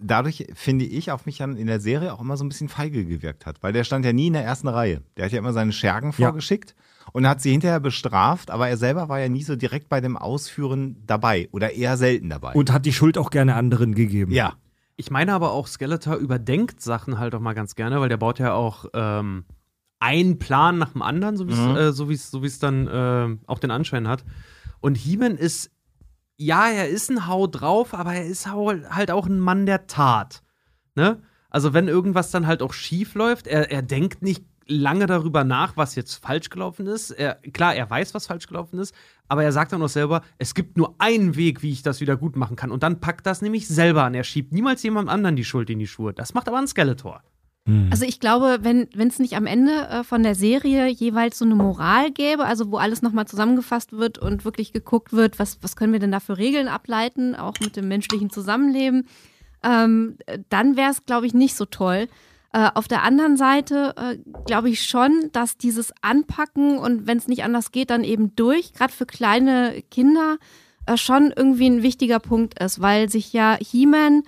dadurch finde ich auf mich dann in der Serie auch immer so ein bisschen feige gewirkt hat, weil der stand ja nie in der ersten Reihe. Der hat ja immer seine Schergen Ja. vorgeschickt und hat sie hinterher bestraft, aber er selber war ja nie so direkt bei dem Ausführen dabei oder eher selten dabei. Und hat die Schuld auch gerne anderen gegeben. ja, Ich meine aber auch, Skeletor überdenkt Sachen halt auch mal ganz gerne, weil der baut ja auch ähm, einen Plan nach dem anderen, so wie es Mhm. äh, so wie's- so dann äh, auch den Anschein hat. Und He-Man ist, ja, er ist ein Hau drauf, aber er ist halt auch ein Mann der Tat. Ne? Also, wenn irgendwas dann halt auch schief läuft, er, er denkt nicht lange darüber nach, was jetzt falsch gelaufen ist. Er, klar, er weiß, was falsch gelaufen ist, aber er sagt dann auch selber, es gibt nur einen Weg, wie ich das wieder gut machen kann. Und dann packt das nämlich selber an. Er schiebt niemals jemand anderen die Schuld in die Schuhe. Das macht aber ein Skeletor. Also ich glaube, wenn es nicht am Ende äh, von der Serie jeweils so eine Moral gäbe, also wo alles nochmal zusammengefasst wird und wirklich geguckt wird, was, was können wir denn da für Regeln ableiten, auch mit dem menschlichen Zusammenleben, ähm, äh, dann wäre es, glaube ich, nicht so toll. Äh, auf der anderen Seite äh, glaube ich schon, dass dieses Anpacken und wenn es nicht anders geht, dann eben durch, gerade für kleine Kinder, äh, schon irgendwie ein wichtiger Punkt ist, weil sich ja He-Man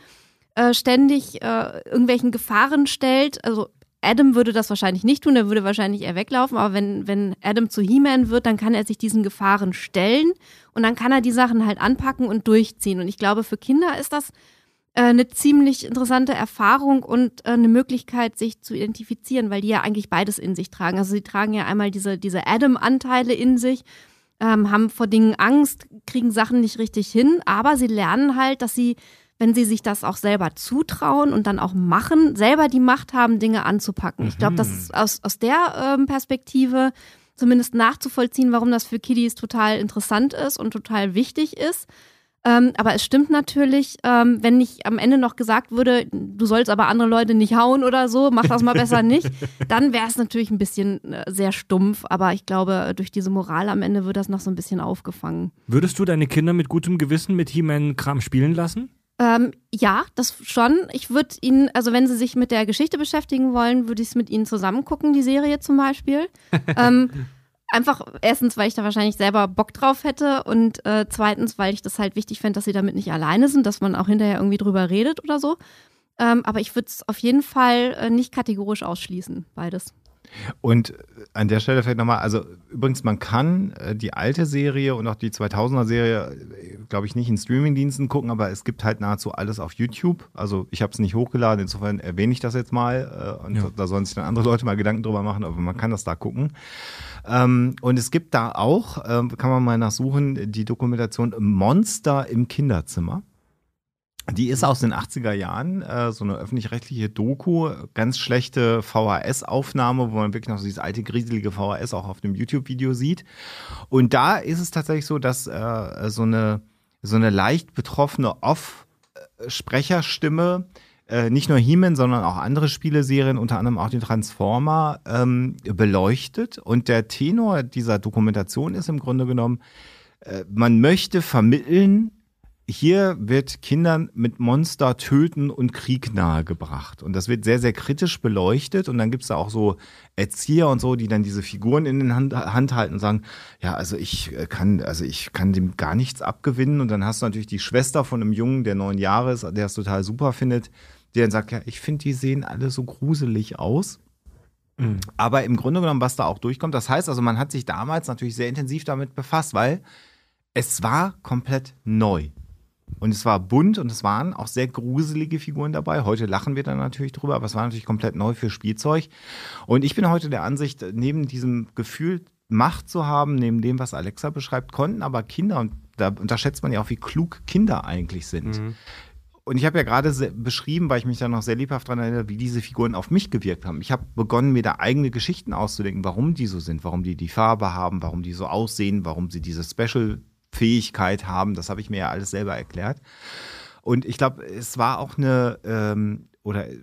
äh, ständig äh, irgendwelchen Gefahren stellt. Also Adam würde das wahrscheinlich nicht tun, er würde wahrscheinlich eher weglaufen, aber wenn, wenn Adam zu He-Man wird, dann kann er sich diesen Gefahren stellen und dann kann er die Sachen halt anpacken und durchziehen. Und ich glaube, für Kinder ist das äh, eine ziemlich interessante Erfahrung und äh, eine Möglichkeit, sich zu identifizieren, weil die ja eigentlich beides in sich tragen. Also sie tragen ja einmal diese, diese Adam-Anteile in sich, ähm, haben vor Dingen Angst, kriegen Sachen nicht richtig hin, aber sie lernen halt, dass sie wenn sie sich das auch selber zutrauen und dann auch machen, selber die Macht haben, Dinge anzupacken. Ich glaube, das ist aus, aus der ähm, Perspektive zumindest nachzuvollziehen, warum das für Kiddies total interessant ist und total wichtig ist. Ähm, aber es stimmt natürlich, ähm, wenn nicht am Ende noch gesagt würde, du sollst aber andere Leute nicht hauen oder so, mach das mal besser nicht, dann wäre es natürlich ein bisschen äh, sehr stumpf. Aber ich glaube, durch diese Moral am Ende wird das noch so ein bisschen aufgefangen. Würdest du deine Kinder mit gutem Gewissen mit He-Man-Kram spielen lassen? Ähm, ja, das schon. Ich würde Ihnen, also wenn Sie sich mit der Geschichte beschäftigen wollen, würde ich es mit Ihnen zusammen gucken, die Serie zum Beispiel. ähm, einfach erstens, weil ich da wahrscheinlich selber Bock drauf hätte und äh, zweitens, weil ich das halt wichtig fände, dass Sie damit nicht alleine sind, dass man auch hinterher irgendwie drüber redet oder so. Ähm, aber ich würde es auf jeden Fall äh, nicht kategorisch ausschließen, beides. Und an der Stelle vielleicht nochmal, also übrigens, man kann äh, die alte Serie und auch die 2000er Serie, äh, glaube ich, nicht in Streamingdiensten gucken, aber es gibt halt nahezu alles auf YouTube. Also ich habe es nicht hochgeladen, insofern erwähne ich das jetzt mal äh, und Ja. da sollen sich dann andere Leute mal Gedanken drüber machen, aber man kann das da gucken. Ähm, und es gibt da auch, kann man mal nachsuchen, die Dokumentation Monster im Kinderzimmer. Die ist aus den 80er Jahren, äh, so eine öffentlich-rechtliche Doku, ganz schlechte VHS-Aufnahme, wo man wirklich noch so dieses alte, grieselige VHS auch auf dem YouTube-Video sieht. Und da ist es tatsächlich so, dass äh, so, eine, so eine leicht betroffene Off-Sprecherstimme äh, nicht nur He-Man, sondern auch andere Spieleserien, unter anderem auch den Transformer, ähm, beleuchtet. Und der Tenor dieser Dokumentation ist im Grunde genommen, äh, man möchte vermitteln, hier wird Kindern mit Monster töten und Krieg nahegebracht. Und das wird sehr, sehr kritisch beleuchtet. Und dann gibt es da auch so Erzieher und so, die dann diese Figuren in den Hand, Hand halten und sagen, ja, also ich äh, kann, also ich kann dem gar nichts abgewinnen. Und dann hast du natürlich die Schwester von einem Jungen, der neun Jahre ist, der es total super findet, der dann sagt, ja, ich finde, die sehen alle so gruselig aus. Aber im Grunde genommen, was da auch durchkommt, das heißt also, man hat sich damals natürlich sehr intensiv damit befasst, weil es war komplett neu. Und es war bunt und es waren auch sehr gruselige Figuren dabei. Heute lachen wir da natürlich drüber, aber es war natürlich komplett neu für Spielzeug. Und ich bin heute der Ansicht, neben diesem Gefühl, Macht zu haben, neben dem, was Alexa beschreibt, konnten aber Kinder, und da unterschätzt man ja auch, wie klug Kinder eigentlich sind. Und ich habe ja gerade beschrieben, weil ich mich da noch sehr lebhaft daran erinnere, wie diese Figuren auf mich gewirkt haben. Ich habe begonnen, mir da eigene Geschichten auszudenken, warum die so sind, warum die die Farbe haben, warum die so aussehen, warum sie diese Special-Fähigkeit haben. Das habe ich mir ja alles selber erklärt. Und ich glaube, es war auch eine, ähm, oder äh,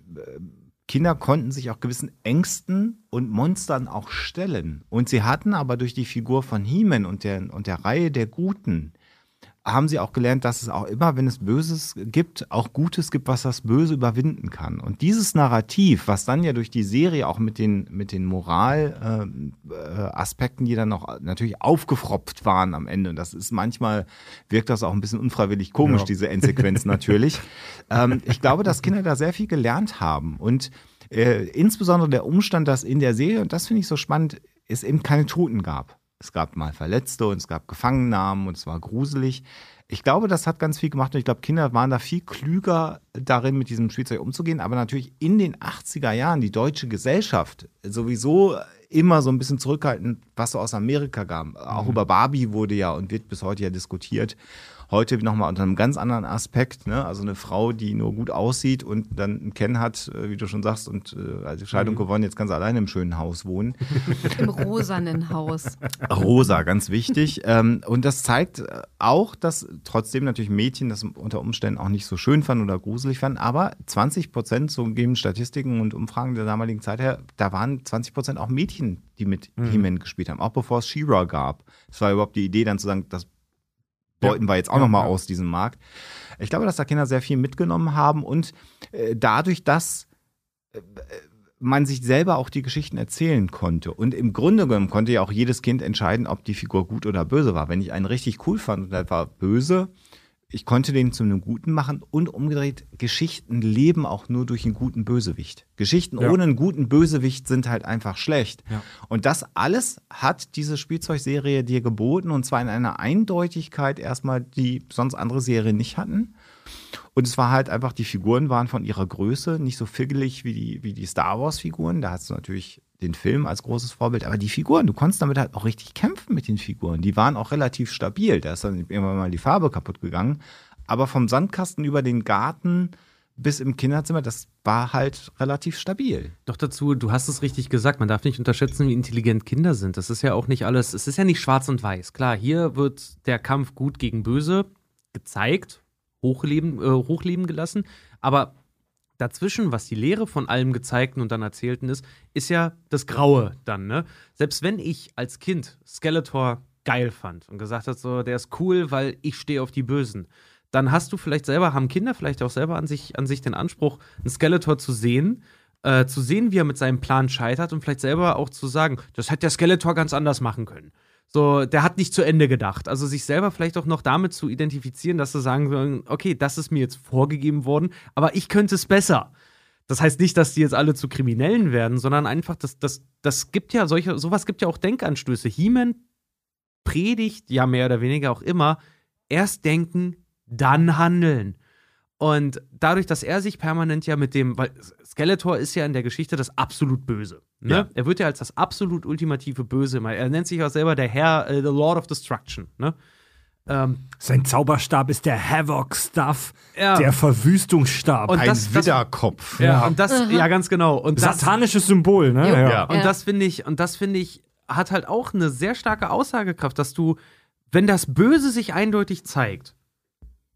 Kinder konnten sich auch gewissen Ängsten und Monstern auch stellen. Und sie hatten aber durch die Figur von He-Man und der, und der Reihe der Guten, haben sie auch gelernt, dass es auch immer, wenn es Böses gibt, auch Gutes gibt, was das Böse überwinden kann. Und dieses Narrativ, was dann ja durch die Serie auch mit den, mit den Moralaspekten, äh, Aspekten, die dann noch natürlich aufgefropft waren am Ende, und das ist manchmal, wirkt das auch ein bisschen unfreiwillig komisch, Ja. diese Endsequenz natürlich. ähm, ich glaube, dass Kinder da sehr viel gelernt haben. Und äh, insbesondere der Umstand, dass in der Serie, und das finde ich so spannend, es eben keine Toten gab. Es gab mal Verletzte und es gab Gefangennahmen und es war gruselig. Ich glaube, das hat ganz viel gemacht und ich glaube, Kinder waren da viel klüger darin, mit diesem Spielzeug umzugehen. Aber natürlich in den 80er Jahren, die deutsche Gesellschaft sowieso immer so ein bisschen zurückhaltend, was so aus Amerika kam. Auch über Barbie wurde ja und wird bis heute ja diskutiert. Heute nochmal unter einem ganz anderen Aspekt. Ne? Also eine Frau, die nur gut aussieht und dann einen Ken hat, äh, wie du schon sagst, und äh, also Scheidung gewonnen, jetzt sie alleine im schönen Haus wohnen. Im rosanen Haus. Rosa, ganz wichtig. ähm, und das zeigt auch, dass trotzdem natürlich Mädchen das unter Umständen auch nicht so schön fanden oder gruselig fanden, aber 20 Prozent, so geben Statistiken und Umfragen der damaligen Zeit her, da waren 20 Prozent auch Mädchen, die mit He-Man gespielt haben, auch bevor es She-Ra gab. Es war überhaupt die Idee, dann zu sagen, das beuten wir jetzt auch Ja, noch mal ja. aus diesem Markt. Ich glaube, dass da Kinder sehr viel mitgenommen haben und äh, dadurch, dass äh, man sich selber auch die Geschichten erzählen konnte. Und im Grunde genommen konnte ja auch jedes Kind entscheiden, ob die Figur gut oder böse war. Wenn ich einen richtig cool fand und der war böse, ich konnte den zu einem Guten machen und umgedreht, Geschichten leben auch nur durch einen guten Bösewicht. Geschichten Ja. ohne einen guten Bösewicht sind halt einfach schlecht. Ja. Und das alles hat diese Spielzeugserie dir geboten und zwar in einer Eindeutigkeit erstmal, die sonst andere Serien nicht hatten. Und es war halt einfach, die Figuren waren von ihrer Größe nicht so figgelig wie die, wie die Star Wars-Figuren. Da hast du natürlich den Film als großes Vorbild, aber die Figuren, du konntest damit halt auch richtig kämpfen mit den Figuren. Die waren auch relativ stabil. Da ist dann irgendwann mal die Farbe kaputt gegangen. Aber vom Sandkasten über den Garten bis im Kinderzimmer, das war halt relativ stabil. Doch dazu, du hast es richtig gesagt, man darf nicht unterschätzen, wie intelligent Kinder sind. Das ist ja auch nicht alles, es ist ja nicht schwarz und weiß. Klar, hier wird der Kampf gut gegen böse gezeigt, hochleben, äh, hochleben gelassen, aber dazwischen, was die Lehre von allem Gezeigten und dann Erzählten ist, ist ja das Graue dann, ne? Selbst wenn ich als Kind Skeletor geil fand und gesagt hat, so, der ist cool, weil ich stehe auf die Bösen, dann hast du vielleicht selber, haben Kinder vielleicht auch selber an sich, an sich den Anspruch, einen Skeletor zu sehen, äh, zu sehen, wie er mit seinem Plan scheitert und vielleicht selber auch zu sagen, das hätte der Skeletor ganz anders machen können. So, der hat nicht zu Ende gedacht. Also sich selber vielleicht auch noch damit zu identifizieren, dass sie sagen okay, das ist mir jetzt vorgegeben worden, aber ich könnte es besser. Das heißt nicht, dass die jetzt alle zu Kriminellen werden, sondern einfach, das, das, das gibt ja solche, sowas gibt ja auch Denkanstöße. He-Man predigt ja mehr oder weniger auch immer, erst denken, dann handeln. Und dadurch, dass er sich permanent ja mit dem, weil Skeletor ist ja in der Geschichte das absolut Böse. Ne? Ja. Er wird ja als das absolut ultimative Böse immer. Er nennt sich auch selber der Herr, äh, the Lord of Destruction. Ne? Ähm, Sein Zauberstab ist der Havoc-Stuff, Ja. der Verwüstungsstab. Und Ein das- das- Widderkopf. ja, und das, ja, ganz genau. Und das, Satanisches Symbol, ne? Ja. Ja. Und Ja. das finde ich, und das finde ich, hat halt auch eine sehr starke Aussagekraft, dass du, wenn das Böse sich eindeutig zeigt,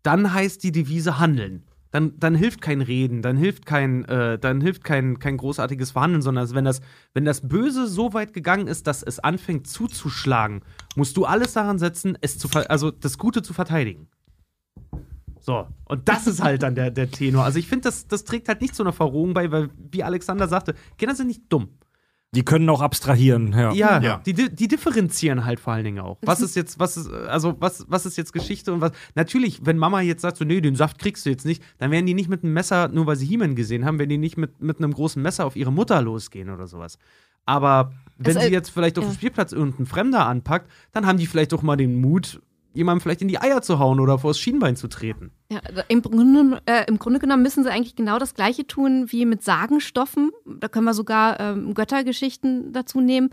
dann heißt die Devise handeln. Dann, dann hilft kein Reden, dann hilft kein, äh, dann hilft kein, kein großartiges Verhandeln, sondern wenn das, wenn das Böse so weit gegangen ist, dass es anfängt zuzuschlagen, musst du alles daran setzen, es zu also das Gute zu verteidigen. So, und das ist halt dann der, der Tenor. Also ich finde, das, das trägt halt nicht zu einer Verrohung bei, weil, wie Alexander sagte, Kinder sind nicht dumm. Die können auch abstrahieren, ja. Ja, Ja. Die, di- die differenzieren halt vor allen Dingen auch. Was ist jetzt, was ist, also was, was ist jetzt Geschichte und was. Natürlich, wenn Mama jetzt sagt, so, nee, den Saft kriegst du jetzt nicht, dann werden die nicht mit einem Messer, nur weil sie He-Man gesehen haben, werden die nicht mit, mit einem großen Messer auf ihre Mutter losgehen oder sowas. Aber wenn Also, sie jetzt vielleicht auf ja. dem Spielplatz irgendeinen Fremder anpackt, dann haben die vielleicht doch mal den Mut, jemandem vielleicht in die Eier zu hauen oder vors Schienbein zu treten. Ja, also im, Grunde, äh, Im Grunde genommen müssen sie eigentlich genau das Gleiche tun wie mit Sagenstoffen. Da können wir sogar ähm, Göttergeschichten dazu nehmen.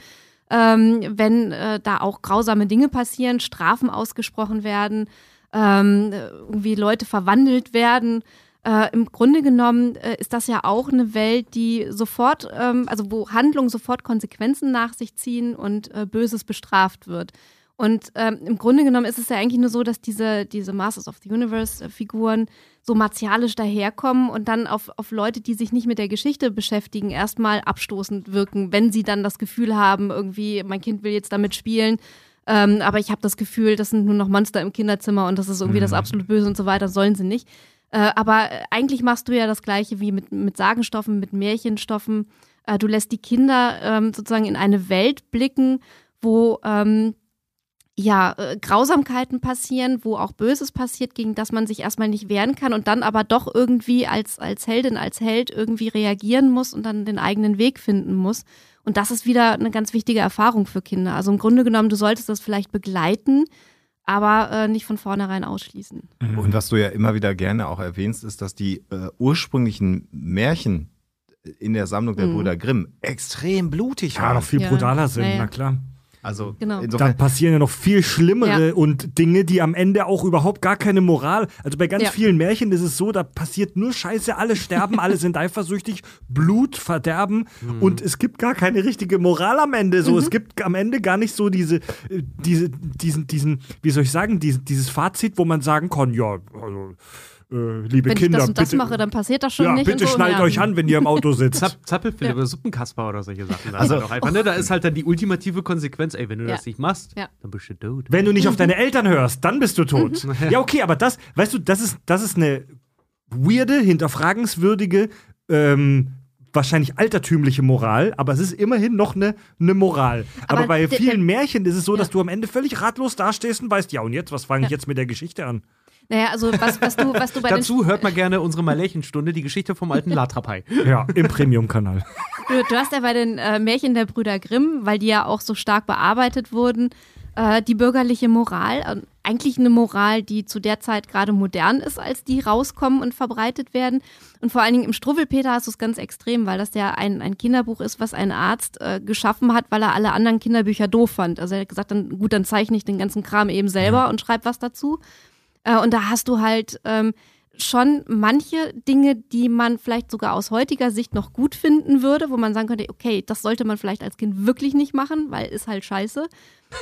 Ähm, wenn äh, da auch grausame Dinge passieren, Strafen ausgesprochen werden, ähm, irgendwie Leute verwandelt werden. Äh, Im Grunde genommen äh, ist das ja auch eine Welt, die sofort, ähm, also wo Handlungen sofort Konsequenzen nach sich ziehen und äh, Böses bestraft wird. Und ähm, im Grunde genommen ist es ja eigentlich nur so, dass diese, diese Masters of the Universe-Figuren so martialisch daherkommen und dann auf, auf Leute, die sich nicht mit der Geschichte beschäftigen, erstmal abstoßend wirken, wenn sie dann das Gefühl haben, irgendwie, mein Kind will jetzt damit spielen. Ähm, aber ich habe das Gefühl, das sind nur noch Monster im Kinderzimmer und das ist irgendwie das absolut Böse und so weiter, sollen sie nicht. Äh, aber äh, eigentlich machst du ja das Gleiche wie mit, mit Sagenstoffen, mit Märchenstoffen. Äh, du lässt die Kinder ähm, sozusagen in eine Welt blicken, wo ähm, ja, äh, Grausamkeiten passieren, wo auch Böses passiert, gegen das man sich erstmal nicht wehren kann und dann aber doch irgendwie als, als Heldin, als Held irgendwie reagieren muss und dann den eigenen Weg finden muss. Und das ist wieder eine ganz wichtige Erfahrung für Kinder. Also im Grunde genommen, du solltest das vielleicht begleiten, aber äh, nicht von vornherein ausschließen. Und was du ja immer wieder gerne auch erwähnst, ist, dass die äh, ursprünglichen Märchen in der Sammlung der Mhm. Brüder Grimm extrem blutig Ja, waren. noch viel Ja. brutaler sind, Ja, ja. na klar. Also Genau. Da insofern, passieren ja noch viel schlimmere Ja. und Dinge, die am Ende auch überhaupt gar keine Moral. Also bei ganz Ja. vielen Märchen ist es so, da passiert nur Scheiße, alle sterben, alle sind eifersüchtig, Blut, Verderben und es gibt gar keine richtige Moral am Ende. So, es gibt am Ende gar nicht so diese, äh, diese, diesen, diesen, wie soll ich sagen, diesen, dieses Fazit, wo man sagen kann, ja, also, äh, liebe Wenn Kinder, ich das und das bitte, mache, dann passiert das schon ja, nicht. bitte so. schnallt ja. euch an, wenn ihr im Auto sitzt. Zapp, Zappelphilipp Ja. oder Suppenkasper oder solche Sachen. Also- Also, doch einfach, ne? Da ist halt dann die ultimative Konsequenz, ey, wenn du Ja. das nicht machst, Ja. dann bist du tot. Wenn du nicht auf deine Eltern hörst, dann bist du tot. Ja, okay, aber das, weißt du, das ist, das ist eine weirde, hinterfragenswürdige, ähm, wahrscheinlich altertümliche Moral, aber es ist immerhin noch eine, eine Moral. Aber, Aber bei vielen Märchen ist es so, Ja. dass du am Ende völlig ratlos dastehst und weißt, ja und jetzt, was fange ich jetzt mit der Geschichte an? Naja, also was, was, du, was du bei den Dazu hört man gerne unsere Märchenstunde, die Geschichte vom alten Latrapai. Ja, im Premium-Kanal. Du, du hast ja bei den äh, Märchen der Brüder Grimm, weil die ja auch so stark bearbeitet wurden, äh, die bürgerliche Moral. äh, eigentlich eine Moral, die zu der Zeit gerade modern ist, als die rauskommen und verbreitet werden. Und vor allen Dingen im Struwwelpeter hast du es ganz extrem, weil das ja ein, ein Kinderbuch ist, was ein Arzt äh, geschaffen hat, weil er alle anderen Kinderbücher doof fand. Also er hat gesagt, dann gut, dann zeichne ich den ganzen Kram eben selber und schreibe was dazu. Äh, und da hast du halt ähm, schon manche Dinge, die man vielleicht sogar aus heutiger Sicht noch gut finden würde, wo man sagen könnte, okay, das sollte man vielleicht als Kind wirklich nicht machen, weil ist halt scheiße.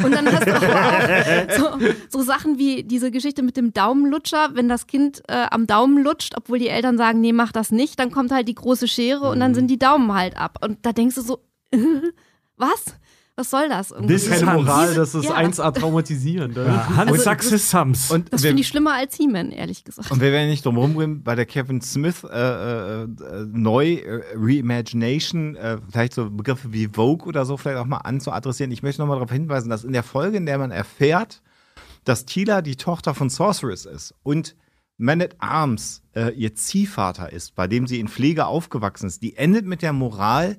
Und dann hast du auch so, so Sachen wie diese Geschichte mit dem Daumenlutscher, wenn das Kind äh, am Daumen lutscht, obwohl die Eltern sagen, nee, mach das nicht, dann kommt halt die große Schere und dann sind die Daumen halt ab. Und da denkst du so, was? Was soll das? irgendwie? This is Keine. Moral, das ist Ja. 1A traumatisierend. Ja, Hans Also, Sachs ist Sams. und das finde ich schlimmer als He-Man, ehrlich gesagt. und wir werden nicht drum rumgehen, bei der Kevin Smith äh, äh, äh, neu äh, Reimagination, äh, vielleicht so Begriffe wie Vogue oder so vielleicht auch mal anzuadressieren. Ich möchte nochmal darauf hinweisen, dass in der Folge, in der man erfährt, dass Tila die Tochter von Sorceress ist und Man at Arms äh, ihr Ziehvater ist, bei dem sie in Pflege aufgewachsen ist, die endet mit der Moral,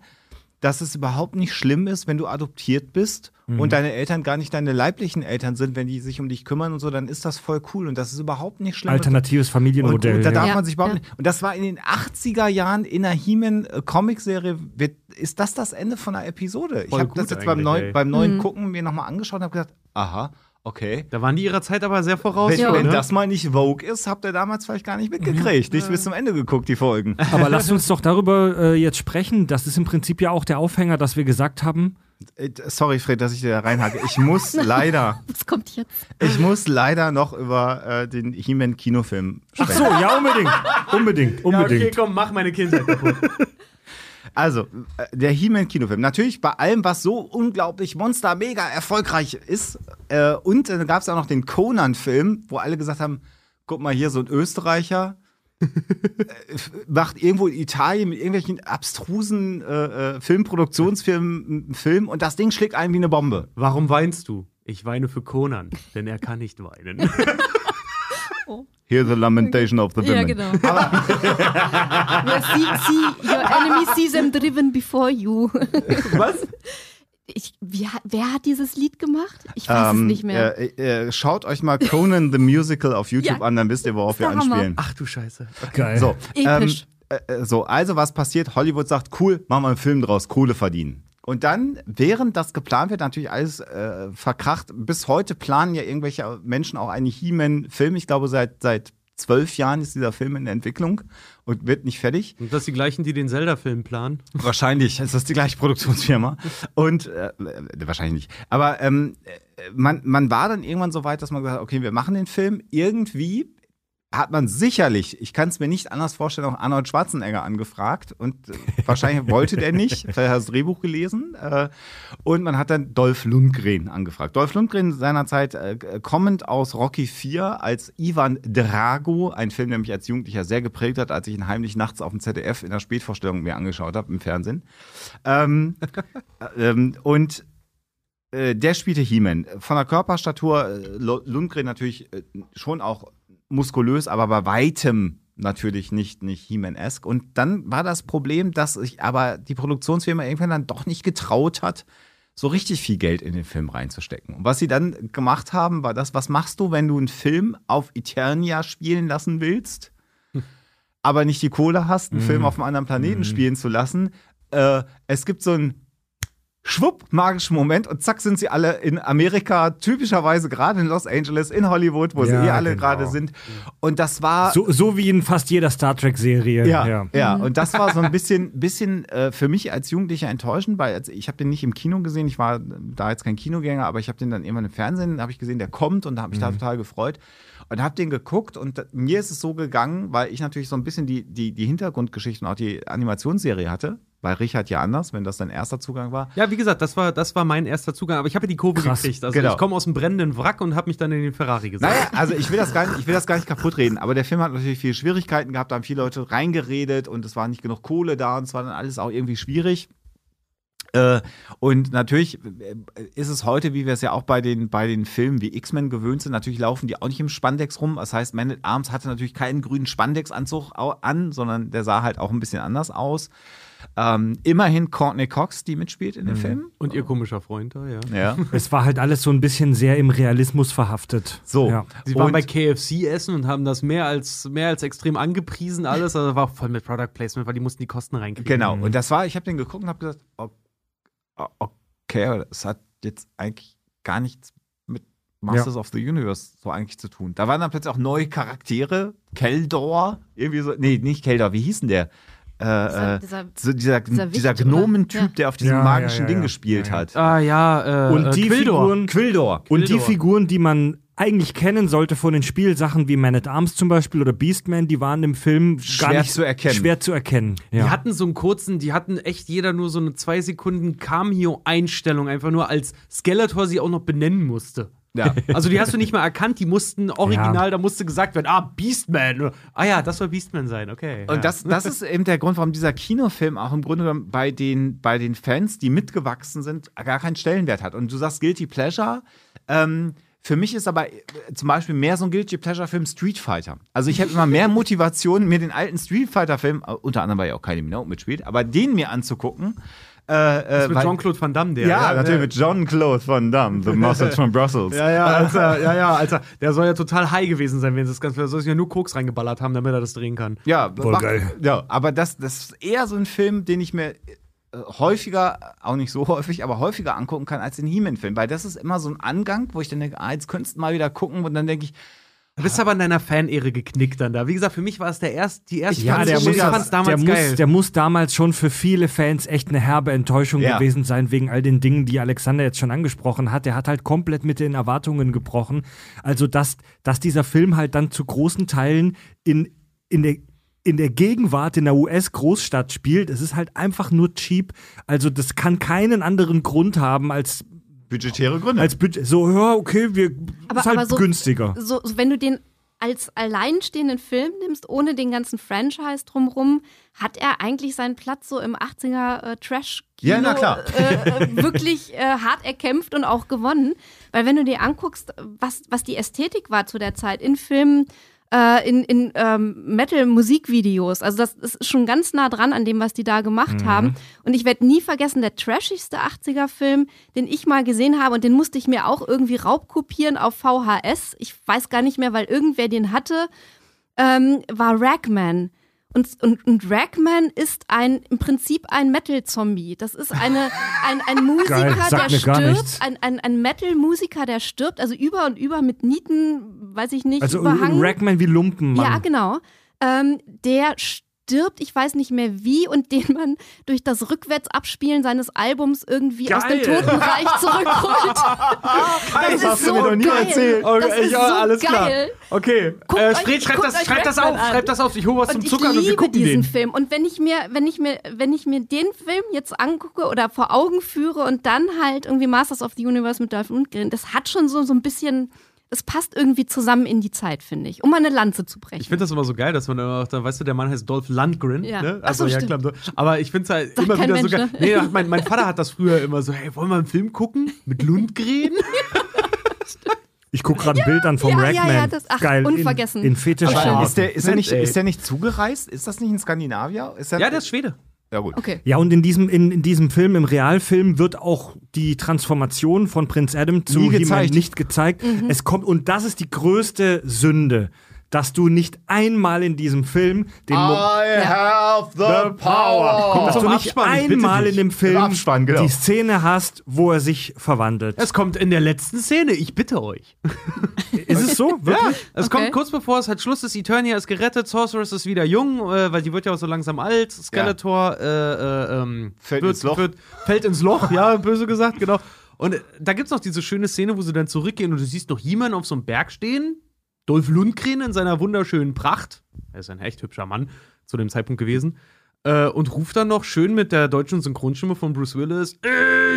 dass es überhaupt nicht schlimm ist, wenn du adoptiert bist Mhm. und deine Eltern gar nicht deine leiblichen Eltern sind, wenn die sich um dich kümmern und so, dann ist das voll cool und das ist überhaupt nicht schlimm. Alternatives Und, Familienmodell. und da darf Ja. man sich überhaupt Ja. nicht. Und das war in den 80er Jahren in einer He-Man-Comic-Serie. wird- Ist das das Ende von einer Episode? Ich Voll habe das jetzt beim, neu, beim neuen Mhm. Gucken mir nochmal angeschaut und habe gedacht, aha, okay. Da waren die ihrer Zeit aber sehr voraus. Wenn, Ja. wenn ne? das mal nicht Vogue ist, habt ihr damals vielleicht gar nicht mitgekriegt. Nicht bis zum Ende geguckt, die Folgen. Aber lasst uns doch darüber äh, jetzt sprechen. Das ist im Prinzip ja auch der Aufhänger, dass wir gesagt haben, Äh, Sorry, Fred, dass ich dir da reinhacke. Ich muss leider, Was kommt jetzt? ich muss leider noch über äh, den He-Man-Kinofilm ach sprechen. so, ja, unbedingt, unbedingt, Ja, unbedingt. okay, komm, mach meine Kindheit kaputt. Also, äh, der He-Man-Kinofilm. Natürlich bei allem, was so unglaublich monster mega erfolgreich ist. Äh, und dann gab es auch noch den Conan-Film, wo alle gesagt haben: guck mal hier, so ein Österreicher. äh, macht irgendwo in Italien mit irgendwelchen abstrusen äh, äh, Filmproduktionsfirmen einen Film und das Ding schlägt ein wie eine Bombe. Warum weinst du? Ich weine für Conan, denn er kann nicht weinen. Hear the lamentation of the women. Ja, genau. Ja, see, see, your enemy sees them driven before you. Was? Ich, wie, wer hat dieses Lied gemacht? Ich weiß es Ähm, nicht mehr. Äh, äh, schaut euch mal Conan the Musical auf YouTube Ja. an, dann wisst ihr, worauf wir Hammer. anspielen. Ach du Scheiße. Geil. So, Episch. Ähm, äh, äh, so, also was passiert? Hollywood sagt, cool, machen wir einen Film draus, Kohle verdienen. Und dann, während das geplant wird, natürlich alles äh, verkracht. Bis heute planen ja irgendwelche Menschen auch einen He-Man-Film. Ich glaube, seit, seit zwölf Jahren ist dieser Film in der Entwicklung und wird nicht fertig. Und das die gleichen, die den Zelda-Film planen? Wahrscheinlich ist das die gleiche Produktionsfirma. Und äh, äh, wahrscheinlich nicht. Aber ähm, äh, man, man war dann irgendwann so weit, dass man gesagt hat, okay, wir machen den Film. Irgendwie hat man sicherlich, ich kann es mir nicht anders vorstellen, auch Arnold Schwarzenegger angefragt. Und äh, wahrscheinlich wollte der nicht. Vielleicht hat er das Drehbuch gelesen. Äh, und man hat dann Dolph Lundgren angefragt. Dolph Lundgren seinerzeit äh, kommend aus Rocky 4 als Ivan Drago, ein Film, der mich als Jugendlicher sehr geprägt hat, als ich ihn heimlich nachts auf dem ZDF in der Spätvorstellung mir angeschaut habe im Fernsehen. Ähm, ähm, und der spielte He-Man. Von der Körperstatur Lundgren natürlich schon auch muskulös, aber bei weitem natürlich nicht, nicht He-Man-esque. Und dann war das Problem, dass sich aber die Produktionsfirma irgendwann dann doch nicht getraut hat, so richtig viel Geld in den Film reinzustecken. Und was sie dann gemacht haben, war das, was machst du, wenn du einen Film auf Eternia spielen lassen willst, aber nicht die Kohle hast, einen Film auf einem anderen Planeten spielen zu lassen? Äh, es gibt so einen schwupp, magischen Moment und zack sind sie alle in Amerika, typischerweise gerade in Los Angeles, in Hollywood, wo Ja, sie eh alle genau. gerade sind. Und das war. So, so wie in fast jeder Star Trek-Serie. Ja, ja, und das war so ein bisschen, bisschen äh, für mich als Jugendlicher enttäuschend, weil ich habe den nicht im Kino gesehen, ich war da jetzt kein Kinogänger, aber ich habe den dann irgendwann im Fernsehen, habe ich gesehen, der kommt und da habe ich da total gefreut und habe den geguckt und mir ist es so gegangen, weil ich natürlich so ein bisschen die, die, die Hintergrundgeschichte und auch die Animationsserie hatte, weil Richard ja anders, wenn das dein erster Zugang war. Ja, wie gesagt, das war, das war mein erster Zugang, aber ich habe ja die Kurve Krass, gekriegt. Also genau. ich komme aus dem brennenden Wrack und habe mich dann in den Ferrari gesetzt. Naja, also ich will das gar nicht, ich will das gar nicht kaputt reden, aber der Film hat natürlich viele Schwierigkeiten gehabt, da haben viele Leute reingeredet und es war nicht genug Kohle da und es war dann alles auch irgendwie schwierig. Äh, und natürlich äh, ist es heute, wie wir es ja auch bei den, bei den Filmen wie X-Men gewöhnt sind, natürlich laufen die auch nicht im Spandex rum. Das heißt, Man at Arms hatte natürlich keinen grünen Spandex-Anzug an, sondern der sah halt auch ein bisschen anders aus. Ähm, immerhin Courtney Cox, die mitspielt in dem Film. Und ihr komischer Freund da, ja. Ja. Es war halt alles so ein bisschen sehr im Realismus verhaftet. So. Ja. Sie waren Und- bei KFC essen und haben das mehr als, mehr als extrem angepriesen alles. Also war voll mit Product Placement, weil die mussten die Kosten reinkriegen. Genau, und das war, ich habe den geguckt und habe gesagt, okay, das hat jetzt eigentlich gar nichts mit Masters of the Universe so eigentlich zu tun. Da waren dann plötzlich auch neue Charaktere, Keldor, irgendwie so, nee, nicht Keldor, wie hieß denn der? Äh, Dieser- äh, dieser- so dieser, dieser dieser Gnomentyp? Ja. der auf diesem Ja, magischen ja, ja, Ding ja. gespielt hat. Ah ja, äh, Und die äh, Quildor. Figuren, Quildor. Und die. Figuren, die man eigentlich kennen sollte von den Spielsachen wie Man at Arms zum Beispiel oder Beastman, die waren im Film gar Schwer nicht zu erkennen. Schwer zu erkennen. Die Ja. hatten so einen kurzen, die hatten echt jeder nur so eine zwei Sekunden Cameo-Einstellung, einfach nur als Skeletor sie auch noch benennen musste. Ja. Also die hast du nicht mal erkannt, die mussten original, Ja. da musste gesagt werden, ah, Beastman. Ah ja, das soll Beastman sein, okay. ja. Und das, das ist eben der Grund, warum dieser Kinofilm auch im Grunde genommen bei den, bei den Fans, die mitgewachsen sind, gar keinen Stellenwert hat. Und du sagst Guilty Pleasure. Ähm, für mich ist aber äh, zum Beispiel mehr so ein Guilty Pleasure-Film Street Fighter. Also ich habe immer mehr Motivation, mir den alten Street Fighter-Film, äh, unter anderem weil ja auch Kylie Minogue mitspielt, aber den mir anzugucken. Äh, Das äh, ist mit Jean-Claude Van Damme, der. ja, natürlich mit John Claude Van Damme, The Message from Brussels. Ja, ja, Alter, ja, ja, Alter. Der soll ja total high gewesen sein, wenn sie das Ganze. Der soll sich ja nur Koks reingeballert haben, damit er das drehen kann. Ja, Voll macht- geil. ja aber das, das ist eher so ein Film, den ich mir äh, häufiger, auch nicht so häufig, aber häufiger angucken kann als den He-Man-Film, weil das ist immer so ein Angang, wo ich dann denke, ah, jetzt könntest du mal wieder gucken und dann denke ich, Du bist aber in deiner Fan-Ehre geknickt dann da. Wie gesagt, für mich war es der erst, die erste Ja, fand's der muss, ich fand's damals der, geil. muss, der muss damals schon für viele Fans echt eine herbe Enttäuschung Ja. gewesen sein, wegen all den Dingen, die Alexander jetzt schon angesprochen hat. Der hat halt komplett mit den Erwartungen gebrochen. Also, dass, dass dieser Film halt dann zu großen Teilen in, in der in der Gegenwart in der US-Großstadt spielt, es ist halt einfach nur cheap. Also das kann keinen anderen Grund haben als budgetäre Gründe. als Budget. So, ja, okay, wir Aber- ist halt aber so- günstiger. So, so, wenn du den als alleinstehenden Film nimmst, ohne den ganzen Franchise drumrum, hat er eigentlich seinen Platz so im 80er äh, trash Ja, na klar. Äh, äh, wirklich äh, hart erkämpft und auch gewonnen. Weil wenn du dir anguckst, was, was die Ästhetik war zu der Zeit in Filmen, äh, in, in ähm, Metal-Musikvideos. Also das ist schon ganz nah dran an dem, was die da gemacht haben. Und ich werde nie vergessen, der trashigste 80er-Film, den ich mal gesehen habe, und den musste ich mir auch irgendwie raubkopieren auf VHS. Ich weiß gar nicht mehr, weil irgendwer den hatte, ähm, war Ragman. Und, und, und Ragman ist ein, im Prinzip ein Metal-Zombie. Das ist eine, ein, ein Musiker, Geil, der stirbt, ein, ein, ein Metal-Musiker, der stirbt, also über und über mit Nieten, weiß ich nicht, Also überhangen. Ragman wie Lumpenmann. Ja, genau. Ähm, der stirbt, ich weiß nicht mehr wie, und den man durch das Rückwärtsabspielen seines Albums irgendwie aus dem Geil. Totenreich zurückholt. das, hast du mir noch nie geil. erzählt. Das ist so alles geil. klar. Okay, Guckt äh, Fred, schreib guckt das, schreib das auf, an. schreib das auf. Ich hole was zum Und ich Zuckern und wir liebe gucken diesen den. Film. Und wenn ich mir, wenn ich mir, wenn ich mir den Film jetzt angucke oder vor Augen führe und dann halt irgendwie Masters of the Universe mit Dolph Lundgren, das hat schon so, so ein bisschen, das passt irgendwie zusammen in die Zeit, finde ich, um mal eine Lanze zu brechen. Ich finde das immer so geil, dass man auch, dann, weißt du, der Mann heißt Dolph Lundgren. Ja. Ne? Ach Also, so, ja, stimmt. klar. so. Aber ich finde es halt Sagt immer wieder so Mensch, geil. ne? Nee, mein, mein Vater hat das früher immer so, hey, wollen wir einen Film gucken? Mit Lundgren? Ich gucke gerade ein Bild an vom ja, ja, Ragman. ja, das- ach, Geil. unvergessen. In, in Fetisch. Ist der, ist, der Mensch, nicht, ist der nicht zugereist? Ist das nicht ein Skandinavier? Ja, der ist Schwede. Ja, gut. okay. Ja, und in diesem, in, in diesem Film, im Realfilm, wird auch die Transformation von Prinz Adam zu gezeigt. nicht gezeigt. Mhm. Es kommt, und das ist die größte Sünde, dass du nicht einmal in diesem Film den Mo- I have the power. Kommt dass du nicht Abspann, einmal in dem Film Abspann, genau. die Szene hast, wo er sich verwandelt. Es kommt in der letzten Szene, ich bitte euch. ist es so? Wirklich? Es Okay. kommt kurz bevor es halt Schluss ist, Eternia ist gerettet, Sorceress ist wieder jung, äh, weil die wird ja auch so langsam alt, Skeletor äh, äh, ähm, Fällt wird, ins Loch. Wird, fällt ins Loch, ja, böse gesagt, genau. Und äh, da gibt's noch diese schöne Szene, wo sie dann zurückgehen und du siehst noch jemanden auf so einem Berg stehen, Dolph Lundgren in seiner wunderschönen Pracht, er ist ein echt hübscher Mann zu dem Zeitpunkt gewesen, äh, und ruft dann noch schön mit der deutschen Synchronstimme von Bruce Willis,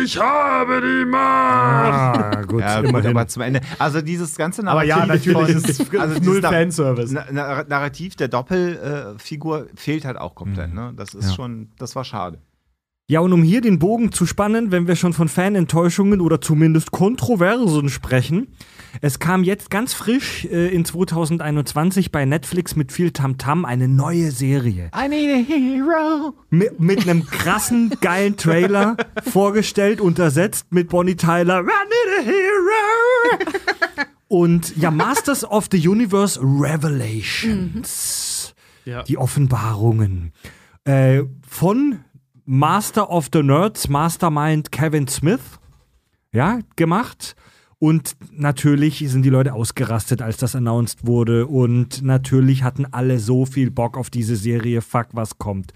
ich habe die Macht! Ah, gut, Ja, gut, immerhin. aber zum Ende. Also dieses ganze Aber ja, Narrativ natürlich von- ist also null Fanservice. Na- Na- Narrativ der Doppelfigur fehlt halt auch komplett. Ne? Das ist Ja. schon, das war schade. Ja, und um hier den Bogen zu spannen, wenn wir schon von Fanenttäuschungen oder zumindest Kontroversen sprechen, es kam jetzt ganz frisch äh, in 2021 bei Netflix mit viel Tamtam eine neue Serie. I need a hero. Mit, mit einem krassen, geilen Trailer vorgestellt, untersetzt mit Bonnie Tyler. I need a hero. Und ja, Masters of the Universe Revelations. Ja. Die Offenbarungen. Äh, von Master of the Nerds, Mastermind Kevin Smith. Ja, gemacht. Und natürlich sind die Leute ausgerastet, als das announced wurde. Und natürlich hatten alle so viel Bock auf diese Serie. Fuck, was kommt.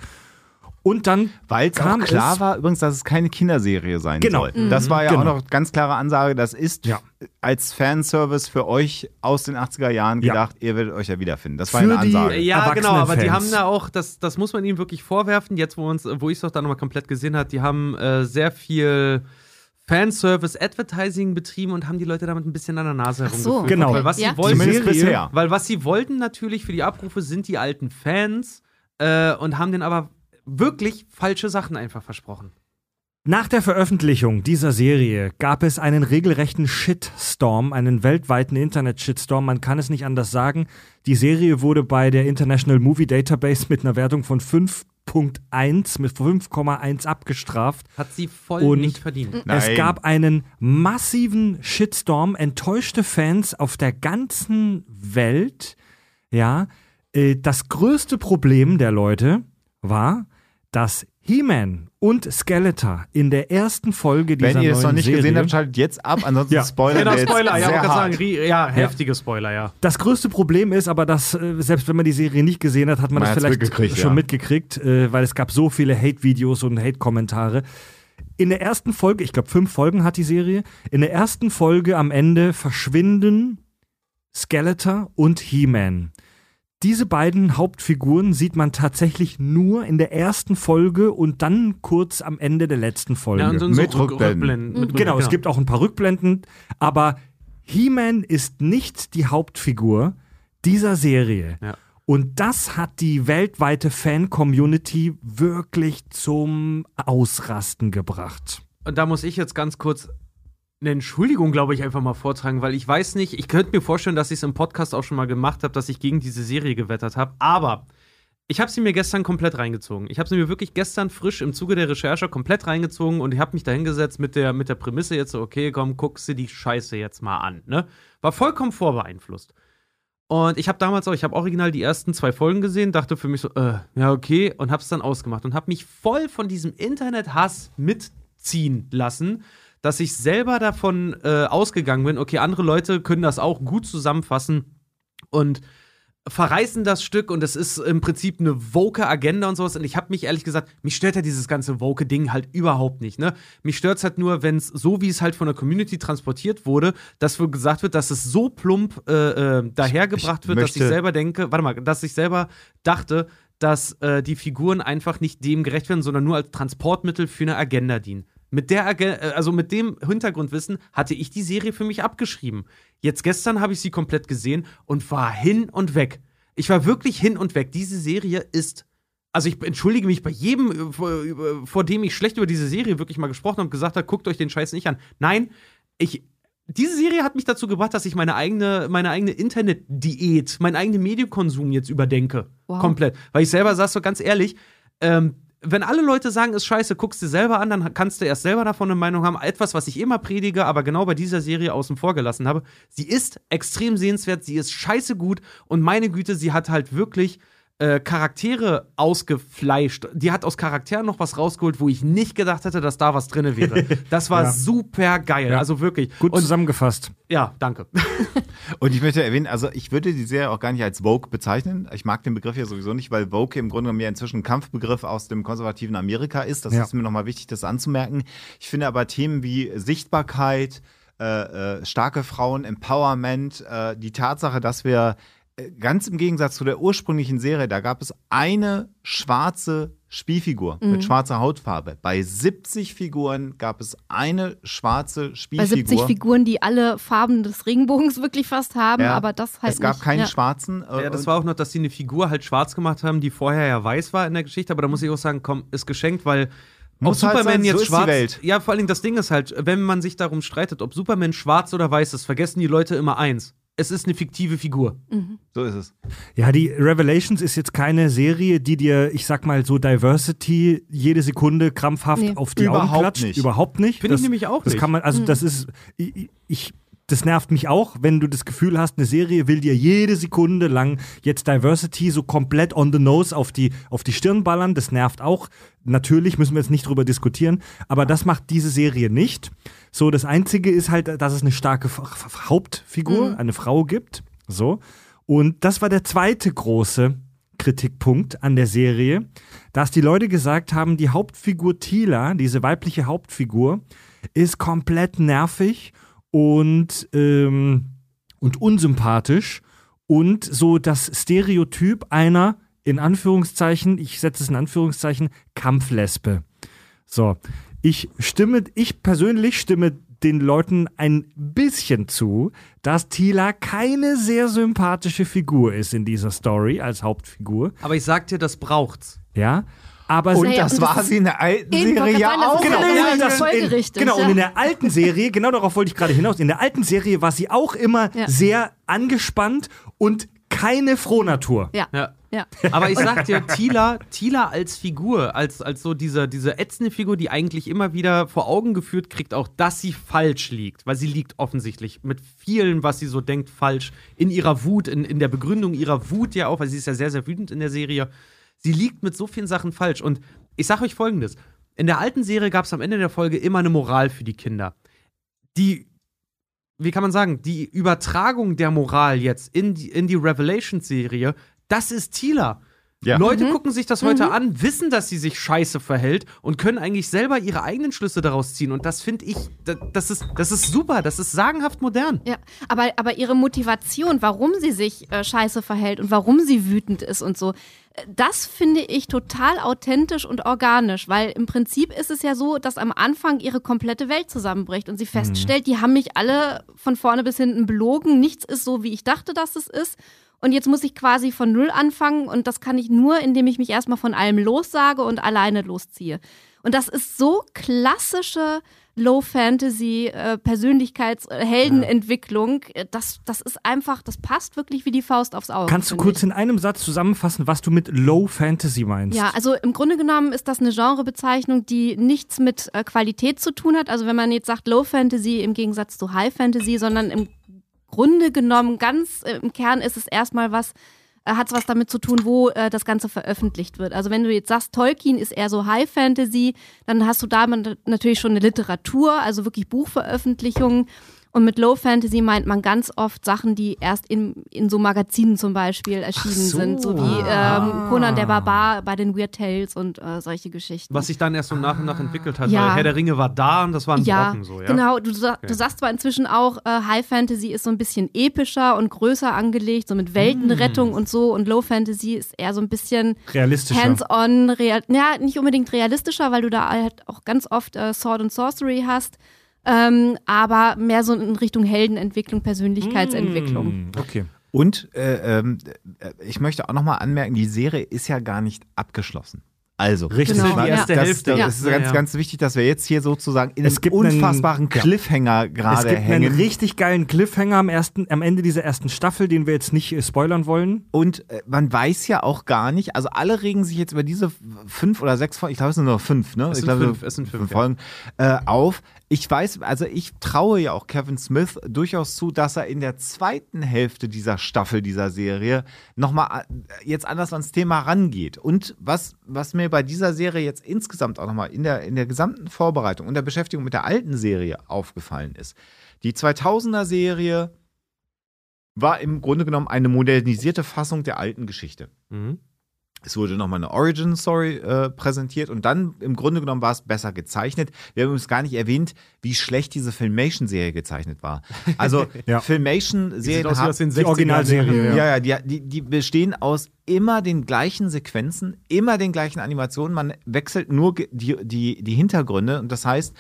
Und dann Weil es auch klar es, war übrigens, dass es keine Kinderserie sein Genau. soll. Das war ja Genau. auch noch ganz klare Ansage. Das ist Ja. als Fanservice für euch aus den 80er Jahren Ja. gedacht, ihr werdet euch ja wiederfinden. Das war Für eine die- Ansage. Ja, genau, aber die haben da auch, das, das muss man ihnen wirklich vorwerfen, jetzt wo, uns, wo ich es doch dann nochmal komplett gesehen habe, die haben äh, sehr viel Fanservice-Advertising betrieben und haben die Leute damit ein bisschen an der Nase Ach so. herumgeführt. Genau. Weil was Ja. sie wollten, Zumindest Serie- bisher. weil was sie wollten natürlich für die Abrufe sind die alten Fans äh, und haben denen aber wirklich falsche Sachen einfach versprochen. Nach der Veröffentlichung dieser Serie gab es einen regelrechten Shitstorm, einen weltweiten Internet-Shitstorm. Man kann es nicht anders sagen. Die Serie wurde bei der International Movie Database mit einer Wertung von 5.1 mit 5,1 abgestraft. Hat sie voll Und- nicht verdient. Es Nein. gab einen massiven Shitstorm, enttäuschte Fans auf der ganzen Welt. Ja, äh, das größte Problem der Leute war, dass He-Man und Skeletor in der ersten Folge dieser Wenn ihr es noch nicht Serie, gesehen habt, schaltet jetzt ab, ansonsten Ja. spoilern Genau, Spoiler, ja, sehr sagen, hart. rie- ja, heftige Spoiler, ja. Das größte Problem ist aber, dass äh, selbst wenn man die Serie nicht gesehen hat, hat man, Man das vielleicht mitgekriegt, schon ja. mitgekriegt, äh, weil es gab so viele Hate-Videos und Hate-Kommentare. In der ersten Folge, ich glaube fünf Folgen hat die Serie, in der ersten Folge am Ende verschwinden Skeletor und He-Man. Diese beiden Hauptfiguren sieht man tatsächlich nur in der ersten Folge und dann kurz am Ende der letzten Folge. ja und so Mit so Rück- Rückblenden. Mit Rück- Genau, es gibt auch ein paar Rückblenden, aber He-Man ist nicht die Hauptfigur dieser Serie. Ja. Und das hat die weltweite Fan-Community wirklich zum Ausrasten gebracht. Und da muss ich jetzt ganz kurz eine Entschuldigung, glaube ich, einfach mal vortragen, weil ich weiß nicht, ich könnte mir vorstellen, dass ich es im Podcast auch schon mal gemacht habe, dass ich gegen diese Serie gewettert habe. Aber ich habe sie mir gestern komplett reingezogen. Ich habe sie mir wirklich gestern frisch im Zuge der Recherche komplett reingezogen und ich habe mich da hingesetzt mit der, mit der Prämisse jetzt so, okay, komm, guckst du die Scheiße jetzt mal an. Ne? War vollkommen vorbeeinflusst. Und ich habe damals auch, ich habe original die ersten zwei Folgen gesehen, dachte für mich so, äh, ja, okay, und hab's dann ausgemacht und habe mich voll von diesem Internethass mitziehen lassen, dass ich selber davon äh, ausgegangen bin, okay, andere Leute können das auch gut zusammenfassen und verreißen das Stück und es ist im Prinzip eine woke Agenda und sowas. Und ich habe mich ehrlich gesagt, mich stört ja dieses ganze woke Ding halt überhaupt nicht. Ne? Mich stört es halt nur, wenn es so, wie es halt von der Community transportiert wurde, dass wohl gesagt wird, dass es so plump äh, äh, dahergebracht Ich wird, dass ich selber denke, warte mal, dass ich selber dachte, dass äh, die Figuren einfach nicht dem gerecht werden, sondern nur als Transportmittel für eine Agenda dienen. Mit der äh, also mit dem Hintergrundwissen hatte ich die Serie für mich abgeschrieben. Jetzt gestern habe ich sie komplett gesehen und war hin und weg. Ich war wirklich hin und weg. Diese Serie ist also ich entschuldige mich bei jedem, äh, vor, vor dem ich schlecht über diese Serie wirklich mal gesprochen habe und gesagt habe, guckt euch den Scheiß nicht an. Nein, ich diese Serie hat mich dazu gebracht, dass ich meine eigene, meine eigene Internetdiät, meinen eigenen Medienkonsum jetzt überdenke. Wow. Komplett. Weil ich selber sag so ganz ehrlich, ähm, wenn alle Leute sagen, ist scheiße, guckst dir selber an, dann kannst du erst selber davon eine Meinung haben. Etwas, was ich immer predige, aber genau bei dieser Serie außen vor gelassen habe. Sie ist extrem sehenswert, sie ist scheiße gut und meine Güte, sie hat halt wirklich äh, Charaktere ausgefleischt. Die hat aus Charakteren noch was rausgeholt, wo ich nicht gedacht hätte, dass da was drin wäre. Das war Ja. super geil. Ja. Also wirklich. Gut und, zusammengefasst. ja, danke. Und ich möchte erwähnen, also ich würde die Serie auch gar nicht als Vogue bezeichnen. Ich mag den Begriff ja sowieso nicht, weil Vogue im Grunde genommen ja inzwischen ein Kampfbegriff aus dem konservativen Amerika ist. Das Ja. ist mir nochmal wichtig, das anzumerken. Ich finde aber Themen wie Sichtbarkeit, äh, äh, starke Frauen, Empowerment, äh, die Tatsache, dass wir ganz im Gegensatz zu der ursprünglichen Serie, da gab es eine schwarze Spielfigur Mhm. mit schwarzer Hautfarbe. Bei 70 Figuren gab es eine schwarze Bei Spielfigur. 70 Figuren, die alle Farben des Regenbogens wirklich fast haben, Ja. aber das halt es gab nicht. keinen ja. schwarzen. äh, Ja, das war auch noch, dass sie eine Figur halt schwarz gemacht haben, die vorher ja weiß war in der Geschichte, aber da muss ich auch sagen, komm, ist geschenkt, weil Muss ob halt Superman sein, so jetzt ist die schwarz. Welt. Ja, vor allen Dingen das Ding ist halt, wenn man sich darum streitet, ob Superman schwarz oder weiß ist, vergessen die Leute immer eins. Es ist eine fiktive Figur. So ist es. Ja, die Revelations ist jetzt keine Serie, die dir, ich sag mal, so Diversity jede Sekunde krampfhaft Nee. auf die Überhaupt Augen klatscht. nicht. Überhaupt nicht. Finde ich Das- nämlich auch Das nicht. kann man, also das ist, ich, ich, das nervt mich auch, wenn du das Gefühl hast, eine Serie will dir jede Sekunde lang jetzt Diversity so komplett on the nose auf die, auf die Stirn ballern. Das nervt auch. Natürlich müssen wir jetzt nicht drüber diskutieren, aber das macht diese Serie nicht. So, das Einzige ist halt, dass es eine starke Hauptfigur, eine Frau gibt. So. Und das war der zweite große Kritikpunkt an der Serie, dass die Leute gesagt haben, die Hauptfigur Tila, diese weibliche Hauptfigur, ist komplett nervig und, ähm, und unsympathisch und so das Stereotyp einer, in Anführungszeichen, ich setze es in Anführungszeichen, Kampflesbe. So, ich stimme, ich persönlich stimme den Leuten ein bisschen zu, dass Tila keine sehr sympathische Figur ist in dieser Story als Hauptfigur. Aber ich sag dir, das braucht's. Ja. Aber Und Naja, das und war das sie in der alten Serie ja auch. Genau, ja, das folgerichtig, in, genau, ja. und in der alten Serie, genau darauf wollte ich gerade hinaus, in der alten Serie war sie auch immer Ja. sehr angespannt und keine Frohnatur. Ja. Ja. Ja. Aber ich sag dir, Tila, Tila als Figur, als, als so diese, diese ätzende Figur, die eigentlich immer wieder vor Augen geführt kriegt, auch dass sie falsch liegt. Weil sie liegt offensichtlich mit vielen, was sie so denkt, falsch. In ihrer Wut, in, in der Begründung ihrer Wut ja auch, weil sie ist ja sehr, sehr wütend in der Serie. Sie liegt mit so vielen Sachen falsch. Und ich sag euch folgendes: In der alten Serie gab es am Ende der Folge immer eine Moral für die Kinder. Die wie kann man sagen, die Übertragung der Moral jetzt in die, in die Revelations-Serie, das ist Tila. Ja. Leute gucken sich das heute an, wissen, dass sie sich scheiße verhält und können eigentlich selber ihre eigenen Schlüsse daraus ziehen. Und das finde ich, da- das ist, das ist super, das ist sagenhaft modern. Ja, aber, aber ihre Motivation, warum sie sich äh, scheiße verhält und warum sie wütend ist und so, das finde ich total authentisch und organisch, weil im Prinzip ist es ja so, dass am Anfang ihre komplette Welt zusammenbricht und sie feststellt, die haben mich alle von vorne bis hinten belogen, nichts ist so, wie ich dachte, dass es ist. Und jetzt muss ich quasi von Null anfangen und das kann ich nur, indem ich mich erstmal von allem lossage und alleine losziehe. Und das ist so klassische Äh, Persönlichkeits-, äh, Heldenentwicklung. Äh, Das, das ist einfach, das passt wirklich wie die Faust aufs Auge. Kannst du kurz ich. in einem Satz zusammenfassen, was du mit Low Fantasy meinst? Ja, also im Grunde genommen ist das eine Genrebezeichnung, die nichts mit äh, Qualität zu tun hat. Also wenn man jetzt sagt Low Fantasy im Gegensatz zu High Fantasy, sondern im Grunde genommen ganz äh, im Kern ist es erstmal was, hat es was damit zu tun, wo äh, das Ganze veröffentlicht wird. Also wenn du jetzt sagst, Tolkien ist eher so High Fantasy, dann hast du da natürlich schon eine Literatur, also wirklich Buchveröffentlichungen. Und mit Low Fantasy meint man ganz oft Sachen, die erst in, in so Magazinen zum Beispiel erschienen so. sind, so wie ähm, Conan der Barbar bei den Weird Tales und äh, solche Geschichten. Was sich dann erst so nach und nach entwickelt hat, Ja. weil Herr der Ringe war da und das war ein ja, Brocken so, ja. genau. Du, du sagst zwar inzwischen auch, äh, High Fantasy ist so ein bisschen epischer und größer angelegt, so mit Weltenrettung Mm. und so. Und Low Fantasy ist eher so ein bisschen Realistischer. hands-on, real ja, nicht unbedingt realistischer, weil du da halt auch ganz oft äh, Sword and Sorcery hast. Ähm, aber mehr so in Richtung Heldenentwicklung, Persönlichkeitsentwicklung. Hm, Okay. Und äh, ähm, äh, ich möchte auch nochmal anmerken, die Serie ist ja gar nicht abgeschlossen. Also, Richtig. Genau. Die erste das, Hälfte. Das, Ja. ist Ja, ganz, ja. ganz wichtig, dass wir jetzt hier sozusagen in Es einem gibt einen- unfassbaren ja. Cliffhanger Es gerade gibt hängen. einen richtig geilen Cliffhanger am, ersten, am Ende dieser ersten Staffel, den wir jetzt nicht äh, spoilern wollen. Und äh, man weiß ja auch gar nicht, also alle regen sich jetzt über diese fünf oder sechs Folgen, ich glaube es sind nur fünf, ne? Es ich sind glaube, fünf, es sind fünf, ja. Folgen äh, auf. Ich weiß, also ich traue ja auch Kevin Smith durchaus zu, dass er in der zweiten Hälfte dieser Staffel, dieser Serie, nochmal jetzt anders ans Thema rangeht. Und was, was mir bei dieser Serie jetzt insgesamt auch nochmal in der, in der gesamten Vorbereitung und der Beschäftigung mit der alten Serie aufgefallen ist. Die 2000er Serie war im Grunde genommen eine modernisierte Fassung der alten Geschichte. Mhm. Es wurde nochmal eine Origin-Story äh, präsentiert und dann im Grunde genommen war es besser gezeichnet. Wir haben uns gar nicht erwähnt, wie schlecht diese Filmation-Serie gezeichnet war. Also Ja. Filmation-Serien Die 60ern. Originalserie, ja. ja, ja, die, die, die bestehen aus immer den gleichen Sequenzen, immer den gleichen Animationen. Man wechselt nur die, die, die Hintergründe. Und das heißt,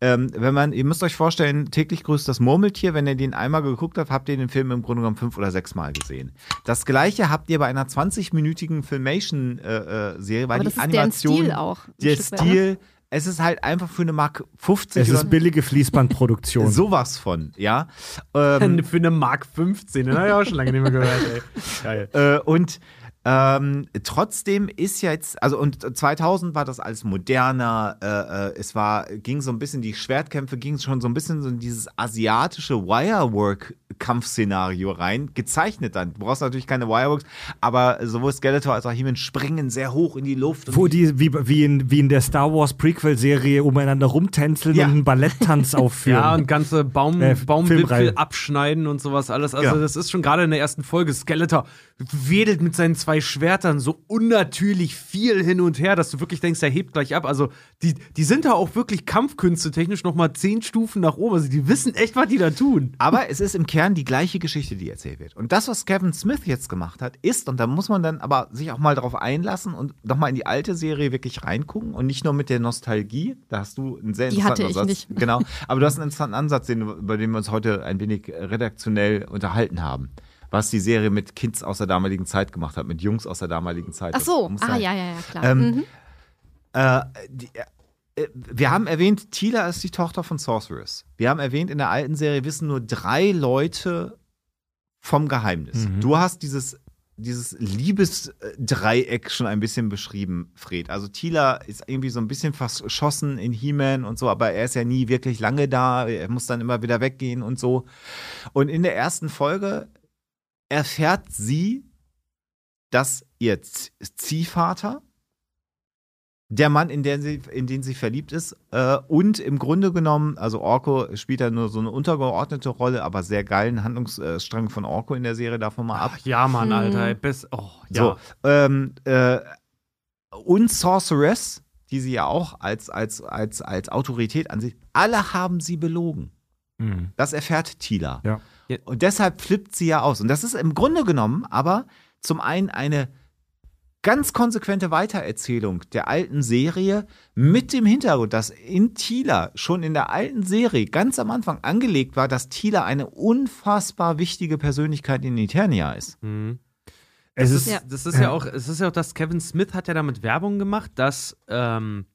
ähm, wenn man, ihr müsst euch vorstellen, täglich grüßt das Murmeltier, wenn ihr den einmal geguckt habt, habt ihr den Film im Grunde genommen fünf oder sechs Mal gesehen. Das gleiche habt ihr bei einer 20-minütigen Filmation-Serie, weil Aber die das ist deren Animation, Stil auch. der ne? Stil, es ist halt einfach für eine Mark 50 Es ist billige Fließbandproduktion. sowas von, ja. Ähm, Für eine Mark 15, den habe ich auch schon lange nicht mehr gehört, ey. Geil. Äh, und ähm, trotzdem ist jetzt, also und 2000 war das alles moderner, äh, äh, es war, ging so ein bisschen, die Schwertkämpfe gingen schon so ein bisschen so in dieses asiatische Wirework-Kampfszenario rein, gezeichnet dann. Du brauchst natürlich keine Wireworks, aber sowohl Skeletor als auch He-Man springen sehr hoch in die Luft. und Wo die, wie, wie, in, wie in der Star Wars Prequel-Serie umeinander rumtänzeln Ja. und einen Balletttanz aufführen. Ja, und ganze Baum, Äh, Baumwipfel abschneiden und sowas alles. Also, Ja. das ist schon gerade in der ersten Folge. Skeletor wedelt mit seinen zwei Schwertern so unnatürlich viel hin und her, dass du wirklich denkst, er hebt gleich ab. Also, die, die sind da auch wirklich Kampfkünste technisch nochmal zehn Stufen nach oben. Also, die wissen echt, was die da tun. Aber es ist im Kern die gleiche Geschichte, die erzählt wird. Und das, was Kevin Smith jetzt gemacht hat, ist, und da muss man dann aber sich auch mal drauf einlassen und nochmal in die alte Serie wirklich reingucken und nicht nur mit der Nostalgie. Da hast du einen sehr Die interessanten hatte ich Ansatz. nicht. Genau. Aber du hast einen interessanten Ansatz, den, über den wir uns heute ein wenig redaktionell unterhalten haben. Was die Serie mit Kids aus der damaligen Zeit gemacht hat, mit Jungs aus der damaligen Zeit. Ach so, ah sein. ja, ja, ja, klar. Ähm, mhm. Äh, die, äh, wir haben erwähnt, Tila ist die Tochter von Sorceress. Wir haben erwähnt, in der alten Serie wissen nur drei Leute vom Geheimnis. Mhm. Du hast dieses, dieses Liebesdreieck schon ein bisschen beschrieben, Fred. Also Tila ist irgendwie so ein bisschen verschossen in He-Man und so, aber er ist ja nie wirklich lange da. Er muss dann immer wieder weggehen und so. Und in der ersten Folge erfährt sie, dass ihr Ziehvater der Mann, in den sie, in den sie verliebt ist. Äh, und im Grunde genommen, also Orko spielt da nur so eine untergeordnete Rolle, aber sehr geilen Handlungsstrang von Orko in der Serie, davon mal ab. Ach ja, Mann, Hm. Alter. ey, Best, oh, ja. So, ähm, äh, und Sorceress, die sie ja auch als, als, als, als Autorität ansieht, alle haben sie belogen. Mhm. Das erfährt Tila. Ja. Und deshalb flippt sie ja aus. Und das ist im Grunde genommen aber zum einen eine ganz konsequente Weitererzählung der alten Serie mit dem Hintergrund, dass in Tila schon in der alten Serie ganz am Anfang angelegt war, dass Tila eine unfassbar wichtige Persönlichkeit in Eternia ist. Mhm. Es Das ist, ist, Ja. das ist ja. auch, es ist ja auch, dass Kevin Smith hat ja damit Werbung gemacht, dass ähm,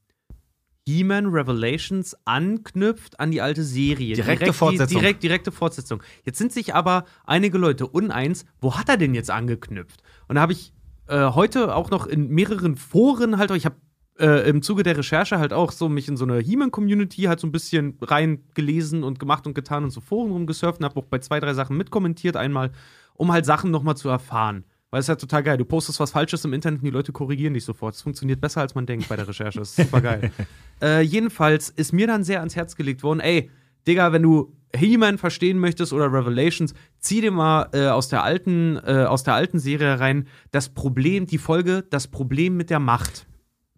He-Man Revelations anknüpft an die alte Serie. Direkte Direkt, Fortsetzung. Direkt, direkte Fortsetzung. Jetzt sind sich aber einige Leute uneins, wo hat er denn jetzt angeknüpft? Und da habe ich äh, heute auch noch in mehreren Foren halt, ich habe äh, im Zuge der Recherche halt auch so mich in so eine He-Man-Community halt so ein bisschen reingelesen und gemacht und getan und so Foren rumgesurft und habe auch bei zwei, drei Sachen mitkommentiert einmal, um halt Sachen nochmal zu erfahren. Weil es ist ja total geil. Du postest was Falsches im Internet und die Leute korrigieren dich sofort. Es funktioniert besser, als man denkt bei der Recherche. Das ist super geil. äh, jedenfalls ist mir dann sehr ans Herz gelegt worden, ey, Digga, wenn du He-Man verstehen möchtest oder Revelations, zieh dir mal äh, aus, der alten, äh, aus der alten Serie rein das Problem, die Folge, das Problem mit der Macht.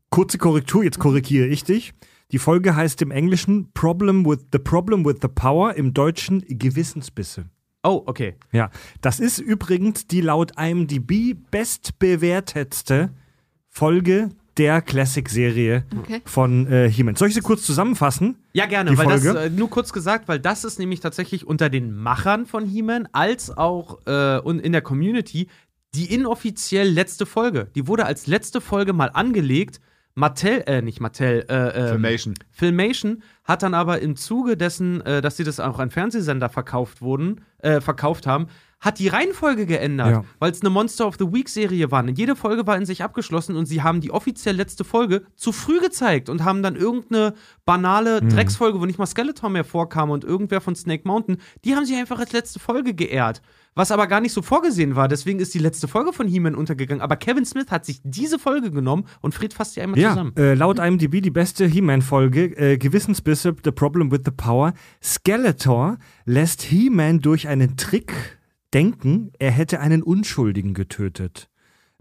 kurze Korrektur, jetzt korrigiere ich dich. Die Folge heißt im Englischen Problem with the Problem with the Power, im Deutschen Gewissensbisse. Oh, okay. Ja, das ist übrigens die laut IMDb bestbewertetste Folge der Classic-Serie Okay. von äh, He-Man. Soll ich sie kurz zusammenfassen? Ja, gerne, weil das, Folge? äh, nur kurz gesagt, weil das ist nämlich tatsächlich unter den Machern von He-Man als auch äh, und in der Community die inoffiziell letzte Folge. Die wurde als letzte Folge mal angelegt. Mattel, äh, nicht Mattel, äh, ähm, Filmation. Filmation hat dann aber im Zuge dessen, äh, dass sie das auch an Fernsehsender verkauft wurden, äh, verkauft haben, hat die Reihenfolge geändert, Ja. weil es eine Monster of the Week Serie war. Und jede Folge war in sich abgeschlossen und sie haben die offiziell letzte Folge zu früh gezeigt und haben dann irgendeine banale Mhm. Drecksfolge, wo nicht mal Skeletor mehr vorkam und irgendwer von Snake Mountain, die haben sie einfach als letzte Folge geehrt. Was aber gar nicht so vorgesehen war, deswegen ist die letzte Folge von He-Man untergegangen. Aber Kevin Smith hat sich diese Folge genommen und Fred fasst die einmal Ja, zusammen. äh, laut IMDb die beste He-Man-Folge, äh, Gewissensbisse, The Problem with the Power. Skeletor lässt He-Man durch einen Trick denken, er hätte einen Unschuldigen getötet.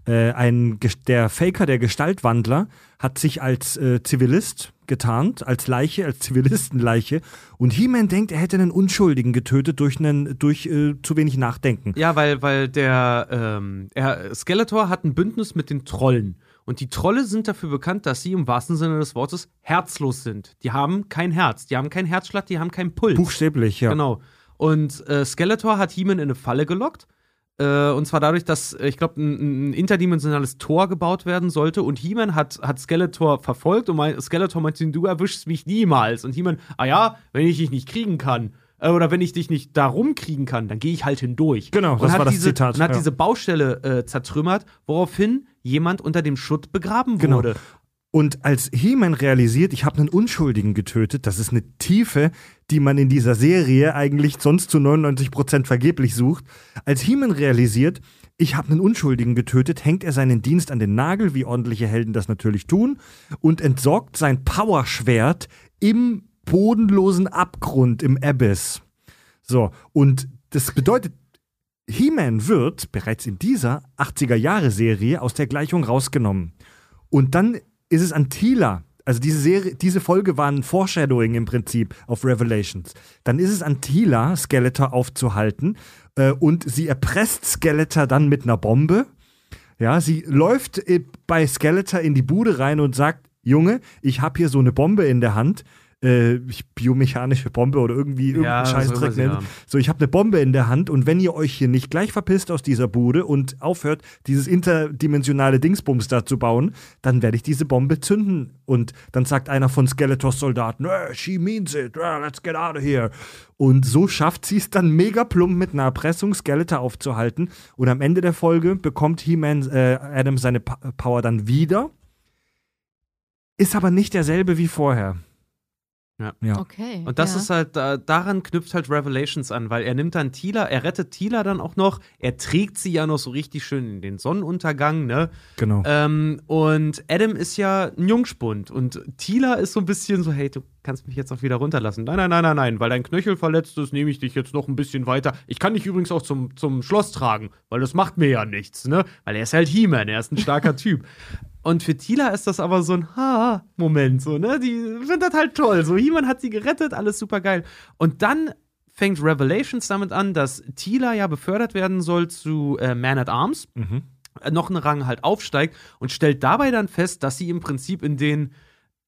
Äh, ein, der Faker, der Gestaltwandler, hat sich als äh, Zivilist getarnt, als Leiche, als Zivilistenleiche. Und He-Man denkt, er hätte einen Unschuldigen getötet durch, einen, durch äh, zu wenig Nachdenken. Ja, weil, weil der ähm, er, Skeletor hat ein Bündnis mit den Trollen. Und die Trolle sind dafür bekannt, dass sie im wahrsten Sinne des Wortes herzlos sind. Die haben kein Herz, die haben keinen Herzschlag, die haben keinen Puls. Buchstäblich, ja. Genau. Und äh, Skeletor hat He-Man in eine Falle gelockt. Äh, und zwar dadurch, dass, äh, ich glaube, ein, ein interdimensionales Tor gebaut werden sollte. Und He-Man hat, hat Skeletor verfolgt und mein, Skeletor meinte, du erwischst mich niemals. Und He-Man, ah ja, wenn ich dich nicht kriegen kann. äh, Oder wenn ich dich nicht da rumkriegen kann, dann gehe ich halt hindurch. Genau, und das war das diese, Zitat, Und hat ja. diese Baustelle äh, zertrümmert, woraufhin jemand unter dem Schutt begraben Genau. Und als He-Man realisiert, ich habe einen Unschuldigen getötet, das ist eine Tiefe, die man in dieser Serie eigentlich sonst zu 99% vergeblich sucht. Als He-Man realisiert, ich habe einen Unschuldigen getötet, hängt er seinen Dienst an den Nagel, wie ordentliche Helden das natürlich tun, und entsorgt sein Powerschwert im bodenlosen Abgrund, im Abyss. So, und das bedeutet, He-Man wird bereits in dieser 80er-Jahre-Serie aus der Gleichung rausgenommen. Und dann ist es an Tila, also diese Serie, diese Folge war ein Foreshadowing im Prinzip auf Revelations. Dann ist es an Tila, Skeletor aufzuhalten äh, und sie erpresst Skeletor dann mit einer Bombe. Ja, sie läuft äh, bei Skeletor in die Bude rein und sagt, Junge, ich habe hier so eine Bombe in der Hand. Äh, biomechanische Bombe oder irgendwie irgendeinen Scheißdreck nennen. So, ich habe eine Bombe in der Hand und wenn ihr euch hier nicht gleich verpisst aus dieser Bude und aufhört, dieses interdimensionale Dingsbums da zu bauen, dann werde ich diese Bombe zünden. Und dann sagt einer von Skeletors Soldaten, she means it, let's get out of here. Und so schafft sie es dann mega plump mit einer Erpressung Skeletor aufzuhalten. Und am Ende der Folge bekommt He-Man äh, Adam seine pa Power dann wieder. Ist aber nicht derselbe wie vorher. Ja. ja. Okay. Und das ja. ist halt, da, daran knüpft halt Revelations an, weil er nimmt dann Tila, er rettet Tila dann auch noch, er trägt sie ja noch so richtig schön in den Sonnenuntergang, ne? Genau. Ähm, und Adam ist ja ein Jungspund und Tila ist so ein bisschen so, hey, du kannst mich jetzt auch wieder runterlassen. Nein, nein, nein, nein, nein, weil dein Knöchel verletzt ist, nehme ich dich jetzt noch ein bisschen weiter. Ich kann dich übrigens auch zum, zum Schloss tragen, weil das macht mir ja nichts, ne? Weil er ist halt He-Man, er ist ein starker Typ. Und für Tila ist das aber so ein Ha-Moment, so, ne? Die findet das halt toll. So, He-Man hat sie gerettet, alles super geil. Und dann fängt Revelations damit an, dass Tila ja befördert werden soll zu äh, Man at Arms. Mhm. Äh, noch einen Rang halt aufsteigt und stellt dabei dann fest, dass sie im Prinzip in den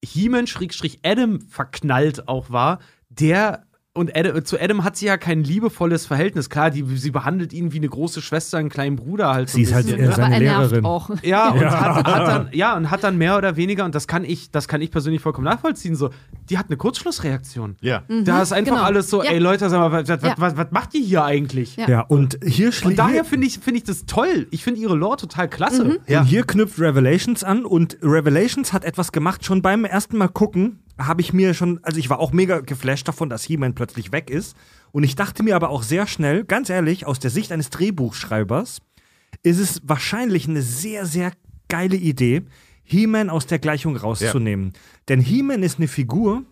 He-Man-Adam verknallt auch war, der und Adam, zu Adam hat sie ja kein liebevolles Verhältnis. Klar, die, sie behandelt ihn wie eine große Schwester, einen kleinen Bruder halt. Sie ist halt bisschen, ne? seine Aber er Lehrerin. auch. Ja, und Hat, hat dann, ja, und hat dann mehr oder weniger, und das kann ich, das kann ich persönlich vollkommen nachvollziehen, so, die hat eine Kurzschlussreaktion. Ja. Da ist einfach genau. alles so, Ja. ey Leute, sag mal, was, was, Ja. was, was macht ihr hier eigentlich? Ja. Ja, und hier Und schließt. daher finde ich, finde ich das toll. Ich finde ihre Lore total klasse. Mhm. Ja. Und hier knüpft Revelations an und Revelations hat etwas gemacht. Schon beim ersten Mal gucken habe ich mir schon, also ich war auch mega geflasht davon, dass He-Man plötzlich weg ist. Und ich dachte mir aber auch sehr schnell, ganz ehrlich, aus der Sicht eines Drehbuchschreibers, ist es wahrscheinlich eine sehr, sehr geile Idee, He-Man aus der Gleichung rauszunehmen. Denn He-Man ist eine Figur,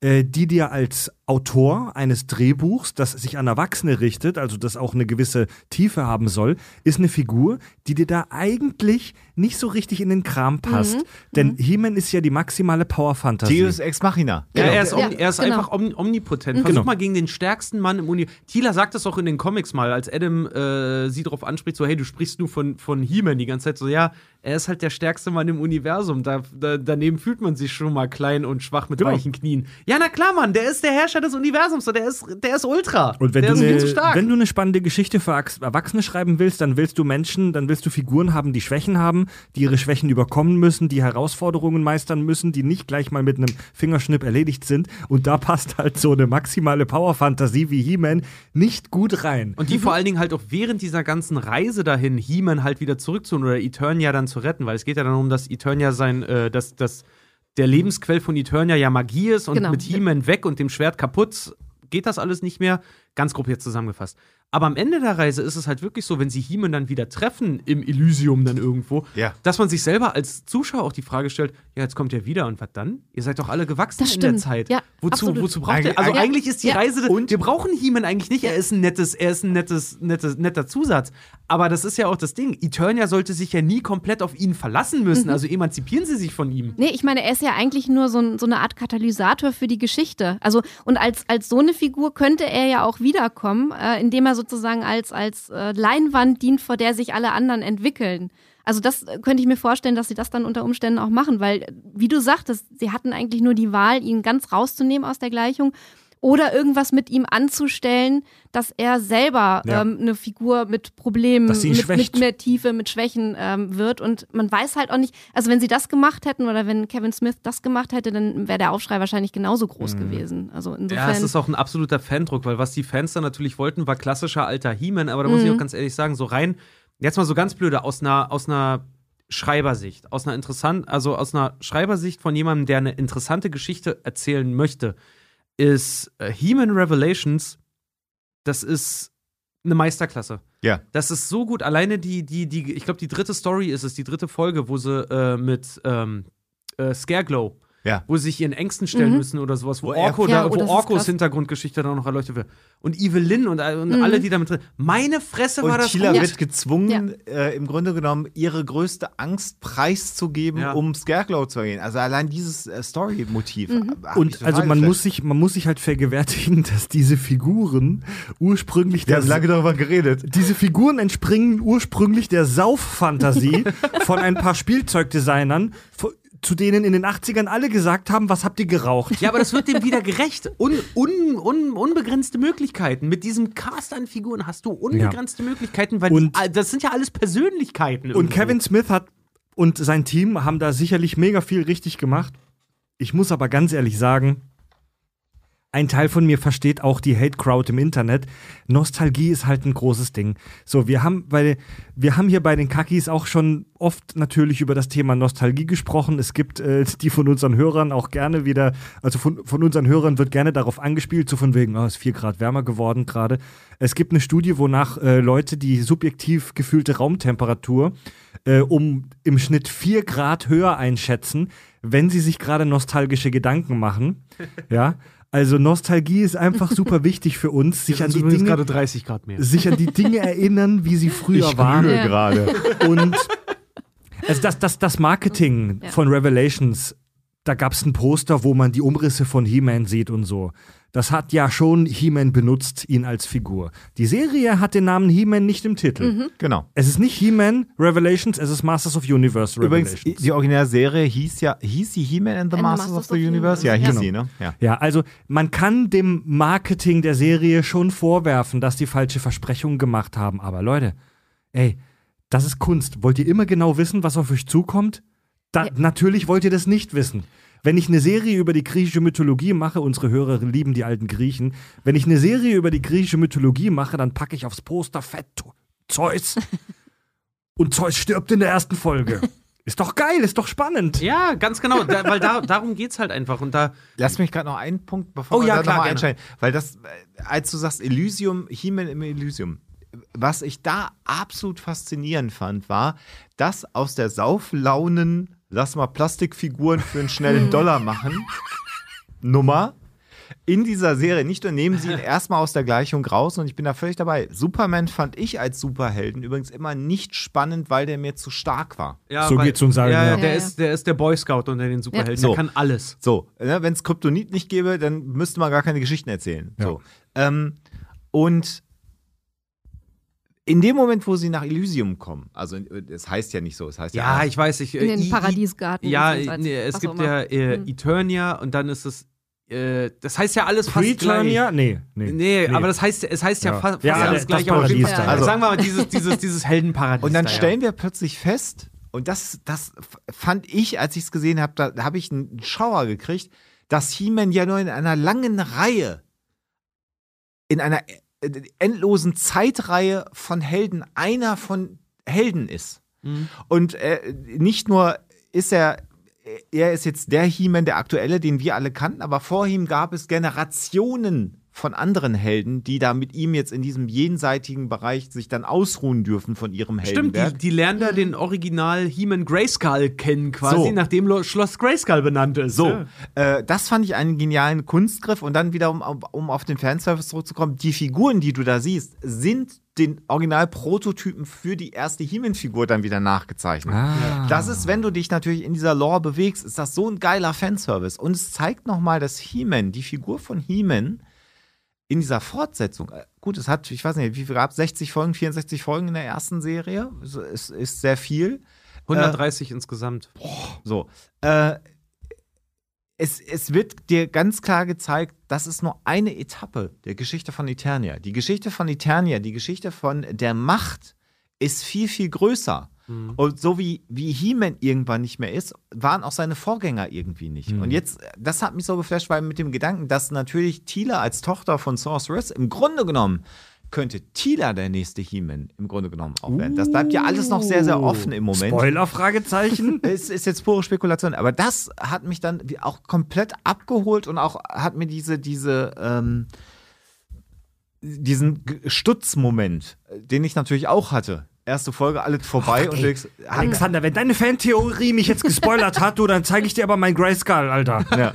äh, die dir als Autor eines Drehbuchs, das sich an Erwachsene richtet, also das auch eine gewisse Tiefe haben soll, ist eine Figur, die dir da eigentlich nicht so richtig in den Kram passt. Mhm. Denn He-Man ist ja die maximale Power-Fantasie. Deus Ex Machina. Ja, Genau. er ist, Ja, omni, er ist genau. einfach omni omnipotent. Versuch Genau. mal gegen den stärksten Mann im Universum. Tila sagt das auch in den Comics mal, als Adam äh, sie darauf anspricht, so, hey, du sprichst nur von, von He-Man die ganze Zeit. So, ja, er ist halt der stärkste Mann im Universum. Da, da, daneben fühlt man sich schon mal klein und schwach mit Genau. weichen Knien. Ja, na klar, Mann, der ist der Herrscher des Universums. So, der, ist, der ist Ultra. Und wenn der du, ist viel stark. wenn du eine spannende Geschichte für Erwachs- Erwachsene schreiben willst, dann willst du Menschen, dann willst du Figuren haben, die Schwächen haben, die ihre Schwächen überkommen müssen, die Herausforderungen meistern müssen, die nicht gleich mal mit einem Fingerschnipp erledigt sind. Und da passt halt so eine maximale Power-Fantasie wie He-Man nicht gut rein. Und die vor allen Dingen halt auch während dieser ganzen Reise dahin, He-Man halt wieder zurückzuholen oder Eternia dann zu retten, weil es geht ja dann um, dass Eternia sein, äh, dass, dass der Lebensquell von Eternia ja Magie ist und Genau. mit He-Man weg und dem Schwert kaputt geht das alles nicht mehr. Ganz grob jetzt zusammengefasst. Aber am Ende der Reise ist es halt wirklich so, wenn sie He-Man dann wieder treffen im Elysium dann irgendwo, Ja. dass man sich selber als Zuschauer auch die Frage stellt, ja, jetzt kommt er wieder und was dann? Ihr seid doch alle gewachsen Das in der stimmt. Zeit. Ja, wozu, absolut. wozu braucht Eig- ihr? Also ja. eigentlich ist die Ja. Reise, Und- wir brauchen He-Man eigentlich nicht. Er ist ein nettes, er ist ein nettes, nettes, netter Zusatz. Aber das ist ja auch das Ding. Eternia sollte sich ja nie komplett auf ihn verlassen müssen. Also emanzipieren sie sich von ihm. Nee, ich meine, er ist ja eigentlich nur so, ein, so eine Art Katalysator für die Geschichte. Also, und als, als so eine Figur könnte er ja auch wiederkommen, äh, indem er sozusagen als, als äh, Leinwand dient, vor der sich alle anderen entwickeln. Also das äh, könnte ich mir vorstellen, dass sie das dann unter Umständen auch machen, weil, äh, wie du sagtest, sie hatten eigentlich nur die Wahl, ihn ganz rauszunehmen aus der Gleichung oder irgendwas mit ihm anzustellen, dass er selber Ja. ähm, eine Figur mit Problemen, mit, mit mehr Tiefe, mit Schwächen ähm, wird. Und man weiß halt auch nicht, also wenn sie das gemacht hätten oder wenn Kevin Smith das gemacht hätte, dann wäre der Aufschrei wahrscheinlich genauso groß gewesen. Also Ja, insofern. es ist auch ein absoluter Fandruck, weil was die Fans dann natürlich wollten, war klassischer alter He-Man. Aber da muss ich auch ganz ehrlich sagen, so rein, jetzt mal so ganz blöde, aus einer, aus einer Schreibersicht, aus einer interessant, also aus einer Schreibersicht von jemandem, der eine interessante Geschichte erzählen möchte, ist äh, He-Man Revelations, das ist eine Meisterklasse. Ja. Das ist so gut. Alleine die, die, die, ich glaube, die dritte Story ist es, die dritte Folge, wo sie äh, mit ähm, äh, Scareglow, Ja. wo sie sich ihren Ängsten stellen müssen oder sowas, wo, Wo er- Orko, Ja, da, oh, wo das Orkos. Hintergrundgeschichte dann noch erleuchtet wird. Und Evelyn und, und alle, die da mit drin. Meine Fresse war Und das Tila gut. wird gezwungen, äh, im Grunde genommen ihre größte Angst preiszugeben, Ja. um Scarecrow zu gehen. Also allein dieses äh, Story-Motiv. mich Und also man muss, sich, man muss sich halt vergewärtigen, dass diese Figuren ursprünglich Wir der haben lange darüber geredet. diese Figuren entspringen ursprünglich der Sauffantasie von ein paar Spielzeugdesignern, von- zu denen in den 80ern alle gesagt haben, was habt ihr geraucht? Ja, aber das wird dem wieder gerecht. Un, un, un, unbegrenzte Möglichkeiten. Mit diesem Cast an Figuren hast du unbegrenzte Möglichkeiten, weil Und- die, das sind ja alles Persönlichkeiten. Und irgendwo. Kevin Smith hat und sein Team haben da sicherlich mega viel richtig gemacht. Ich muss aber ganz ehrlich sagen, ein Teil von mir versteht auch die Hate Crowd im Internet. Nostalgie ist halt ein großes Ding. So, wir haben bei wir haben hier bei den Kakis auch schon oft natürlich über das Thema Nostalgie gesprochen. Es gibt äh, die von unseren Hörern auch gerne wieder, also von, von unseren Hörern wird gerne darauf angespielt, so von wegen, oh, es ist vier Grad wärmer geworden gerade. Es gibt eine Studie, wonach äh, Leute die subjektiv gefühlte Raumtemperatur äh, um im Schnitt vier Grad höher einschätzen, wenn sie sich gerade nostalgische Gedanken machen. Ja, also Nostalgie ist einfach super wichtig für uns, sich an die Dinge, gerade 30 Grad mehr. sich an die Dinge erinnern, wie sie früher Ich waren. Ja. gerade. Und also das, das, das Marketing Ja. von Revelations, da gab es ein Poster, wo man die Umrisse von He-Man sieht und so. Das hat ja schon He-Man benutzt, ihn als Figur. Die Serie hat den Namen He-Man nicht im Titel. Genau. Es ist nicht He-Man Revelations, es ist Masters of Universe Übrigens, Revelations. die Originalserie hieß ja, hieß sie He-Man and the And Masters of the Universe? Ja, hieß Ja. sie, ne? Ja. Ja, also man kann dem Marketing der Serie schon vorwerfen, dass die falsche Versprechungen gemacht haben. Aber Leute, ey, das ist Kunst. Wollt ihr immer genau wissen, was auf euch zukommt? Da, Ja. Natürlich wollt ihr das nicht wissen. Wenn ich eine Serie über die griechische Mythologie mache, unsere Hörer lieben die alten Griechen, wenn ich eine Serie über die griechische Mythologie mache, dann packe ich aufs Poster Fett Zeus. Und Zeus stirbt in der ersten Folge. Ist doch geil, ist doch spannend. Ja, ganz genau, da, weil da, darum geht's halt einfach. Und da, Lass mich gerade noch einen Punkt, bevor Oh wir ja, da klar, einsteigen. Weil das, als du sagst Elysium, He-Man im Elysium, was ich da absolut faszinierend fand, war, dass aus der Sauflaunen, lass mal Plastikfiguren für einen schnellen Dollar machen, Nummer, in dieser Serie, nicht nur nehmen sie ihn erstmal aus der Gleichung raus und ich bin da völlig dabei. Superman fand ich als Superhelden übrigens immer nicht spannend, weil der mir zu stark war. ja, So geht's uns allen, Ja, ja. Der, Ja, Ist, der ist der Boy Scout unter den Superhelden. So. Der kann alles. So, ne, wenn es Kryptonit nicht gäbe, dann müsste man gar keine Geschichten erzählen. So. Ähm, und in dem Moment, wo sie nach Elysium kommen, also äh, es heißt ja nicht so, es heißt ja, Ja, ich weiß. Ich, In den I- I- Paradiesgarten. Ja, beziehungsweise nee, es gibt ja äh, Hm. Eternia und dann ist es. Äh, das heißt ja alles fast Pre-Turnier? gleich. Nee, nee. Nee, aber das heißt, es heißt ja, Ja. fast, fast Ja, alles das gleich. aber auf jeden Paradies Fall- da, ja. Sagen wir mal, dieses, dieses, dieses Heldenparadies. Und dann da, ja. stellen wir plötzlich fest, und das, das fand ich, als ich es gesehen habe, da, habe ich einen Schauer gekriegt, dass He-Man ja nur in einer langen Reihe, in einer äh, endlosen Zeitreihe von Helden einer von Helden ist. Mhm. Und äh, nicht nur ist er, er ist jetzt der He-Man, der aktuelle, den wir alle kannten, aber vor ihm gab es Generationen von anderen Helden, die da mit ihm jetzt in diesem jenseitigen Bereich sich dann ausruhen dürfen von ihrem Stimmt, Heldenwerk. die, die lernen da den Original He-Man Grayskull kennen, quasi, So. nachdem Lo- Schloss Grayskull benannt ist. So, Ja. äh, das fand ich einen genialen Kunstgriff. Und dann wieder, um, um auf den Fanservice zurückzukommen, die Figuren, die du da siehst, sind den Original-Prototypen für die erste He-Man-Figur dann wieder nachgezeichnet. Ah. Das ist, wenn du dich natürlich in dieser Lore bewegst, ist das so ein geiler Fanservice. Und es zeigt nochmal, dass He-Man, die Figur von He-Man, in dieser Fortsetzung, äh, gut, es hat, ich weiß nicht, wie viel gab es? 60 Folgen, 64 Folgen in der ersten Serie. Es ist, ist sehr viel. 130 insgesamt. So. Äh, es, es wird dir ganz klar gezeigt, das ist nur eine Etappe der Geschichte von Eternia. Die Geschichte von Eternia, die Geschichte von der Macht ist viel, viel größer. Und so wie, wie He-Man irgendwann nicht mehr ist, waren auch seine Vorgänger irgendwie nicht. Und jetzt, das hat mich so geflasht, weil mit dem Gedanken, dass natürlich Tila als Tochter von Sorceress im Grunde genommen könnte Tila der nächste He-Man im Grunde genommen auch werden. Das bleibt ja alles noch sehr, sehr offen im Moment. Spoiler, Fragezeichen. Es ist jetzt pure Spekulation, aber das hat mich dann auch komplett abgeholt und auch hat mir diese, diese, ähm, diesen Stutzmoment, den ich natürlich auch hatte. Erste Folge, alles vorbei und du denkst, hat, Alexander, wenn deine Fantheorie mich jetzt gespoilert hat, du, dann zeige ich dir aber mein Grayskull, Alter. ja.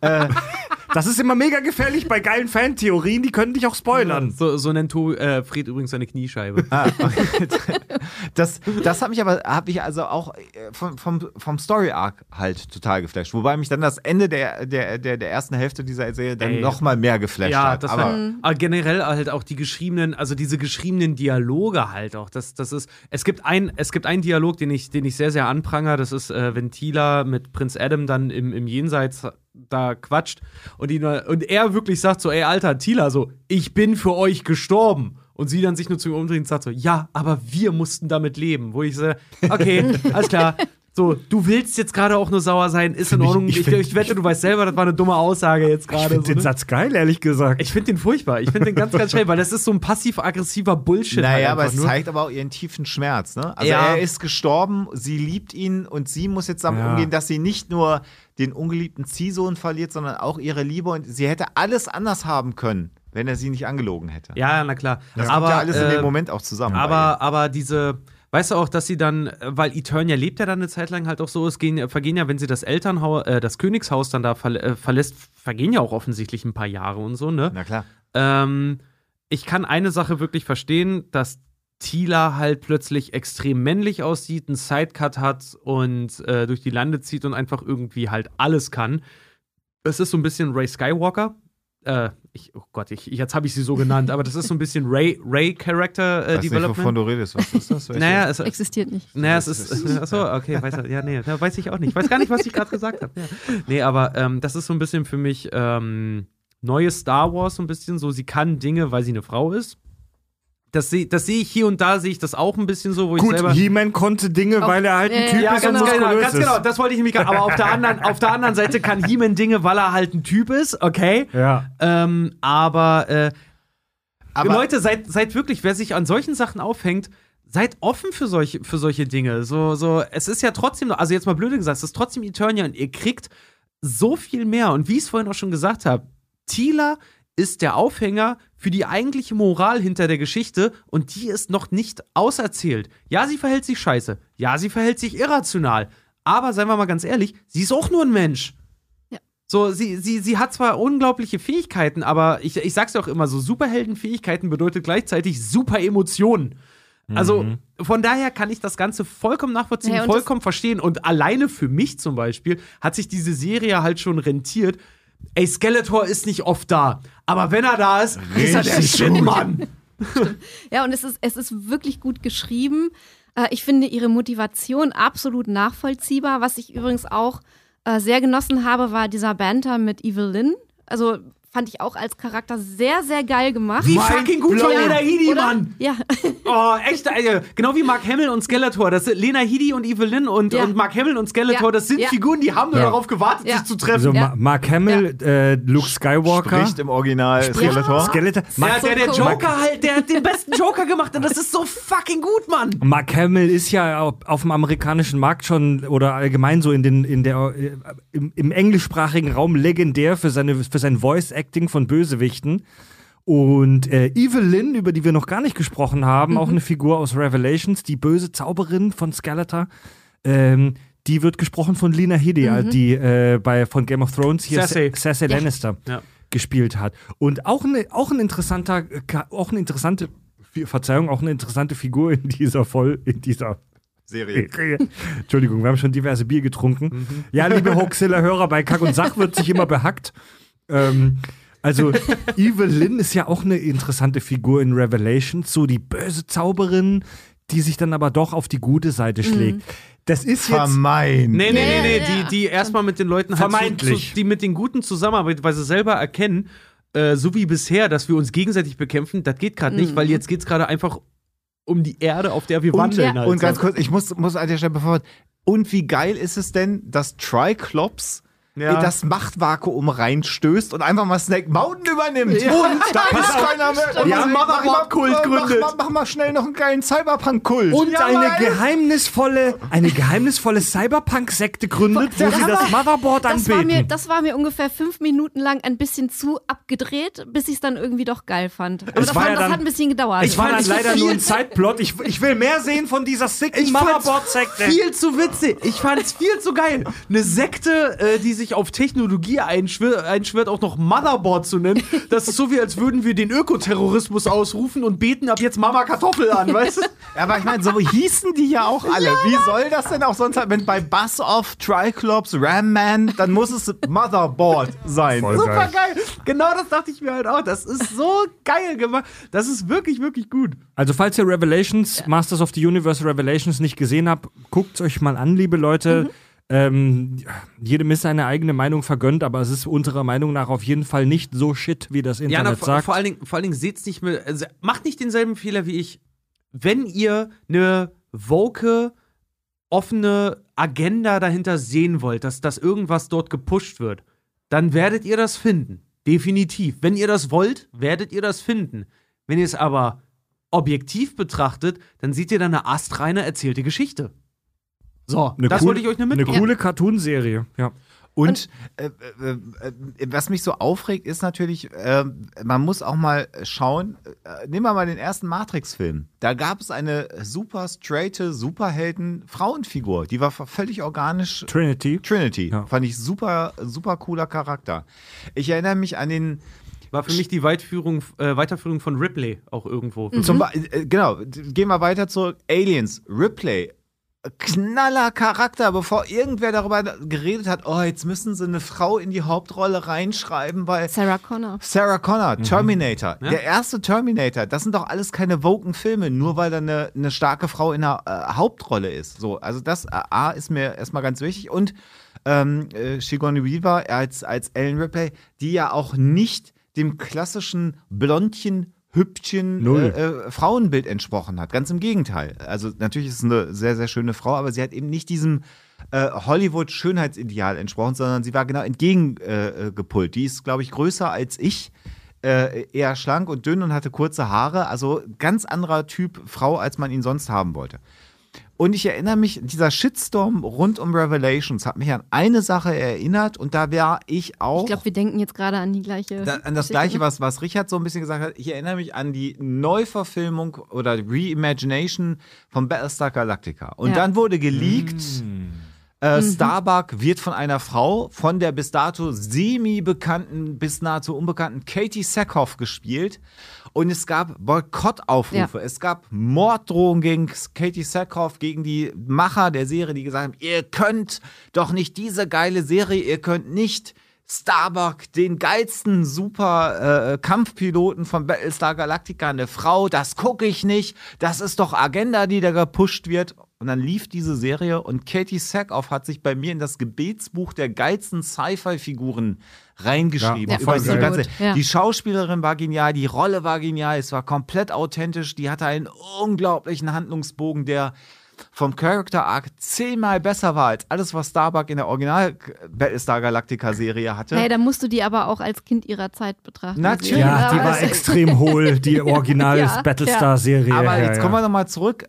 äh, Das ist immer mega gefährlich bei geilen Fantheorien, die können dich auch spoilern. So, so nennt to, äh, Fred übrigens seine Kniescheibe. Ah, okay. das, das hat mich aber, habe ich also auch äh, vom, vom, vom Story Arc halt total geflasht. Wobei mich dann das Ende der, der, der, der ersten Hälfte dieser Serie dann Ey. noch mal mehr geflasht Ja, hat. das aber war, aber generell halt auch die geschriebenen, also diese geschriebenen Dialoge halt auch. Das, das ist, es gibt ein, es gibt einen Dialog, den ich, den ich sehr, sehr anprangere. Das ist, äh, wenn Tila mit Prinz Adam dann im, im Jenseits da quatscht und, ihn, und er wirklich sagt so, ey, Alter, Tila, so, ich bin für euch gestorben. Und sie dann sich nur zu ihm umdreht und sagt so, ja, aber wir mussten damit leben. Wo ich so, okay, alles klar. So, du willst jetzt gerade auch nur sauer sein, ist in Find ich- Ordnung. ich Ich, find- ich, wette, du weißt selber, das war eine dumme Aussage jetzt Ich gerade. finde so, den ne? Satz geil, ehrlich gesagt. Ich finde den furchtbar. Ich finde den ganz, ganz schnell, weil das ist so ein passiv-aggressiver Bullshit. Naja, halt aber es nur. zeigt aber auch ihren tiefen Schmerz. Ne? Also Ja. er ist gestorben, sie liebt ihn und sie muss jetzt damit Ja. umgehen, dass sie nicht nur den ungeliebten Ziehsohn verliert, sondern auch ihre Liebe und sie hätte alles anders haben können, wenn er sie nicht angelogen hätte. Ja, na klar. Das aber kommt ja alles in äh, dem Moment auch zusammen. Aber, aber diese, weißt du auch, dass sie dann, äh, weil Eternia lebt ja dann eine Zeit lang halt auch so, es gehen, vergehen ja, wenn sie das Elternhaus, äh, das Königshaus dann da verlä äh, verlässt, vergehen ja auch offensichtlich ein paar Jahre und so, ne? Na klar. Ähm, ich kann eine Sache wirklich verstehen, dass Tila halt plötzlich extrem männlich aussieht, einen Sidecut hat und äh, durch die Lande zieht und einfach irgendwie halt alles kann. Es ist so ein bisschen Ray Skywalker. Äh, ich, oh Gott, ich, jetzt habe ich sie so genannt, aber das ist so ein bisschen Ray, Ray Character äh, Weiß nicht, wovon Development. du redest. Was ist das? Naja, es, Existiert nicht. naja, es ist. Achso, okay, weiß, ja, nee, weiß ich auch nicht. Weiß gar nicht, was ich gerade gesagt habe. Ja. Nee, aber ähm, das ist so ein bisschen für mich ähm, neues Star Wars, so ein bisschen so. Sie kann Dinge, weil sie eine Frau ist. Das sehe das seh ich hier und da, sehe ich das auch ein bisschen so, wo ich Gut, selber. He-Man konnte Dinge, weil er halt ein Typ Ja, ist ganz und genau, muskulös ganz genau, ist. das wollte ich nämlich gerade. Aber auf der, anderen, auf der anderen Seite kann He-Man Dinge, weil er halt ein Typ ist, okay. Ja. Ähm, aber, äh, Aber Leute, seid, seid wirklich, wer sich an solchen Sachen aufhängt, seid offen für solche, für solche Dinge. So, so, es ist ja trotzdem, noch- also jetzt mal blöde gesagt, es ist trotzdem Eternia und ihr kriegt so viel mehr. Und wie ich es vorhin auch schon gesagt habe, Tila ist der Aufhänger für die eigentliche Moral hinter der Geschichte und die ist noch nicht auserzählt. Ja, sie verhält sich scheiße. Ja, sie verhält sich irrational. Aber seien wir mal ganz ehrlich, sie ist auch nur ein Mensch. Ja. So, sie, sie, sie hat zwar unglaubliche Fähigkeiten, aber ich, ich sag's ja auch immer, so Superheldenfähigkeiten bedeutet gleichzeitig super Emotionen. Also von daher kann ich das Ganze vollkommen nachvollziehen, Ja, vollkommen verstehen. Und alleine für mich zum Beispiel hat sich diese Serie halt schon rentiert. Ey, Skeletor ist nicht oft da, aber wenn er da ist, ist er der Richtig Shit, Mann. Ja, und es ist, es ist wirklich gut geschrieben. Äh, ich finde ihre Motivation absolut nachvollziehbar. Was ich übrigens auch äh, sehr genossen habe, war dieser Banter mit Evelyn. Also fand ich auch als Charakter sehr, sehr geil gemacht. Wie Mein fucking gut von. Lena Headey? Mann. Ja. Oh, echt, Alter. Genau wie Mark Hamill und Skeletor. Das sind Lena Headey und Evelyn und, Ja. und Mark Hamill und Skeletor. Das sind Ja. Figuren, die haben nur Ja. darauf gewartet, Ja. sich zu treffen. Also Ja. Ma Mark Hamill, äh, Luke Skywalker, spricht im Original Skeletor. Skeletor. Ja, Mark, der, der. Joker halt, der hat den besten Joker gemacht und das ist so fucking gut, Mann. Mark Hamill ist ja auf, auf dem amerikanischen Markt schon oder allgemein so in den in der äh, im, im englischsprachigen Raum legendär für seine für sein Voice Acting von Bösewichten. Und äh, Evelyn, über die wir noch gar nicht gesprochen haben, auch eine Figur aus Revelations, die böse Zauberin von Skeletor, ähm, die wird gesprochen von Lena Headey, äh, die äh, bei von Game of Thrones hier Cersei. Cersei, Ja. Lannister Ja. gespielt hat. Und auch, eine, auch ein interessanter, auch eine interessante, Verzeihung, auch eine interessante Figur in dieser Voll, in dieser Serie. Entschuldigung, wir haben schon diverse Bier getrunken. Ja, liebe Hoaxilla-Hörer, bei Kack und Sach wird sich immer behackt. Ähm, also, Evelyn ist ja auch eine interessante Figur in Revelations, so die böse Zauberin, die sich dann aber doch auf die gute Seite schlägt. Das ist jetzt. Vermeint. Nee, nee, nee, nee, die, die erstmal mit den Leuten halt Vermeintlich. Zu, zu, die mit den Guten zusammenarbeiten, weil sie selber erkennen, äh, so wie bisher, dass wir uns gegenseitig bekämpfen, das geht gerade nicht, weil jetzt geht es gerade einfach um die Erde, auf der wir Und, wandeln. ja, halt. und ganz kurz, ich muss, muss an der Stelle bevor. Und wie geil ist es denn, dass Triclops Ja. in das Machtvakuum reinstößt und einfach mal Snake Mountain übernimmt. Und da ist keiner mehr. Ja, Mach mal- Motherboard-Kult mach- gründet. Mach, mach mal schnell noch einen geilen Cyberpunk-Kult. und Ja, eine Mann. geheimnisvolle, eine geheimnisvolle Cyberpunk-Sekte gründet, wo sie das Motherboard Das war, mir, anbeten. das war mir ungefähr fünf Minuten lang ein bisschen zu abgedreht, bis ich es dann irgendwie doch geil fand. Aber Es das, war hat, ja das dann- hat ein bisschen gedauert. Ich war dann leider viel- nur ein Zeitplot. Ich, ich will mehr sehen von dieser sicken Motherboard-Sekte. viel zu witzig. Ich fand's viel zu geil. Eine Sekte, äh, die sich sich auf Technologie einschwört, einschwört, auch noch Motherboard zu nennen. Das ist so wie, als würden wir den Ökoterrorismus ausrufen und beten ab jetzt Mama Kartoffel an, weißt du? Aber ich meine, so hießen die ja auch alle. Wie soll das denn auch sonst sein, wenn bei Bus Off, Triclops, Ram Man, dann muss es Motherboard sein. Voll Super geil. geil. Genau das dachte ich mir halt auch. Das ist so geil gemacht. Das ist wirklich, wirklich gut. Also, falls ihr Revelations, Masters of the Universe Revelations nicht gesehen habt, guckt euch mal an, liebe Leute. Mhm. Ähm, jedem ist seine eigene Meinung vergönnt, aber es ist unserer Meinung nach auf jeden Fall nicht so shit, wie das Ja, Internet na, vor, sagt. vor allen Dingen, vor allen Dingen seht's nicht mehr, also macht nicht denselben Fehler wie ich. Wenn ihr eine woke, offene Agenda dahinter sehen wollt, dass, dass irgendwas dort gepusht wird, dann werdet ihr das finden. Definitiv. Wenn ihr das wollt, werdet ihr das finden. Wenn ihr es aber objektiv betrachtet, dann seht ihr da eine astreine erzählte Geschichte. So, Eine das cool- wollte ich euch nur Eine mitgeben. coole Cartoonserie, ja. Und äh, äh, äh, was mich so aufregt, ist natürlich, äh, man muss auch mal schauen, äh, nehmen wir mal den ersten Matrix-Film. Da gab es eine super straighte Superhelden-Frauenfigur, die war völlig organisch. Trinity. Trinity. Ja. Fand ich super, super cooler Charakter. Ich erinnere mich an den, War für mich die Weitführung, äh, Weiterführung von Ripley auch irgendwo. Zum Be äh, genau, gehen wir weiter zurück. Aliens, Ripley. Knaller Charakter, bevor irgendwer darüber geredet hat, oh, jetzt müssen sie eine Frau in die Hauptrolle reinschreiben, weil Sarah Connor. Sarah Connor, Terminator, Ja. der erste Terminator, das sind doch alles keine woken Filme, nur weil da eine, eine starke Frau in der äh, Hauptrolle ist. So, also das äh, A ist mir erstmal ganz wichtig und ähm, äh, Sigourney Weaver als, als Ellen Ripley, die ja auch nicht dem klassischen Blondchen Null. äh, äh, Frauenbild entsprochen hat. Ganz im Gegenteil. Also natürlich ist es eine sehr, sehr schöne Frau, aber sie hat eben nicht diesem äh, Hollywood-Schönheitsideal entsprochen, sondern sie war genau entgegengepult. Äh, gepult. die ist, glaube ich, größer als ich. Äh, eher schlank und dünn und hatte kurze Haare. Also ganz anderer Typ Frau, als man ihn sonst haben wollte. Und ich erinnere mich, dieser Shitstorm rund um Revelations hat mich an eine Sache erinnert und da war ich auch. Ich glaube, wir denken jetzt gerade an die gleiche. Da, an das Geschichte. gleiche, was, was Richard so ein bisschen gesagt hat. Ich erinnere mich an die Neuverfilmung oder Reimagination von Battlestar Galactica. Und Ja. dann wurde geleakt, äh, Starbuck wird von einer Frau, von der bis dato semi-bekannten, bis nahezu unbekannten Katie Sackhoff gespielt. Und es gab Boykottaufrufe, Ja. es gab Morddrohungen gegen Katie Sackhoff, gegen die Macher der Serie, die gesagt haben, ihr könnt doch nicht diese geile Serie, ihr könnt nicht Starbuck, den geilsten super äh, Kampfpiloten von Battlestar Galactica, eine Frau, das gucke ich nicht, das ist doch Agenda, die da gepusht wird. Und dann lief diese Serie und Katie Sackhoff hat sich bei mir in das Gebetsbuch der geilsten Sci-Fi-Figuren reingeschrieben. Ja, Über geil. ganze, Ja. Die Schauspielerin war genial, die Rolle war genial, es war komplett authentisch, die hatte einen unglaublichen Handlungsbogen, der vom Character Arc zehnmal besser war als alles, was Starbuck in der Original Battlestar Galactica Serie hatte. Hey, da musst du die aber auch als Kind ihrer Zeit betrachten. Natürlich. Die Ja, die war also- extrem hohl, die original Ja, Battlestar-Serie. Aber ja, jetzt ja. kommen wir nochmal zurück.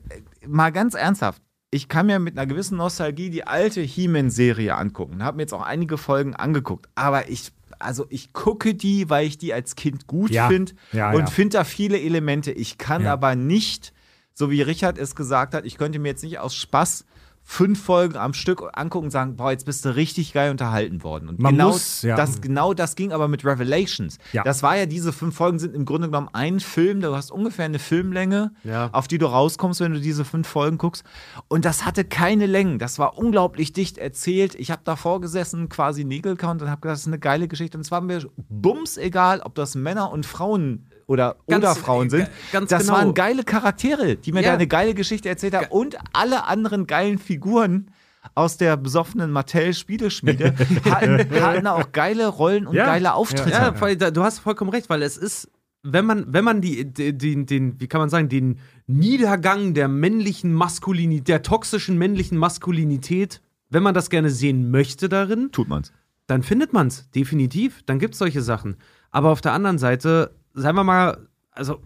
Mal ganz ernsthaft. Ich kann mir mit einer gewissen Nostalgie die alte He-Man-Serie angucken. Habe mir jetzt auch einige Folgen angeguckt. Aber ich, also ich gucke die, weil ich die als Kind gut Ja. finde Ja, und finde da viele Elemente. Ich kann aber nicht, so wie Richard es gesagt hat, ich könnte mir jetzt nicht aus Spaß fünf Folgen am Stück angucken und sagen, boah, jetzt bist du richtig geil unterhalten worden. Und Man genau, muss, ja. das, genau das ging aber mit Revelations. Ja. Das war ja, diese fünf Folgen sind im Grunde genommen ein Film, du hast ungefähr eine Filmlänge, Ja. auf die du rauskommst, wenn du diese fünf Folgen guckst. Und das hatte keine Längen. Das war unglaublich dicht erzählt. Ich habe davor gesessen, quasi Nägelkaunt und habe gedacht, das ist eine geile Geschichte. Und es war mir bums egal, ob das Männer und Frauen oder, Ganz- oder Frauen äh, sind. ga- ganz das genau. waren geile Charaktere, die mir Ja. da eine geile Geschichte erzählt haben. Und alle anderen geilen Figuren aus der besoffenen Mattel-Spieleschmiede hatten, hatten auch geile Rollen und Ja. geile Auftritte. Ja, da- du hast vollkommen recht, weil es ist, wenn man, wenn man die, die- den, den, wie kann man sagen, den Niedergang der männlichen Maskulinität, der toxischen männlichen Maskulinität, wenn man das gerne sehen möchte darin, Tut man's. dann findet man's, definitiv. Dann gibt's solche Sachen. Aber auf der anderen Seite, seien wir mal, also,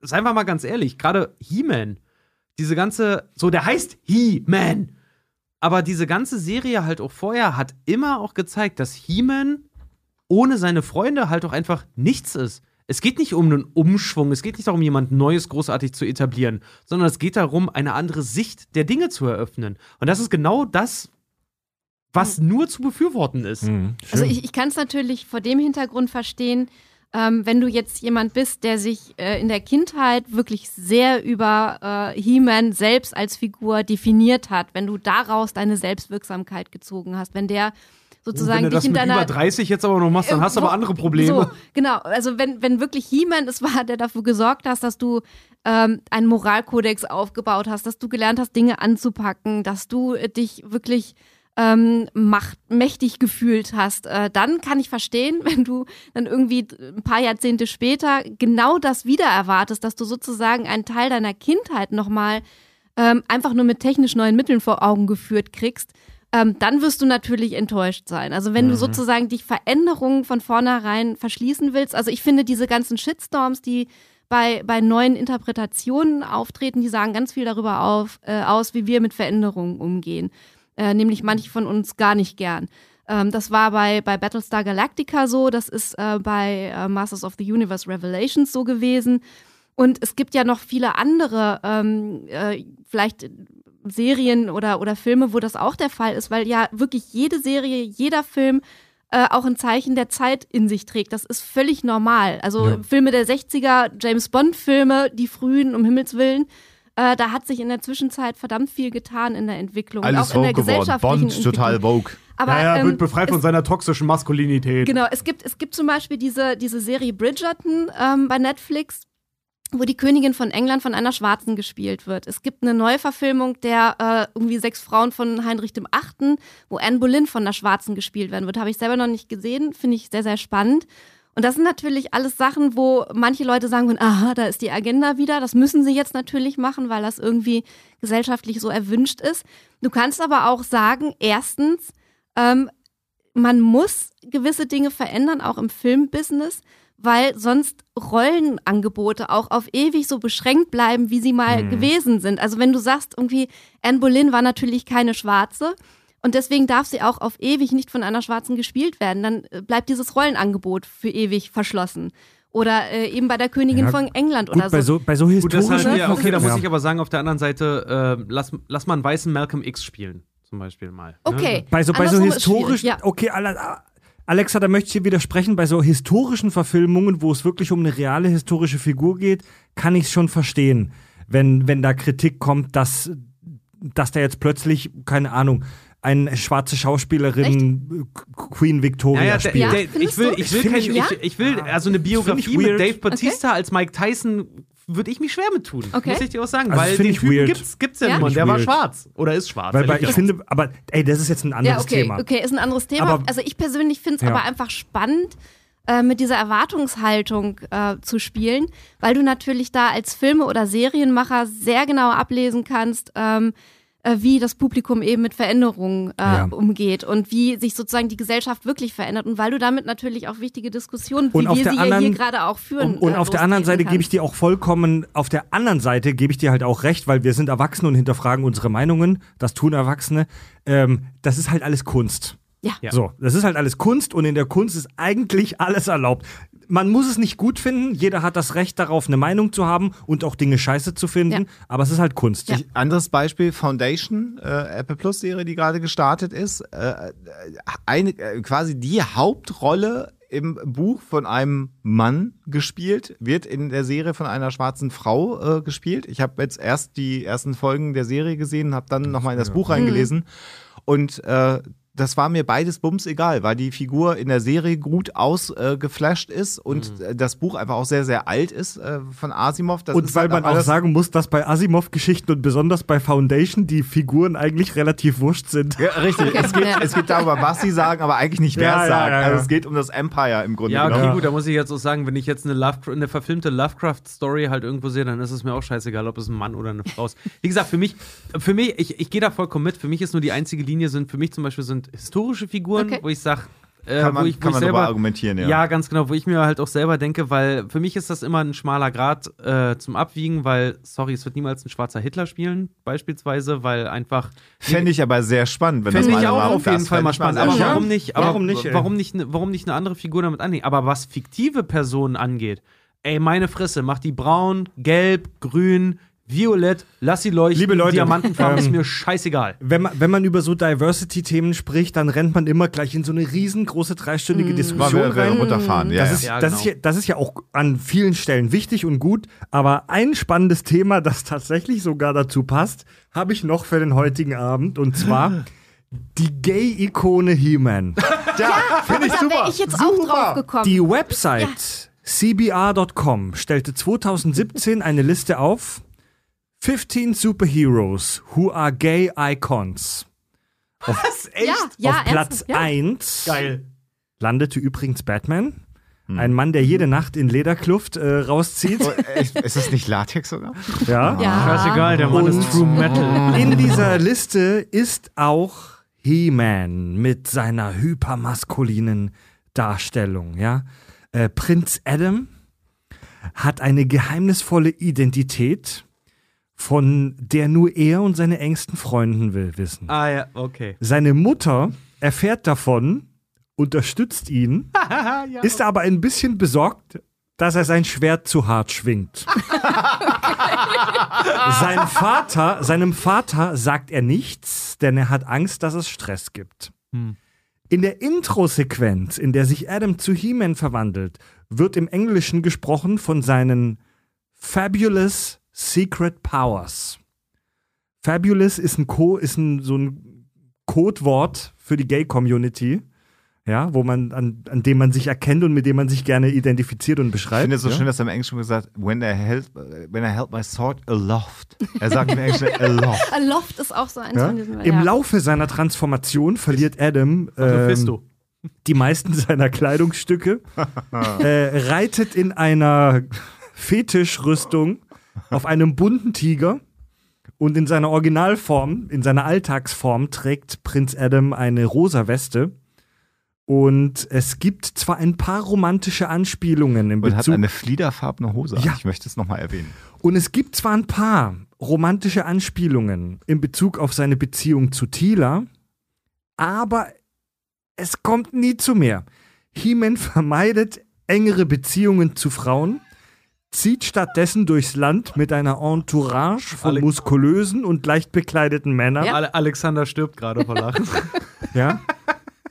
seien wir mal ganz ehrlich, gerade He-Man, diese ganze, so, der heißt He-Man. Aber diese ganze Serie halt auch vorher hat immer auch gezeigt, dass He-Man ohne seine Freunde halt auch einfach nichts ist. Es geht nicht um einen Umschwung, es geht nicht darum, jemand Neues großartig zu etablieren, sondern es geht darum, eine andere Sicht der Dinge zu eröffnen. Und das ist genau das, was nur zu befürworten ist. Mhm, Also ich, ich kann es natürlich vor dem Hintergrund verstehen, ähm, wenn du jetzt jemand bist, der sich äh, in der Kindheit wirklich sehr über äh, He-Man selbst als Figur definiert hat, wenn du daraus deine Selbstwirksamkeit gezogen hast, wenn der sozusagen Wenn du dich das in deiner über 30 jetzt aber noch machst, dann hast du aber andere Probleme. So, genau, also wenn, wenn wirklich He-Man es war, der dafür gesorgt hast, dass du ähm, einen Moralkodex aufgebaut hast, dass du gelernt hast, Dinge anzupacken, dass du äh, dich wirklich ähm, macht, mächtig gefühlt hast, äh, dann kann ich verstehen, wenn du dann irgendwie ein paar Jahrzehnte später genau das wieder erwartest, dass du sozusagen einen Teil deiner Kindheit nochmal ähm, einfach nur mit technisch neuen Mitteln vor Augen geführt kriegst, ähm, dann wirst du natürlich enttäuscht sein. Also wenn du sozusagen dich Veränderungen von vornherein verschließen willst, also ich finde diese ganzen Shitstorms, die bei, bei neuen Interpretationen auftreten, die sagen ganz viel darüber auf, äh, aus, wie wir mit Veränderungen umgehen. Äh, nämlich manche von uns gar nicht gern. Ähm, das war bei, bei Battlestar Galactica so, das ist äh, bei äh, Masters of the Universe Revelations so gewesen. Und es gibt ja noch viele andere, ähm, äh, vielleicht Serien oder, oder Filme, wo das auch der Fall ist, weil ja wirklich jede Serie, jeder Film äh, auch ein Zeichen der Zeit in sich trägt. Das ist völlig normal. Also Ja. Filme der 60er, James Bond-Filme, die frühen, um Himmels Willen, äh, da hat sich in der Zwischenzeit verdammt viel getan in der Entwicklung. und Alles auch in der Vogue geworden. gesellschaftlichen Bond, total. Vogue. Aber, naja, ähm, wird befreit von es- seiner toxischen Maskulinität. Genau, es gibt, es gibt zum Beispiel diese, diese Serie Bridgerton ähm, bei Netflix, wo die Königin von England von einer Schwarzen gespielt wird. Es gibt eine Neuverfilmung der äh, irgendwie sechs Frauen von Heinrich dem Achten, wo Anne Boleyn von einer Schwarzen gespielt werden wird. Habe ich selber noch nicht gesehen, finde ich sehr, sehr spannend. Und das sind natürlich alles Sachen, wo manche Leute sagen würden, aha, da ist die Agenda wieder. Das müssen sie jetzt natürlich machen, weil das irgendwie gesellschaftlich so erwünscht ist. Du kannst aber auch sagen, erstens, ähm, man muss gewisse Dinge verändern, auch im Filmbusiness, weil sonst Rollenangebote auch auf ewig so beschränkt bleiben, wie sie mal gewesen sind. Also wenn du sagst, irgendwie, Anne Boleyn war natürlich keine Schwarze und deswegen darf sie auch auf ewig nicht von einer Schwarzen gespielt werden, dann äh, bleibt dieses Rollenangebot für ewig verschlossen. Oder äh, eben bei der Königin Ja, von England Gut, oder bei so. so, bei so Gut, das historischen. halt, ja, okay, da muss Ja. ich aber sagen, auf der anderen Seite, äh, lass, lass mal einen weißen Malcolm X spielen, zum Beispiel mal. Ne? Okay. Bei so, bei so Andersrum historischen, ja. okay, Ale- Alexa, da möchte ich dir widersprechen, bei so historischen Verfilmungen, wo es wirklich um eine reale historische Figur geht, kann ich es schon verstehen, wenn, wenn da Kritik kommt, dass, dass da jetzt plötzlich, keine Ahnung, eine schwarze Schauspielerin äh, Queen Victoria Ja, ja, spielt. Ja, ich will, ich will, kein, ich- ich, Ja? ich will, also eine Biografie mit weird. Dave Bautista als Mike Tyson würde ich mich schwer mit tun, Okay. muss ich dir auch sagen, Also weil den ich Typen weird. gibt's, gibt's ja, Ja? Find Der ich war weird. schwarz oder ist schwarz. weil, weil ich finde, aber ey, das ist jetzt ein anderes Ja, okay, Thema. okay, ist ein anderes Thema. Aber- also ich persönlich finde es Ja. aber einfach spannend, äh, mit dieser Erwartungshaltung äh, zu spielen, weil du natürlich da als Filme- oder Serienmacher sehr genau ablesen kannst, ähm, äh, wie das Publikum eben mit Veränderungen äh, Ja. umgeht und wie sich sozusagen die Gesellschaft wirklich verändert und weil du damit natürlich auch wichtige Diskussionen, Und wie auf wir der sie ja hier anderen- gerade auch führen. Und, und äh, auf der anderen Seite gebe ich dir auch vollkommen, auf der anderen Seite gebe ich dir halt auch recht, weil wir sind Erwachsene und hinterfragen unsere Meinungen. Das tun Erwachsene. Ähm, das ist halt alles Kunst. Ja. Ja. So, das ist halt alles Kunst und in der Kunst ist eigentlich alles erlaubt. Man muss es nicht gut finden, jeder hat das Recht darauf, eine Meinung zu haben und auch Dinge scheiße zu finden, Ja. aber es ist halt Kunst. Ja. Ich, anderes Beispiel, Foundation, äh, Apple Plus Serie, die gerade gestartet ist. Äh, eine, äh, quasi die Hauptrolle im Buch von einem Mann gespielt, wird in der Serie von einer schwarzen Frau äh, gespielt. Ich habe jetzt erst die ersten Folgen der Serie gesehen, habe dann nochmal in das Buch reingelesen und äh, das war mir beides bums egal, weil die Figur in der Serie gut ausgeflasht ist und äh, das Buch einfach auch sehr, sehr alt ist äh, von Asimov. Das Und ist weil halt man auch sagen muss, dass bei Asimov-Geschichten und besonders bei Foundation die Figuren eigentlich relativ wurscht sind. Ja, richtig. Es, geht, Ja. es geht darüber, was sie sagen, aber eigentlich nicht, wer Ja, es ja, sagt. ja, ja. Also es geht um das Empire im Grunde Ja, okay, genommen. gut, da muss ich jetzt auch sagen, wenn ich jetzt eine, Lovecraft, eine verfilmte Lovecraft-Story halt irgendwo sehe, dann ist es mir auch scheißegal, ob es ein Mann oder eine Frau ist. Wie gesagt, für mich, für mich, ich, ich gehe da vollkommen mit. Für mich ist nur die einzige Linie, sind für mich zum Beispiel sind historische Figuren, Okay. wo ich sage, äh, Kann man, wo ich, wo kann ich man selber, darüber argumentieren, ja. Ja, ganz genau, wo ich mir halt auch selber denke, weil für mich ist das immer ein schmaler Grad äh, zum Abwiegen, weil, sorry, es wird niemals ein schwarzer Hitler spielen, beispielsweise, weil einfach. Fände ich aber sehr spannend, wenn Fände das ich mal auch war. auf jeden Fall mal ich spannend. Aber warum nicht, aber Warum nicht, ey? warum nicht, ne- warum nicht eine andere Figur damit annehmen? Aber was fiktive Personen angeht, ey, meine Fresse, mach die braun, gelb, grün, violett, lass sie leuchten, Liebe Leute, Diamantenfarben ähm, ist mir scheißegal. Wenn man, wenn man über so Diversity-Themen spricht, dann rennt man immer gleich in so eine riesengroße dreistündige Mal Diskussion wieder rein. runterfahren. Ja, Das ja. ist, Ja, das, genau. ist ja, das ist ja auch an vielen Stellen wichtig und gut, aber ein spannendes Thema, das tatsächlich sogar dazu passt, habe ich noch für den heutigen Abend und zwar die Gay-Ikone He-Man. ja finde ich Da super. wäre ich jetzt auch drauf gekommen. Die Website cbr.com stellte 2017 eine Liste auf 15 Superheroes who are gay icons. Was? ja, ja, Auf Platz ernsthaft, ja. 1 Geil. landete übrigens Batman. Ein Mann, der jede Nacht in Lederkluft äh, rauszieht. Oh, echt? Ist das nicht Latex sogar? ja. Ja. Scheißegal, der Mann Und- ist True Metal. In dieser Liste ist auch He-Man mit seiner hypermaskulinen Darstellung. Ja? Äh, Prinz Adam hat eine geheimnisvolle Identität, von der nur er und seine engsten Freunden will wissen. Ah ja, okay. Seine Mutter erfährt davon, unterstützt ihn, ist aber ein bisschen besorgt, dass er sein Schwert zu hart schwingt. Sein Vater, seinem Vater sagt er nichts, denn er hat Angst, dass es Stress gibt. In der Intro-Sequenz, in der sich Adam zu He-Man verwandelt, wird im Englischen gesprochen von seinen Fabulous Secret Powers. Fabulous ist ein, Co ist ein so ein Codewort für die Gay-Community, ja, wo man an, an dem man sich erkennt und mit dem man sich gerne identifiziert und Ich beschreibt. finde es so ja? schön, dass er im Englischen gesagt when I held, when I held my sword aloft. Er sagt im Englischen aloft. A Loft ist auch so eins Ja? von diesen. Im ja. Laufe seiner Transformation verliert Adam ähm, die meisten seiner Kleidungsstücke, äh, reitet in einer Fetischrüstung auf einem bunten Tiger und in seiner Originalform, in seiner Alltagsform trägt Prinz Adam eine rosa Weste. Und es gibt zwar ein paar romantische Anspielungen im Und hat Bezug eine fliederfarbene Hose. Ja. Ich möchte es nochmal erwähnen. und es gibt zwar ein paar romantische Anspielungen in Bezug auf seine Beziehung zu Tila, aber es kommt nie zu mehr. He-Man vermeidet engere Beziehungen zu Frauen, zieht stattdessen durchs Land mit einer Entourage von Ale- muskulösen und leicht bekleideten Männern. Ale Alexander stirbt gerade vor Lachen. Ja.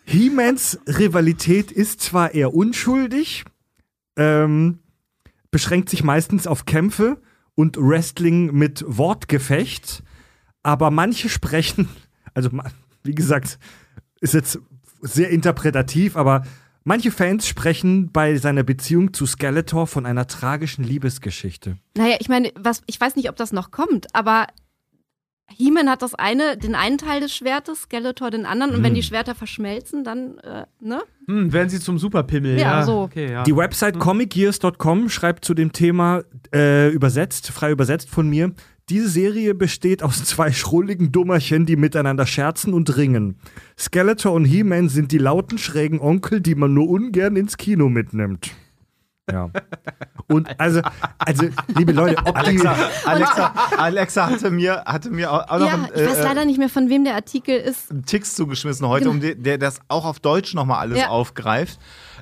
He-Mans Rivalität ist zwar eher unschuldig, ähm, beschränkt sich meistens auf Kämpfe und Wrestling mit Wortgefecht, aber manche sprechen, also wie gesagt, ist jetzt sehr interpretativ, aber manche Fans sprechen bei seiner Beziehung zu Skeletor von einer tragischen Liebesgeschichte. Naja, ich meine, was, ich weiß nicht, ob das noch kommt, aber He-Man hat das eine, den einen Teil des Schwertes, Skeletor den anderen, und wenn die Schwerter verschmelzen, dann, äh, ne? Hm, werden sie zum Superpimmel. Ja, Ja, so. Okay, ja. Die Website comicgears.com schreibt zu dem Thema, äh, übersetzt, frei übersetzt von mir, diese Serie besteht aus zwei schrulligen Dummerchen, die miteinander scherzen und ringen. Skeletor und He-Man sind die lauten, schrägen Onkel, die man nur ungern ins Kino mitnimmt. Ja. Und also, also, liebe Leute, ob die, Alexa, Alexa, Alexa hatte mir, hatte mir auch noch Ja, einen, ich weiß äh, leider nicht mehr, von wem der Artikel ist. einen Tix zugeschmissen heute, Genau. um den, der das auch auf Deutsch nochmal alles Ja. aufgreift.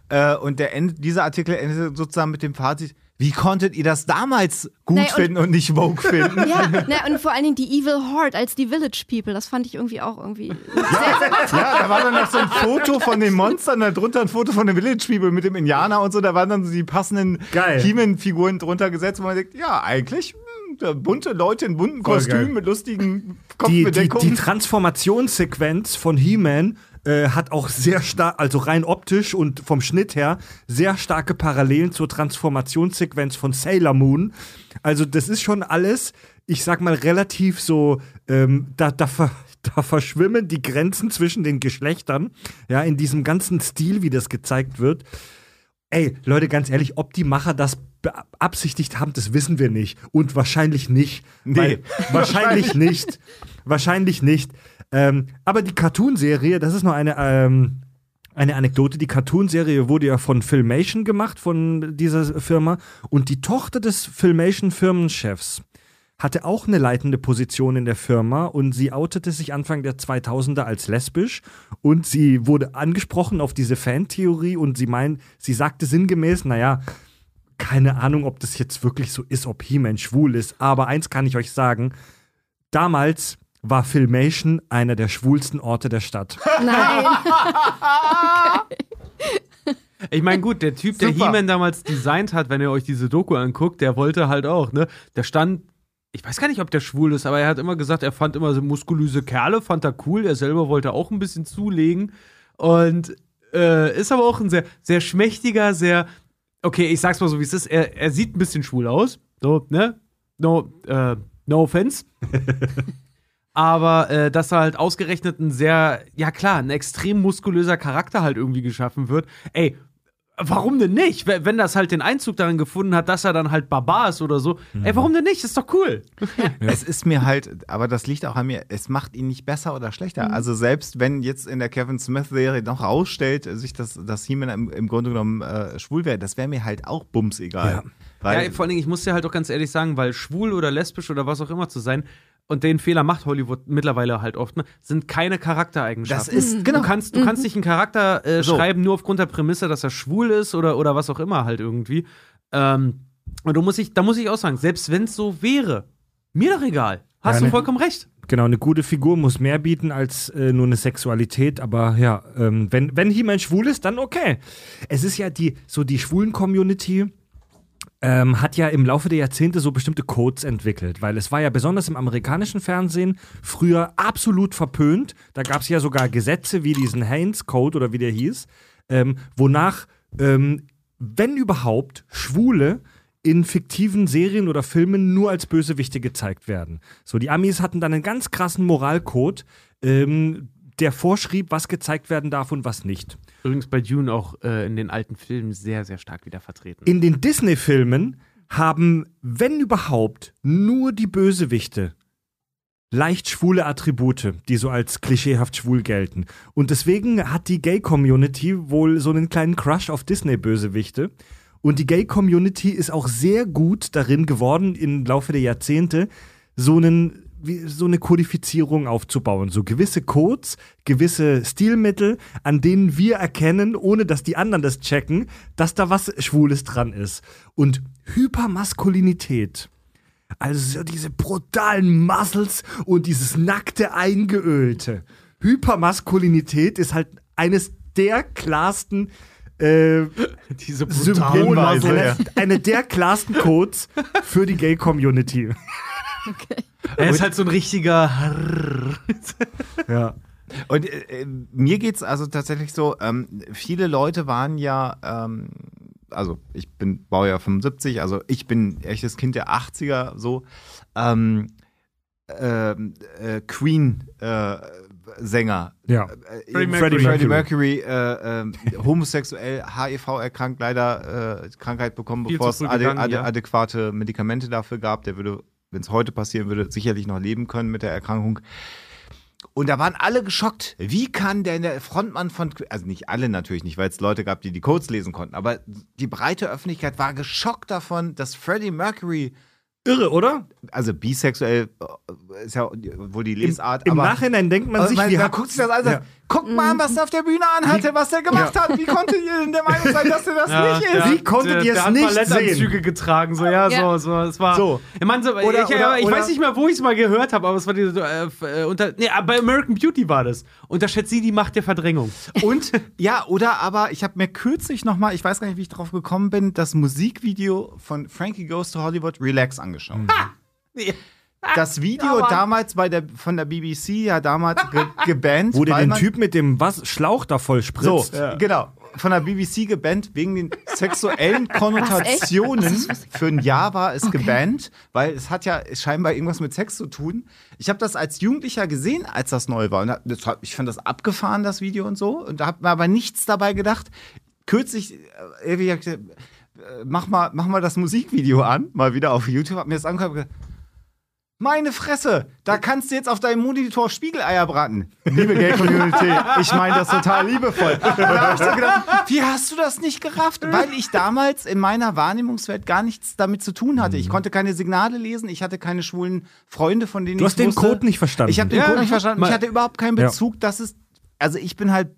Äh, und der End, dieser Artikel endet sozusagen mit dem Fazit, wie konntet ihr das damals gut Naja, und- finden und nicht Vogue finden? Ja, ne, und vor allen Dingen die Evil Horde als die Village People, das fand ich irgendwie auch irgendwie. Ja, da war dann noch so ein Foto von den Monstern, darunter ein Foto von den Village People mit dem Indianer und so, da waren dann so die passenden Geil. He-Man-Figuren drunter gesetzt, wo man denkt, ja, eigentlich hm, da bunte Leute in bunten Kostümen mit lustigen die, die, Kopfbedeckungen. die Transformationssequenz von He-Man äh, hat auch sehr stark, also rein optisch und vom Schnitt her, sehr starke Parallelen zur Transformationssequenz von Sailor Moon. Also, das ist schon alles, ich sag mal, relativ so, ähm, da, da, da verschwimmen die Grenzen zwischen den Geschlechtern, ja, in diesem ganzen Stil, wie das gezeigt wird. Ey, Leute, ganz ehrlich, ob die Macher das beabsichtigt haben, das wissen wir nicht. Und wahrscheinlich nicht. Nee. Weil, wahrscheinlich nicht. Wahrscheinlich nicht. Ähm, aber die Cartoon-Serie, das ist noch eine, ähm, eine Anekdote. Die Cartoon-Serie wurde ja von Filmation gemacht, von dieser Firma. Und die Tochter des Filmation-Firmenchefs hatte auch eine leitende Position in der Firma und sie outete sich Anfang der 2000er als lesbisch und sie wurde angesprochen auf diese Fantheorie und sie meint, sie sagte sinngemäß, naja, keine Ahnung, ob das jetzt wirklich so ist, ob He-Man schwul ist. Aber eins kann ich euch sagen: Damals war Filmation einer der schwulsten Orte der Stadt. Nein. Ich meine, gut, der Typ, der Super. He-Man damals designt hat, wenn ihr euch diese Doku anguckt, der wollte halt auch, ne? Der stand, ich weiß gar nicht, ob der schwul ist, aber er hat immer gesagt, er fand immer so muskulöse Kerle, fand er cool. Er selber wollte auch ein bisschen zulegen. Und äh, ist aber auch ein sehr, sehr schmächtiger, sehr, okay, ich sag's mal so, wie es ist. Er, er sieht ein bisschen schwul aus. So, ne? No, äh, no offense. Aber äh, dass da halt ausgerechnet ein sehr, ja klar, ein extrem muskulöser Charakter halt irgendwie geschaffen wird. Ey, warum denn nicht? Wenn das halt den Einzug darin gefunden hat, dass er dann halt Barbar ist oder so. Ey, warum denn nicht? Ist doch cool. Es ist mir halt, aber das liegt auch an mir, es macht ihn nicht besser oder schlechter. Also selbst wenn jetzt in der Kevin Smith-Serie noch rausstellt, sich das, dass He-Man im, im Grunde genommen äh, schwul wäre, das wäre mir halt auch bums egal. Ja. Weil, ja, vor allen Dingen, ich muss dir halt auch ganz ehrlich sagen, weil schwul oder lesbisch oder was auch immer zu sein, und den Fehler macht Hollywood mittlerweile halt oft, ne, sind keine Charaktereigenschaften. das ist, genau. Du kannst, du kannst nicht einen Charakter äh, So. schreiben, nur aufgrund der Prämisse, dass er schwul ist oder, oder was auch immer halt irgendwie. Ähm, und du musst ich, da muss ich auch sagen, selbst wenn es so wäre, mir doch egal. Hast Ja, du ne. vollkommen recht. Genau, eine gute Figur muss mehr bieten als äh, nur eine Sexualität, aber ja, ähm, wenn, wenn He-Man schwul ist, dann okay. Es ist ja die, so die schwulen Community ähm, hat ja im Laufe der Jahrzehnte so bestimmte Codes entwickelt, weil es war ja besonders im amerikanischen Fernsehen früher absolut verpönt. Da gab es ja sogar Gesetze wie diesen Haynes Code oder wie der hieß, ähm, wonach, ähm, wenn überhaupt, Schwule in fiktiven Serien oder Filmen nur als Bösewichte gezeigt werden. So, die Amis hatten dann einen ganz krassen Moralcode, ähm, der vorschrieb, was gezeigt werden darf und was nicht. Übrigens bei Dune auch äh, in den alten Filmen sehr, sehr stark wieder vertreten. In den Disney-Filmen haben, wenn überhaupt, nur die Bösewichte leicht schwule Attribute, die so als klischeehaft schwul gelten. Und deswegen hat die Gay-Community wohl so einen kleinen Crush auf Disney-Bösewichte. Und die Gay-Community ist auch sehr gut darin geworden, im Laufe der Jahrzehnte so einen wie, so eine Kodifizierung aufzubauen. So gewisse Codes, gewisse Stilmittel, an denen wir erkennen, ohne dass die anderen das checken, dass da was Schwules dran ist. Und Hypermaskulinität. Also so diese brutalen Muscles und dieses nackte Eingeölte. Hypermaskulinität ist halt eines der klarsten äh, Diese Symbole, eine, ja. eine der klarsten Codes für die Gay-Community. Er ist halt so ein richtiger. Ja. Und äh, äh, mir geht's also tatsächlich so, ähm, viele Leute waren ja, ähm, also ich bin Baujahr 75, also ich bin echtes Kind der 80er, so, ähm, ähm, äh, Queen äh, Sänger. Ja. Äh, Freddie Freddie Mercury. Mercury, äh, ähm, homosexuell, HIV erkrankt, leider äh, Krankheit bekommen, Viel bevor es ade gegangen, ade ja. adäquate Medikamente dafür gab. Der würde, wenn es heute passieren würde, sicherlich noch leben können mit der Erkrankung. Und da waren alle geschockt. Wie kann denn der Frontmann von, also nicht alle natürlich nicht, weil es Leute gab, die die Codes lesen konnten, aber die breite Öffentlichkeit war geschockt davon, dass Freddie Mercury, Irre, oder? also bisexuell äh, ist ja wohl die Lesart, Im aber Nachhinein denkt man sich, man, guckt sich das an Ja. guck mal an, was der auf der Bühne anhatte, was der gemacht hat. Wie konntet ihr denn der Meinung sein, dass er das nicht ist? Wie konntet der, ihr es der hat nicht Ballettanzüge sehen? getragen, so, ja, Ja. so, so, es war. So. Ich, mein, so, Oder- ich, oder- ich oder- weiß nicht mehr, wo ich es mal gehört habe, aber es war diese, äh, äh, unter, nee, bei American Beauty war das. Unterschätzt sie die Macht der Verdrängung. Und ja, oder aber ich habe mir kürzlich noch mal, ich weiß gar nicht, wie ich drauf gekommen bin, das Musikvideo von Frankie Goes to Hollywood Relax angeschaut. Das Video damals bei der von der BBC ja damals ge gebannt, wo der weil den Typ mit dem was, Schlauch da voll so, spritzt. genau, von der BBC gebannt wegen den sexuellen Konnotationen. Für ein Jahr war es gebannt, weil es hat ja scheinbar irgendwas mit Sex zu tun. Ich habe das als Jugendlicher gesehen, als das neu war. Und ich fand das abgefahren, das Video und so. Und da habe mir aber nichts dabei gedacht. Kürzlich, äh, irgendwie, äh, mach mal, mach mal das Musikvideo an, mal wieder auf YouTube, hab mir das angeguckt. Meine Fresse, da kannst du jetzt auf deinem Monitor Spiegeleier braten. Liebe Gay-Community, ich meine das total liebevoll. Und da hab ich so gedacht, wie hast du das nicht gerafft? Weil ich damals in meiner Wahrnehmungswelt gar nichts damit zu tun hatte. Ich konnte keine Signale lesen, ich hatte keine schwulen Freunde, von denen Du ich hast den wusste. Code nicht verstanden. Ich habe den Ja, Code nicht verstanden. Ich hatte überhaupt keinen Ja. Bezug, dass es. Also ich bin halt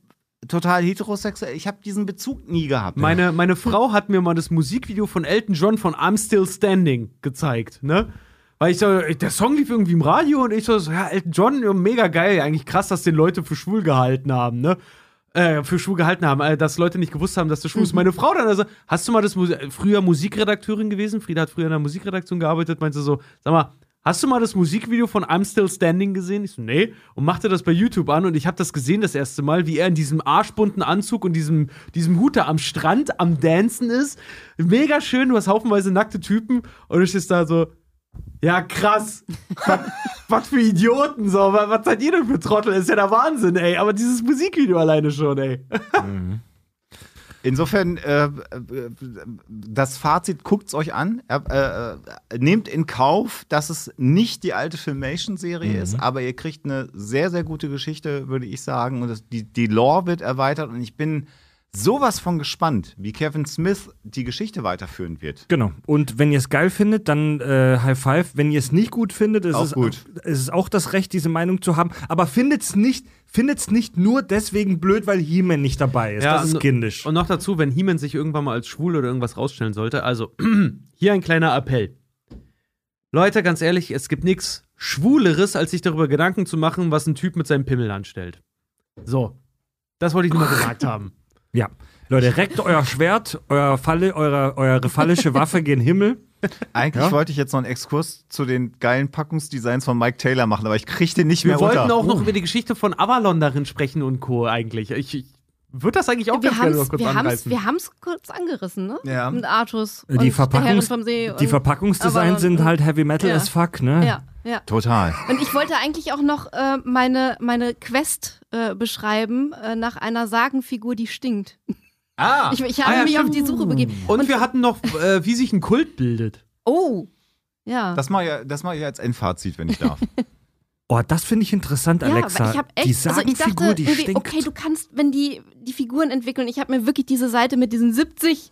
total heterosexuell. Ich habe diesen Bezug nie gehabt. Meine, meine Frau hat mir mal das Musikvideo von Elton John von I'm Still Standing gezeigt, ne? Weil ich so, der Song lief irgendwie im Radio und ich so, ja, Elton John, mega geil. Eigentlich krass, dass den Leute für schwul gehalten haben, ne? Äh, für schwul gehalten haben, äh, dass Leute nicht gewusst haben, dass du schwul bist. Meine Frau dann also, hast du mal das Mus früher Musikredakteurin gewesen? Frieda hat früher in der Musikredaktion gearbeitet, meinte so, sag mal, Hast du mal das Musikvideo von I'm Still Standing gesehen? Ich so, nee. Und machte das bei YouTube an und ich habe das gesehen das erste Mal, wie er in diesem arschbunten Anzug und diesem, diesem Hut da am Strand am Dancen ist. Mega schön, du hast haufenweise nackte Typen und du stehst da so, ja krass. was, was für Idioten, so. Was, was seid ihr denn für Trottel? ist ja der Wahnsinn, ey. Aber dieses Musikvideo alleine schon, ey. Insofern, äh, äh, das Fazit, guckt's euch an. Äh, äh, nehmt in Kauf, dass es nicht die alte Filmation-Serie ist, aber ihr kriegt eine sehr, sehr gute Geschichte, würde ich sagen. Und das, die, die Lore wird erweitert und ich bin sowas von gespannt, wie Kevin Smith die Geschichte weiterführen wird. Genau. Und wenn ihr es geil findet, dann äh, High Five. Wenn ihr es nicht gut findet, ist Auch es, gut. ist es auch das Recht, diese Meinung zu haben. Aber findet es nicht, findet's nicht nur deswegen blöd, weil He-Man nicht dabei ist. das ist kindisch. Und noch dazu, wenn He-Man sich irgendwann mal als schwul oder irgendwas rausstellen sollte, also hier ein kleiner Appell. Leute, ganz ehrlich, es gibt nichts Schwuleres, als sich darüber Gedanken zu machen, was ein Typ mit seinem Pimmel anstellt. So. Das wollte ich nur mal gesagt haben. Ja. Leute, reckt euer Schwert, euer Falle, eure, eure phallische Waffe gen Himmel. Eigentlich Ja? wollte ich jetzt noch einen Exkurs zu den geilen Packungsdesigns von Mike Taylor machen, aber ich kriege den nicht Wir mehr wollten unter. auch noch über die Geschichte von Avalon darin sprechen und Co. eigentlich. Ich, ich würde das eigentlich auch Wir ganz gerne haben noch es kurz wir haben's, anreißen. wir haben's kurz angerissen, ne? Ja. Mit Artus Die, und Verpackungs vom See. die und- Verpackungsdesigns sind halt Heavy Metal Ja. as fuck, ne? Ja, ja. Total. Und ich wollte eigentlich auch noch äh, meine, meine Quest äh, beschreiben äh, nach einer Sagenfigur, die stinkt. ah, Ich, ich habe ah, ja, mich stimmt. auf die Suche begeben. Und, wir hatten noch, äh, wie sich ein Kult bildet. Oh, ja. Das mache ich, das mach ich als Endfazit, wenn ich darf. Oh, das finde ich interessant, ja, Alexa. ich habe echt, die also ich Sagenfigur, dachte, die stinkt. okay, du kannst, wenn die die Figuren entwickeln, ich habe mir wirklich diese Seite mit diesen 70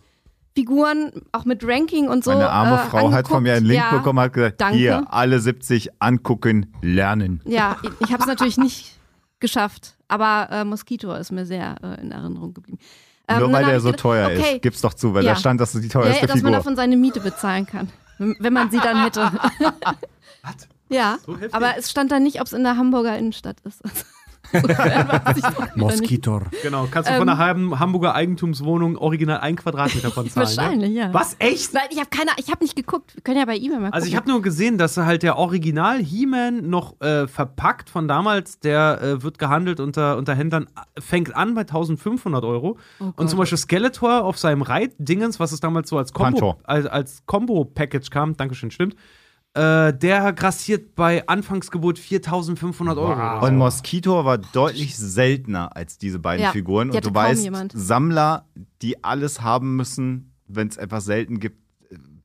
Figuren, auch mit Ranking und so. Meine arme äh, Frau hat von mir einen Link angeguckt. ja, bekommen, hat gesagt, danke. hier, alle 70 angucken, lernen. Ja, ich, ich habe es natürlich nicht geschafft, aber äh, Mosquito ist mir sehr äh, in Erinnerung geblieben. Ähm, Nur weil der so gedacht, teuer okay, ist. Gib's doch zu, weil Ja. da stand, dass du die Ja, teuerste ja, dass man Figur. davon seine Miete bezahlen kann, wenn wenn man sie dann hätte. Was? Ja, So aber es stand dann nicht, ob es in der Hamburger Innenstadt ist. Nicht. Moskitor. Genau, kannst du Ähm, von einer halben Hamburger Eigentumswohnung original ein Quadratmeter von zahlen. Wahrscheinlich, ne? ja. Was, echt? Nein, ich habe keine, ich habe nicht geguckt. Wir können ja bei eBay mal gucken. Also ich habe nur gesehen, dass halt der Original He-Man noch äh, verpackt von damals, der äh, wird gehandelt unter, unter Händlern, fängt an bei 1500 Euro. Oh und zum Beispiel Skeletor auf seinem Reit-Dingens, was es damals so als Combo, als, als Combo-Package kam, Dankeschön, stimmt, äh, der grassiert bei Anfangsgebot 4500 Euro. so. Und Mosquito war deutlich seltener als diese beiden Ja, Figuren. die Und du weißt, jemand. Sammler, die alles haben müssen, wenn es etwas selten gibt,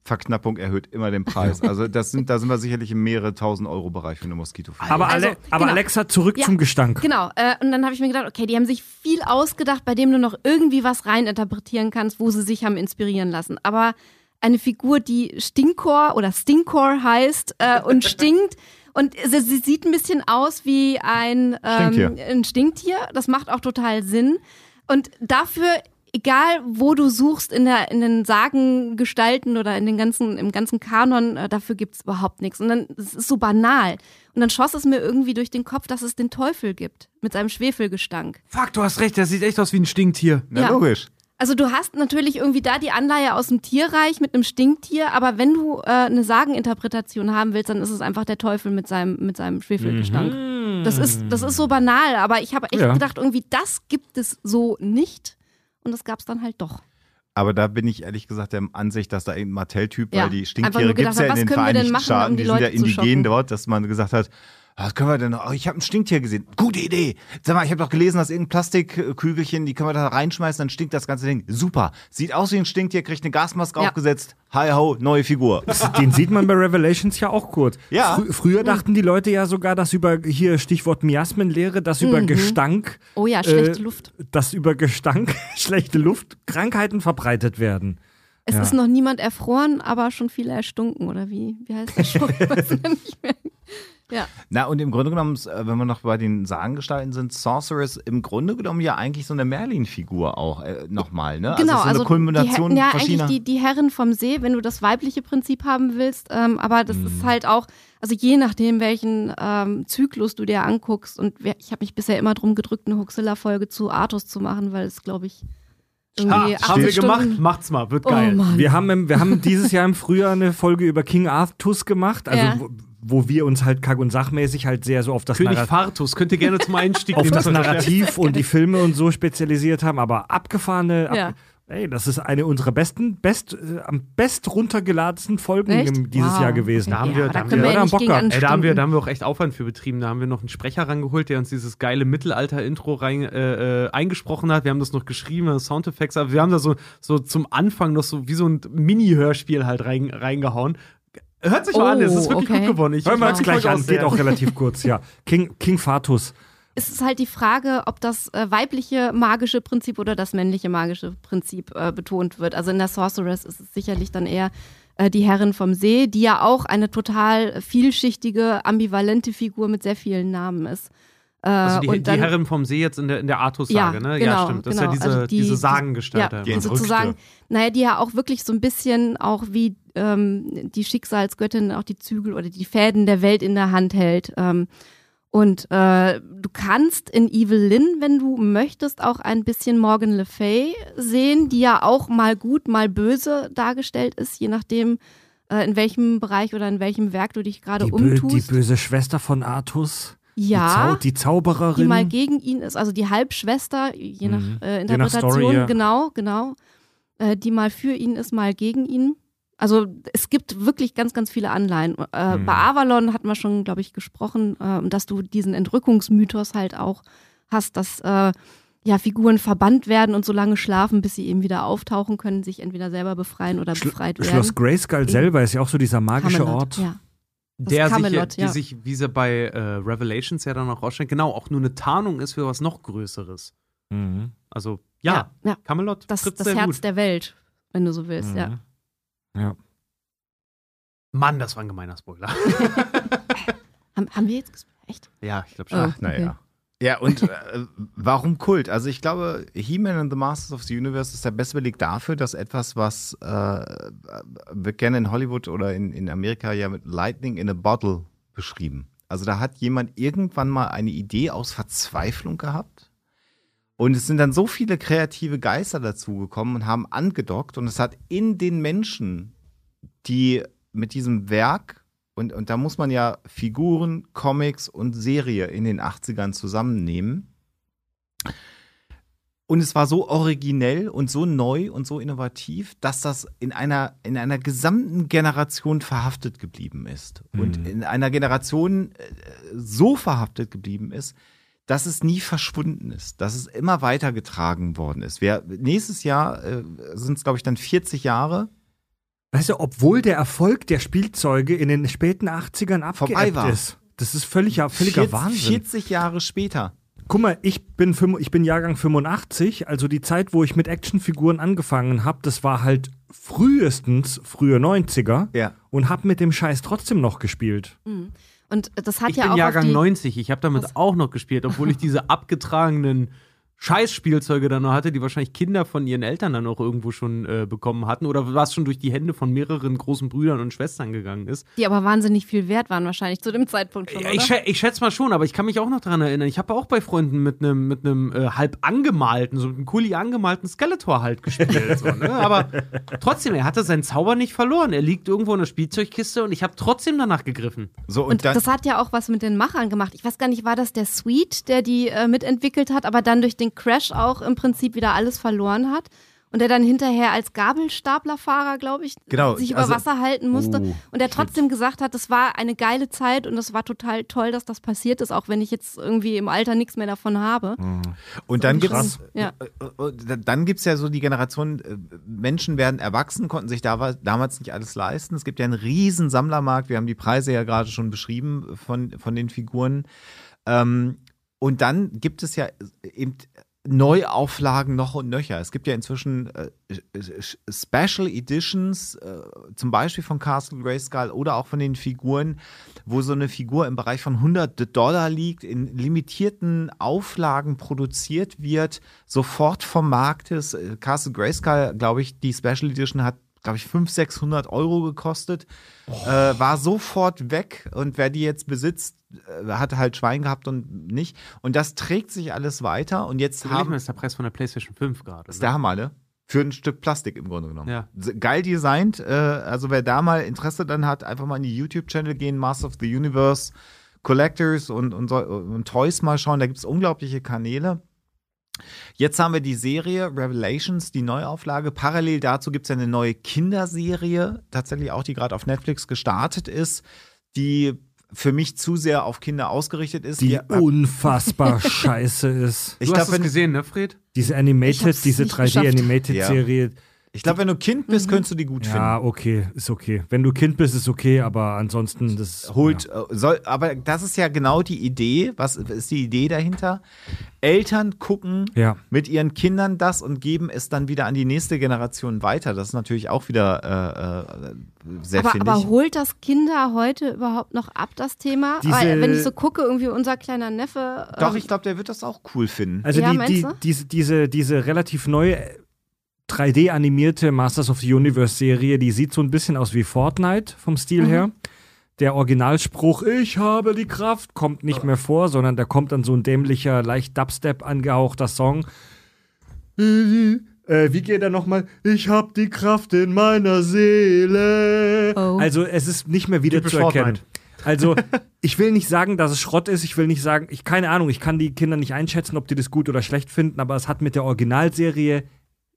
Verknappung erhöht immer den Preis. Also das sind, da sind wir sicherlich im mehrere tausend Euro Bereich für eine Mosquito. Aber, Also, Ale aber genau. Alexa, zurück Ja, zum Gestank. Genau, äh, und dann habe ich mir gedacht, okay, die haben sich viel ausgedacht, bei dem du noch irgendwie was reininterpretieren kannst, wo sie sich haben inspirieren lassen. Aber eine Figur, die Stinkor oder Stinkor heißt äh, und stinkt und sie, sie sieht ein bisschen aus wie ein, ähm, Stinktier. ein Stinktier. Das macht auch total Sinn. Und dafür, egal wo du suchst in, der, in den Sagengestalten oder in den ganzen, im ganzen Kanon, äh, dafür gibt's überhaupt nichts. Und dann, es ist so banal. Und dann schoss es mir irgendwie durch den Kopf, dass es den Teufel gibt. Mit seinem Schwefelgestank. Fuck, du hast recht, der sieht echt aus wie ein Stinktier. Na Ja. logisch. Also du hast natürlich irgendwie da die Anleihe aus dem Tierreich mit einem Stinktier, aber wenn du äh, eine Sageninterpretation haben willst, dann ist es einfach der Teufel mit seinem, mit seinem Schwefelgestank. Das, ist, das ist so banal, aber ich habe echt Ja. gedacht, irgendwie das gibt es so nicht. Und das gab es dann halt doch. Aber da bin ich ehrlich gesagt der Ansicht, dass da irgendein Martell-Typ, Ja. weil die Stinktiere gibt es ja hat, in den was können wir denn Vereinigten machen, Staaten, um die die sind ja Leute zu indigenen schocken? dort, dass man gesagt hat, was können wir denn noch? Oh, ich habe ein Stinktier gesehen. Gute Idee. Sag mal, ich habe doch gelesen, dass irgendein Plastikkügelchen, die können wir da reinschmeißen, dann stinkt das ganze Ding. Super. Sieht aus wie ein Stinktier, kriegt eine Gasmaske Ja. aufgesetzt. Hi ho, neue Figur. Den sieht man bei Revelations ja auch kurz. Ja. Frü früher dachten die Leute ja sogar, dass über, hier Stichwort Miasmenlehre, dass über Gestank, Oh ja, schlechte Äh, Luft. dass über Gestank, schlechte Luft, Krankheiten verbreitet werden. Es ja. ist noch niemand erfroren, aber schon viele erstunken, oder wie? Wie heißt das schon? Ich weiß ja nicht mehr. Ja. Na, und im Grunde genommen, äh, wenn wir noch bei den Sagengestalten sind, Sorceress im Grunde genommen ja eigentlich so eine Merlin-Figur auch äh, nochmal, ne? Genau, also so eine also Kulmination die, ja, verschiedener. eigentlich die, die Herren vom See, wenn du das weibliche Prinzip haben willst. Ähm, aber das Mhm. ist halt auch, also je nachdem, welchen ähm, Zyklus du dir anguckst. Und wer, ich habe mich bisher immer drum gedrückt, eine Huxilla-Folge zu Artus zu machen, weil es, glaube ich, irgendwie Ha, 80 haben wir Stunden- gemacht, macht's mal, wird Oh geil. Mann. Wir haben, im, wir haben dieses Jahr im Frühjahr eine Folge über King Artus gemacht, also Ja. Wo, wo wir uns halt kack- und sachmäßig halt sehr so auf das, König Narrat Fartus, könnt ihr gerne zum Einstieg auf das Narrativ und die Filme und so spezialisiert haben, aber abgefahrene, ab, Ja. ey, das ist eine unserer besten, best, äh, am best runtergeladensten Folgen im, dieses Wow. Jahr gewesen. Da haben ja, wir- da haben wir- ja Bock gehabt. Ey, da haben, wir, da anstinken. haben wir auch echt Aufwand für betrieben. Da haben wir noch einen Sprecher rangeholt, der uns dieses geile Mittelalter-Intro rein, äh, äh, eingesprochen hat. Wir haben das noch geschrieben, Soundeffekte, aber wir haben da so, so zum Anfang noch so wie so ein Mini-Hörspiel halt rein, reingehauen. Hört sich mal an, es ist Oh, wirklich okay. gut geworden. Ich uns die gleich an, geht auch relativ kurz, ja. King, King Fatus. Es ist halt die Frage, ob das äh, weibliche magische Prinzip oder das männliche magische Prinzip äh, betont wird. Also in der Sorceress ist es sicherlich dann eher äh, die Herrin vom See, die ja auch eine total vielschichtige, ambivalente Figur mit sehr vielen Namen ist. Äh, Also die, und die dann, Herrin vom See jetzt in der, in der Artus-Sage, Ja, ne? genau, ja, stimmt. Das genau. ist ja diese, Also die- diese die- Sagengestalter. ja, Die sozusagen, naja, die ja auch wirklich so ein bisschen auch wie ähm, die Schicksalsgöttin auch die Zügel oder die Fäden der Welt in der Hand hält. Ähm, und äh, du kannst in Evelyn, wenn du möchtest, auch ein bisschen Morgan Le Fay sehen, die ja auch mal gut, mal böse dargestellt ist, je nachdem, äh, in welchem Bereich oder in welchem Werk du dich gerade Die, bö die umtust. böse Schwester von Artus. Die, ja, Zau die Zaubererin. die mal gegen ihn ist, also die Halbschwester, je nach Mhm. äh, Je nach Interpretation, Story, ja. genau, genau, äh, die mal für ihn ist, mal gegen ihn. Also es gibt wirklich ganz, ganz viele Anleihen. Äh, Mhm. Bei Avalon hatten wir schon, glaube ich, gesprochen, äh, dass du diesen Entrückungsmythos halt auch hast, dass äh, ja Figuren verbannt werden und so lange schlafen, bis sie eben wieder auftauchen können, sich entweder selber befreien oder Schlo befreit werden. Schloss Grayskull selber ist ja auch so dieser magische Camelot, Ort. Ja. Das der sich, Camelot, die ja. sich, wie sie bei äh, Revelations ja dann auch rausstellt, genau, auch nur eine Tarnung ist für was noch Größeres. Mhm. Also, ja, ja. Camelot Das, das sehr Herz gut. der Welt, wenn du so willst, ja. Mhm. Ja. Mann, das war ein gemeiner Spoiler. Haben, haben wir jetzt gesprochen? Echt? ja, ich glaube schon. Oh, Ach, naja. okay. Ja, und äh, warum Kult? Also ich glaube, He-Man and the Masters of the Universe ist der beste Beleg dafür, dass etwas, was äh, wird gerne in Hollywood oder in, in Amerika ja mit Lightning in a Bottle beschrieben. Also da hat jemand irgendwann mal eine Idee aus Verzweiflung gehabt. Und es sind dann so viele kreative Geister dazugekommen und haben angedockt. Und es hat in den Menschen, die mit diesem Werk und, und da muss man ja Figuren, Comics und Serie in den 80ern zusammennehmen. Und es war so originell und so neu und so innovativ, dass das in einer, in einer gesamten Generation verhaftet geblieben ist. Und Mhm. in einer Generation äh, so verhaftet geblieben ist, dass es nie verschwunden ist, dass es immer weitergetragen worden ist. Wir, nächstes Jahr äh, sind es, glaube ich, dann 40 Jahre. Weißt du, obwohl der Erfolg der Spielzeuge in den späten 80ern Vorbei abgeebbt war. ist. Das ist völliger, völliger 40, Wahnsinn. 40 Jahre später. Guck mal, ich bin, ich bin Jahrgang 85, also die Zeit, wo ich mit Actionfiguren angefangen habe, das war halt frühestens frühe 90er Ja. und hab mit dem Scheiß trotzdem noch gespielt. Und das hat Ich ja bin auch Jahrgang die, 90, ich habe damit auch noch gespielt, obwohl ich diese abgetragenen Scheißspielzeuge dann noch hatte, die wahrscheinlich Kinder von ihren Eltern dann auch irgendwo schon äh, bekommen hatten oder was schon durch die Hände von mehreren großen Brüdern und Schwestern gegangen ist. die aber wahnsinnig viel wert waren wahrscheinlich zu dem Zeitpunkt schon, Ja, oder? ich, schä- ich schätze mal schon, aber ich kann mich auch noch daran erinnern. Ich habe auch bei Freunden mit einem mit einem äh, halb angemalten, so mit einem Kuli angemalten Skeletor halt gespielt. so, ne? Aber trotzdem, er hatte seinen Zauber nicht verloren. Er liegt irgendwo in der Spielzeugkiste und ich habe trotzdem danach gegriffen. So, und, Und das hat ja auch was mit den Machern gemacht. Ich weiß gar nicht, war das der Sweet, der die äh, mitentwickelt hat, aber dann durch den Crash auch im Prinzip wieder alles verloren hat? Und der dann hinterher als Gabelstaplerfahrer, glaube ich, Genau, sich über also- Wasser halten musste. Oh, und der shit. trotzdem gesagt hat, das war eine geile Zeit und es war total toll, dass das passiert ist, auch wenn ich jetzt irgendwie im Alter nichts mehr davon habe. und dann gibt es Ja. dann gibt's ja so die Generation, äh, Menschen werden erwachsen, konnten sich da, damals nicht alles leisten. Es gibt ja einen riesen Sammlermarkt. Wir haben die Preise ja gerade schon beschrieben von, von den Figuren. Ähm, und dann gibt es ja eben Neuauflagen noch und nöcher. Es gibt ja inzwischen äh, Special Editions, äh, zum Beispiel von Castle Grayskull oder auch von den Figuren, wo so eine Figur im Bereich von 100 Dollar liegt, in limitierten Auflagen produziert wird, sofort vom Markt ist. Äh, Castle Grayskull, glaube ich, die Special Edition hat glaube ich, 500, 600 Euro gekostet. Äh, war sofort weg und wer die jetzt besitzt, äh, hat halt Schwein gehabt und nicht. Und das trägt sich alles weiter und jetzt haben. mal, ist der Preis von der PlayStation 5 gerade. Das ist der Hammer, ne? Für ein Stück Plastik im Grunde genommen. Ja. Geil designt. Äh, also wer da mal Interesse dann hat, einfach mal in die YouTube-Channel gehen, Master of the Universe, Collectors und, und, und Toys mal schauen. Da gibt es unglaubliche Kanäle. Jetzt haben wir die Serie Revelations, die Neuauflage. Parallel dazu gibt es ja eine neue Kinderserie, tatsächlich auch, die gerade auf Netflix gestartet ist, die für mich zu sehr auf Kinder ausgerichtet ist. Die Ja, unfassbar scheiße ist. ich du hast glaube, es gesehen, ne, Fred? Diese Animated, diese nicht geschafft. 3D-Animated-Serie. ich glaub, wenn du Kind bist, könntest du die gut finden. Ja, okay, ist okay. Wenn du Kind bist, ist okay, aber ansonsten das holt, Ja. äh, soll, aber das ist ja genau die Idee. Was ist die Idee dahinter? Eltern gucken Ja. mit ihren Kindern das und geben es dann wieder an die nächste Generation weiter. Das ist natürlich auch wieder äh, äh, sehr aber, aber holt das Kinder heute überhaupt noch ab, das Thema? Diese- Weil, wenn ich so gucke, irgendwie unser kleiner Neffe. Doch, ähm, ich glaube, der wird das auch cool finden. Also Ja, die, die, diese, diese, diese relativ neue 3D-animierte Masters of the Universe-Serie, die sieht so ein bisschen aus wie Fortnite vom Stil Mhm. her. Der Originalspruch, ich habe die Kraft, kommt nicht mehr vor, sondern da kommt dann so ein dämlicher, leicht Dubstep angehauchter Song. Äh, wie geht er nochmal? Ich hab die Kraft in meiner Seele. Oh. Also es ist nicht mehr wieder Typisch zu erkennen. Fortnite. Also ich will nicht sagen, dass es Schrott ist. Ich will nicht sagen, ich keine Ahnung, ich kann die Kinder nicht einschätzen, ob die das gut oder schlecht finden, aber es hat mit der Originalserie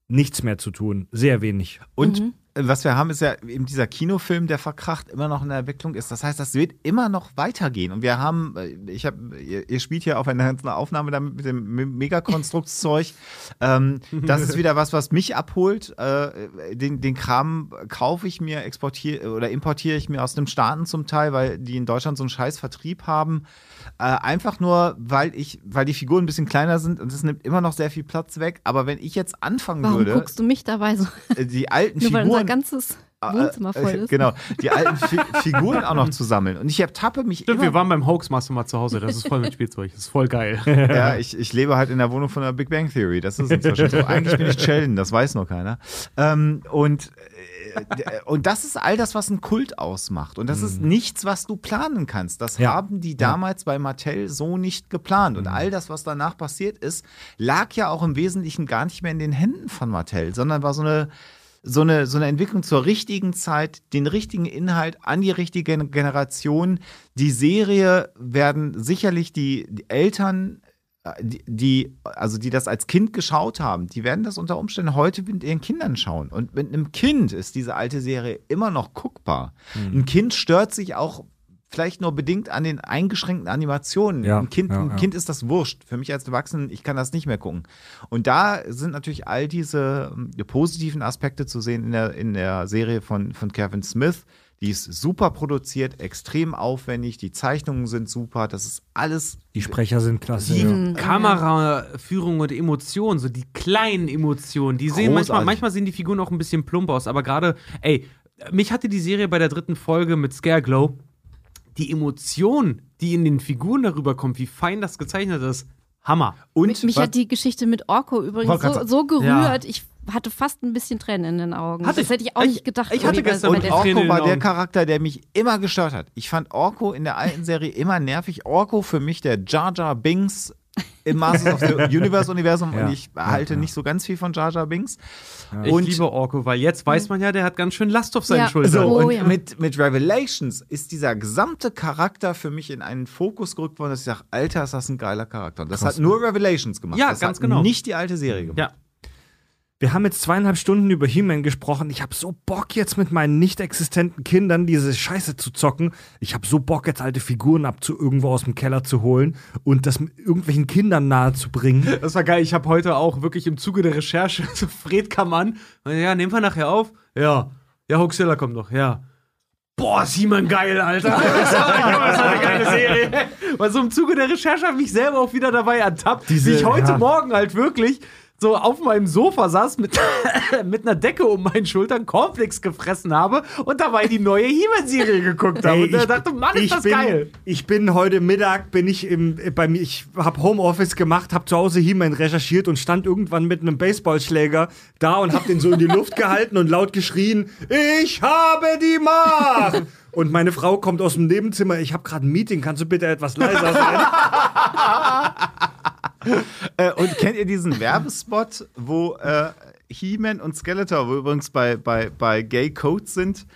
nichts mehr zu tun. Sehr wenig. Und Mhm. äh, was wir haben, ist ja eben dieser Kinofilm, der verkracht immer noch in der Entwicklung ist. Das heißt, das wird immer noch weitergehen. Und wir haben, äh, ich habe, ihr, spielt hier auf einer ganzen Aufnahme damit mit dem Me- Megakonstruktzeug. ähm, das ist wieder was, was mich abholt. Äh, den, den Kram kaufe ich mir, exportiere oder importiere ich mir aus den Staaten zum Teil, weil die in Deutschland so einen scheiß Vertrieb haben. Äh, einfach nur, weil ich, weil die Figuren ein bisschen kleiner sind und es nimmt immer noch sehr viel Platz weg. Aber wenn ich jetzt anfangen Warum würde, guckst du mich dabei so? äh, die alten Nur weil unser Figuren ganzes Wohnzimmer voll ist. Genau, die alten Fi Figuren auch noch zu sammeln. Und ich ertappe mich Stimmt, wir immer. waren beim Hoaxmaster mal zu Hause. Das ist voll mit Spielzeug. Das ist voll geil. Ja, ich, ich lebe halt in der Wohnung von der Big Bang Theory. Das ist inzwischen so. Eigentlich bin ich Sheldon, das weiß noch keiner. Ähm, und, äh, und das ist all das, was einen Kult ausmacht. Und das ist nichts, was du planen kannst. Das Ja. haben die damals bei Mattel so nicht geplant. Und all das, was danach passiert ist, lag ja auch im Wesentlichen gar nicht mehr in den Händen von Mattel, sondern war so eine so eine, so eine Entwicklung zur richtigen Zeit, den richtigen Inhalt an die richtige Generation. Die Serie werden sicherlich die, die Eltern, äh, die, die, also die das als Kind geschaut haben, die werden das unter Umständen heute mit ihren Kindern schauen. Und mit einem Kind ist diese alte Serie immer noch guckbar. Ein Kind stört sich auch vielleicht nur bedingt an den eingeschränkten Animationen. Ja, ein kind, ja, ein ja. kind ist das wurscht. Für mich als Erwachsenen, ich kann das nicht mehr gucken. Und da sind natürlich all diese ähm, positiven Aspekte zu sehen in der, in der Serie von, von Kevin Smith. Die ist super produziert, extrem aufwendig, die Zeichnungen sind super, das ist alles. Die Sprecher sind klasse. Die ja. Kameraführung und Emotionen, so die kleinen Emotionen, die sehen manchmal, Großartig. manchmal sehen die Figuren auch ein bisschen plump aus, aber gerade, ey, mich hatte die Serie bei der dritten Folge mit Scareglow, die Emotion, die in den Figuren darüber kommt, wie fein das gezeichnet ist, Hammer. Und Mich, mich hat die Geschichte mit Orko übrigens so, so gerührt. Ja. Ich hatte fast ein bisschen Tränen in den Augen. Hatte das ich- hätte ich auch ich- nicht gedacht. ich hatte gestern Und Orko war der. Charakter, der mich immer gestört hat. Ich fand Orko in der alten Serie immer nervig. Orko für mich der Jar Jar Binks im Masters of the Universe Universum Ja, und ich ja, halte ja. nicht so ganz viel von Jar Jar Binks. Ich Und- liebe Orko, weil jetzt weiß man ja, der hat ganz schön Last auf seinen Ja. Schultern. So, Oh, und ja. mit, mit Revelations ist dieser gesamte Charakter für mich in einen Fokus gerückt worden, dass ich sage, Alter, ist das ein geiler Charakter. Und das hat nur Revelations gemacht. Ja, das ganz hat genau. nicht die alte Serie gemacht. Ja. Wir haben jetzt zweieinhalb Stunden über He-Man gesprochen. Ich habe so Bock jetzt mit meinen nicht existenten Kindern diese Scheiße zu zocken. Ich habe so Bock jetzt alte Figuren ab zu irgendwo aus dem Keller zu holen und das mit irgendwelchen Kindern nahezubringen. Das war geil. Ich habe heute auch wirklich im Zuge der Recherche, so Fred kam an. Ja, nehmen wir nachher auf. Ja. Ja, Hoaxilla kommt noch, ja. Boah, Simon geil, Alter. Das war, eine geile Serie. Weil so im Zuge der Recherche habe ich selber auch wieder dabei ertappt, Diese- wie ich heute ja. Morgen halt wirklich so auf meinem Sofa saß mit, mit einer Decke um meinen Schultern, Cornflakes gefressen habe und dabei die neue He-Man-Serie geguckt habe. Ey, und da dachte, Mann, ist das bin, geil. Ich bin heute Mittag, bin ich im, äh, bei mir, ich habe Homeoffice gemacht, habe zu Hause He-Man recherchiert und stand irgendwann mit einem Baseballschläger da und habe den so in die Luft gehalten und laut geschrien, ich habe die Macht! Und meine Frau kommt aus dem Nebenzimmer, ich habe gerade ein Meeting, kannst du bitte etwas leiser sein? Äh, und kennt ihr diesen Werbespot, wo äh, He-Man und Skeletor, wo übrigens bei, bei, bei Gay Codes sind,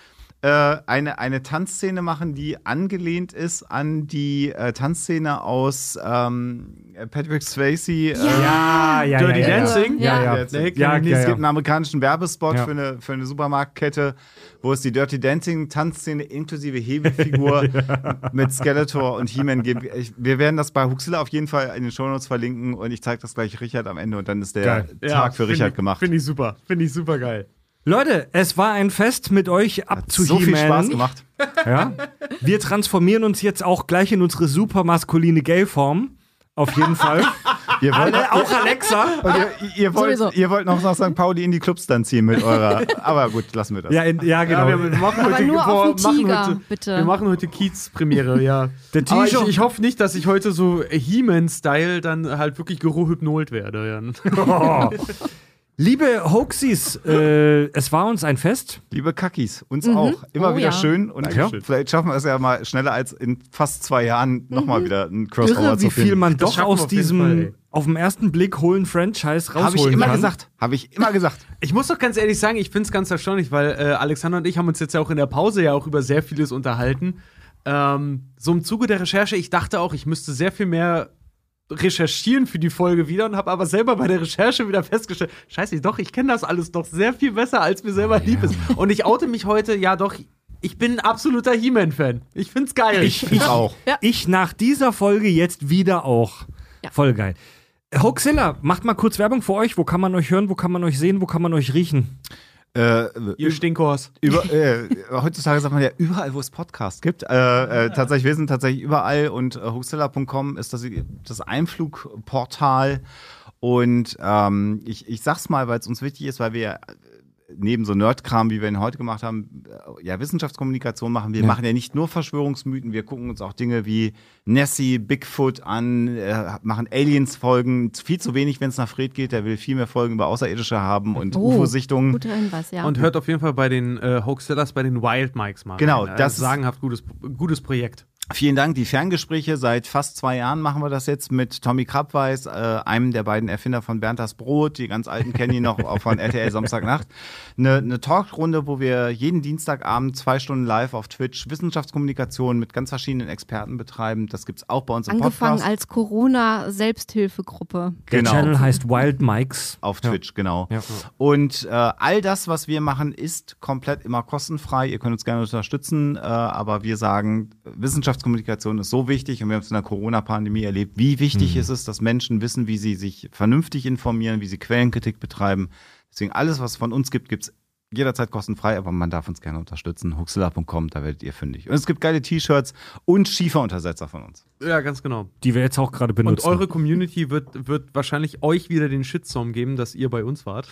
äh, eine, eine Tanzszene machen, die angelehnt ist an die äh, Tanzszene aus ähm, Patrick Swayze. Äh, Ja, ja, Dirty ja, ja, Dancing? Ja, ja. Ja, Nee, Ja, es ja, gibt ja. einen amerikanischen Werbespot für, eine, für eine Supermarktkette, wo es die Dirty Dancing Tanzszene inklusive Hebefigur mit Skeletor und He-Man gibt. Ich, wir werden das bei Huxilla auf jeden Fall in den Shownotes verlinken und ich zeige das gleich Richard am Ende und dann ist der Geil. Tag für find Richard ich, gemacht. Finde ich super. Finde ich super geil. Leute, es war ein Fest mit euch Hat abzu so viel Spaß gemacht. Ja? Wir transformieren uns jetzt auch gleich in unsere super maskuline Gay-Form. Auf jeden Fall. Ihr wollt, Alle, auch Alexa. und ihr, ihr, wollt, Sowieso. ihr wollt noch nach St. Pauli in die Clubs dann ziehen mit eurer. Aber gut, lassen wir das. Ja, in, ja genau. Ja, wir machen Aber heute, nur boah, auf den machen Tiger, heute, bitte. Wir machen heute Kiez-Premiere, ja. Der Aber ich, ich hoffe nicht, dass ich heute so He-Man-Style dann halt wirklich gerohypnolt werde. Ja. Oh. Liebe Hoaxies, äh, es war uns ein Fest. Liebe Kackis, uns auch. Immer Oh, wieder ja. schön und Dankeschön. vielleicht schaffen wir es ja mal schneller als in fast zwei Jahren nochmal wieder ein Crossover Irre, zu wie viel finden. man Das doch aus diesem. Auf den ersten Blick hohlen Franchise rausholen Habe ich immer kann. gesagt. Habe ich immer gesagt. Ich muss doch ganz ehrlich sagen, ich finde es ganz erstaunlich, weil äh, Alexander und ich haben uns jetzt ja auch in der Pause ja auch über sehr vieles unterhalten. Ähm, so im Zuge der Recherche, ich dachte auch, ich müsste sehr viel mehr recherchieren für die Folge wieder und habe aber selber bei der Recherche wieder festgestellt, scheiße, doch, ich kenne das alles doch sehr viel besser, als mir selber lieb ist. Und ich oute mich heute, ja doch, ich bin ein absoluter He-Man-Fan. Ich find's geil. Ich, ich auch. Ich nach dieser Folge jetzt wieder auch. Ja. Voll geil. Hoaxilla, macht mal kurz Werbung für euch. Wo kann man euch hören? Wo kann man euch sehen? Wo kann man euch riechen? Äh, Ihr Stinkhorst. über, äh, heutzutage sagt man ja überall, wo es Podcasts gibt. Äh, äh, tatsächlich, wir sind tatsächlich überall und äh, hoaxilla.com ist das, das Einflugportal. Und ähm, ich, ich sag's mal, weil es uns wichtig ist, weil wir neben so Nerdkram, wie wir ihn heute gemacht haben, äh, ja, Wissenschaftskommunikation machen. Wir Ja. machen ja nicht nur Verschwörungsmythen, wir gucken uns auch Dinge wie Nessie, Bigfoot an, äh, machen Aliens-Folgen. Viel zu wenig, wenn es nach Fred geht. Der will viel mehr Folgen über Außerirdische haben und Oh, UFO-Sichtungen. Guter Hinweis, ja. Und hört auf jeden Fall bei den äh, Hoaxillas, bei den Wild Mikes mal. Genau, rein. das ist- sagenhaft gutes, gutes Projekt. Vielen Dank. Die Ferngespräche seit fast zwei Jahren machen wir das jetzt mit Tommy Krabweis, äh, einem der beiden Erfinder von Bernd das Brot. Die ganz alten kennen ihn noch auch von RTL Samstagnacht. Eine, eine Talkrunde, wo wir jeden Dienstagabend zwei Stunden live auf Twitch Wissenschaftskommunikation mit ganz verschiedenen Experten betreiben. Das gibt's auch bei uns im Angefangen Podcast. als Corona-Selbsthilfegruppe. Der Genau. Channel heißt Wild Mikes. Auf Twitch, genau. Ja. Und äh, all das, was wir machen, ist komplett immer kostenfrei. Ihr könnt uns gerne unterstützen, äh, aber wir sagen, Wissenschaftskommunikation ist so wichtig und wir haben es in der Corona-Pandemie erlebt, wie wichtig Mhm. ist es, dass Menschen wissen, wie sie sich vernünftig informieren, wie sie Quellenkritik betreiben. Deswegen alles, was es von uns gibt, gibt's jederzeit kostenfrei, aber man darf uns gerne unterstützen. Huxilla.com, da werdet ihr fündig. Und es gibt geile T-Shirts und Schieferuntersetzer von uns. Ja, ganz genau. Die wir jetzt auch gerade benutzen. Und eure Community wird, wird wahrscheinlich euch wieder den Shitstorm geben, dass ihr bei uns wart.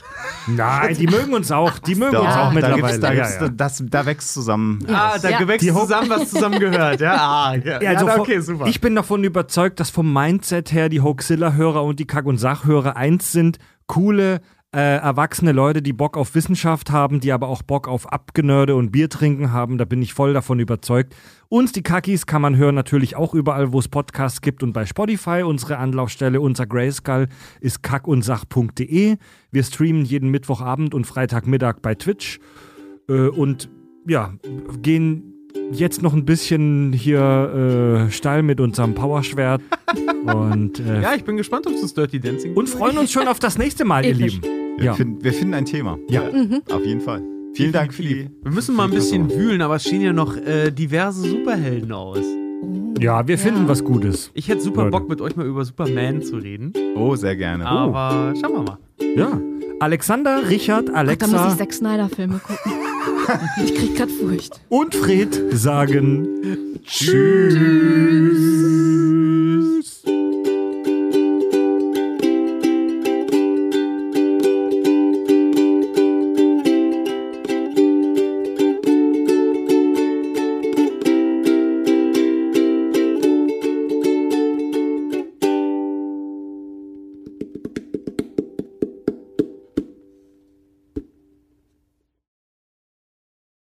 Nein, die mögen uns auch. Die mögen Da- uns auch da mittlerweile. gibt's, da, ja, gibt's, ja. Das, da wächst zusammen. Ah, da Ja. gewächst Die Ho- zusammen, was zusammengehört. Ja, ah, ja. Ja, also okay, super. Ich bin davon überzeugt, dass vom Mindset her die Hoaxilla-Hörer und die Kack- und Sachhörer eins sind. Coole, äh, erwachsene Leute, die Bock auf Wissenschaft haben, die aber auch Bock auf Abgenörde und Bier trinken haben. Da bin ich voll davon überzeugt. Uns, die Kackis, kann man hören natürlich auch überall, wo es Podcasts gibt und bei Spotify. Unsere Anlaufstelle, unser Grayskull ist kackundsach.de. Wir streamen jeden Mittwochabend und Freitagmittag bei Twitch. Äh, und ja, gehen jetzt noch ein bisschen hier äh, steil mit unserem Powerschwert und, äh, ja, ich bin gespannt auf das Dirty Dancing. und freuen uns schon auf das nächste Mal, ihr. Lieben. Wir, Ja. finden, wir finden ein Thema. Ja. Auf jeden Fall. Vielen Dank für die. Wir müssen mal ein bisschen wühlen, aber es stehen ja noch äh, diverse Superhelden aus. ja, wir finden was Gutes. Ich hätte super Leute. Bock, mit euch mal über Superman zu reden. Oh, sehr gerne. Aber schauen wir mal. Ja. Alexander, Richard, Ach, da muss ich Alexa Zack Snyder-Filme gucken. ich krieg grad Furcht. und Fred sagen Tschüss.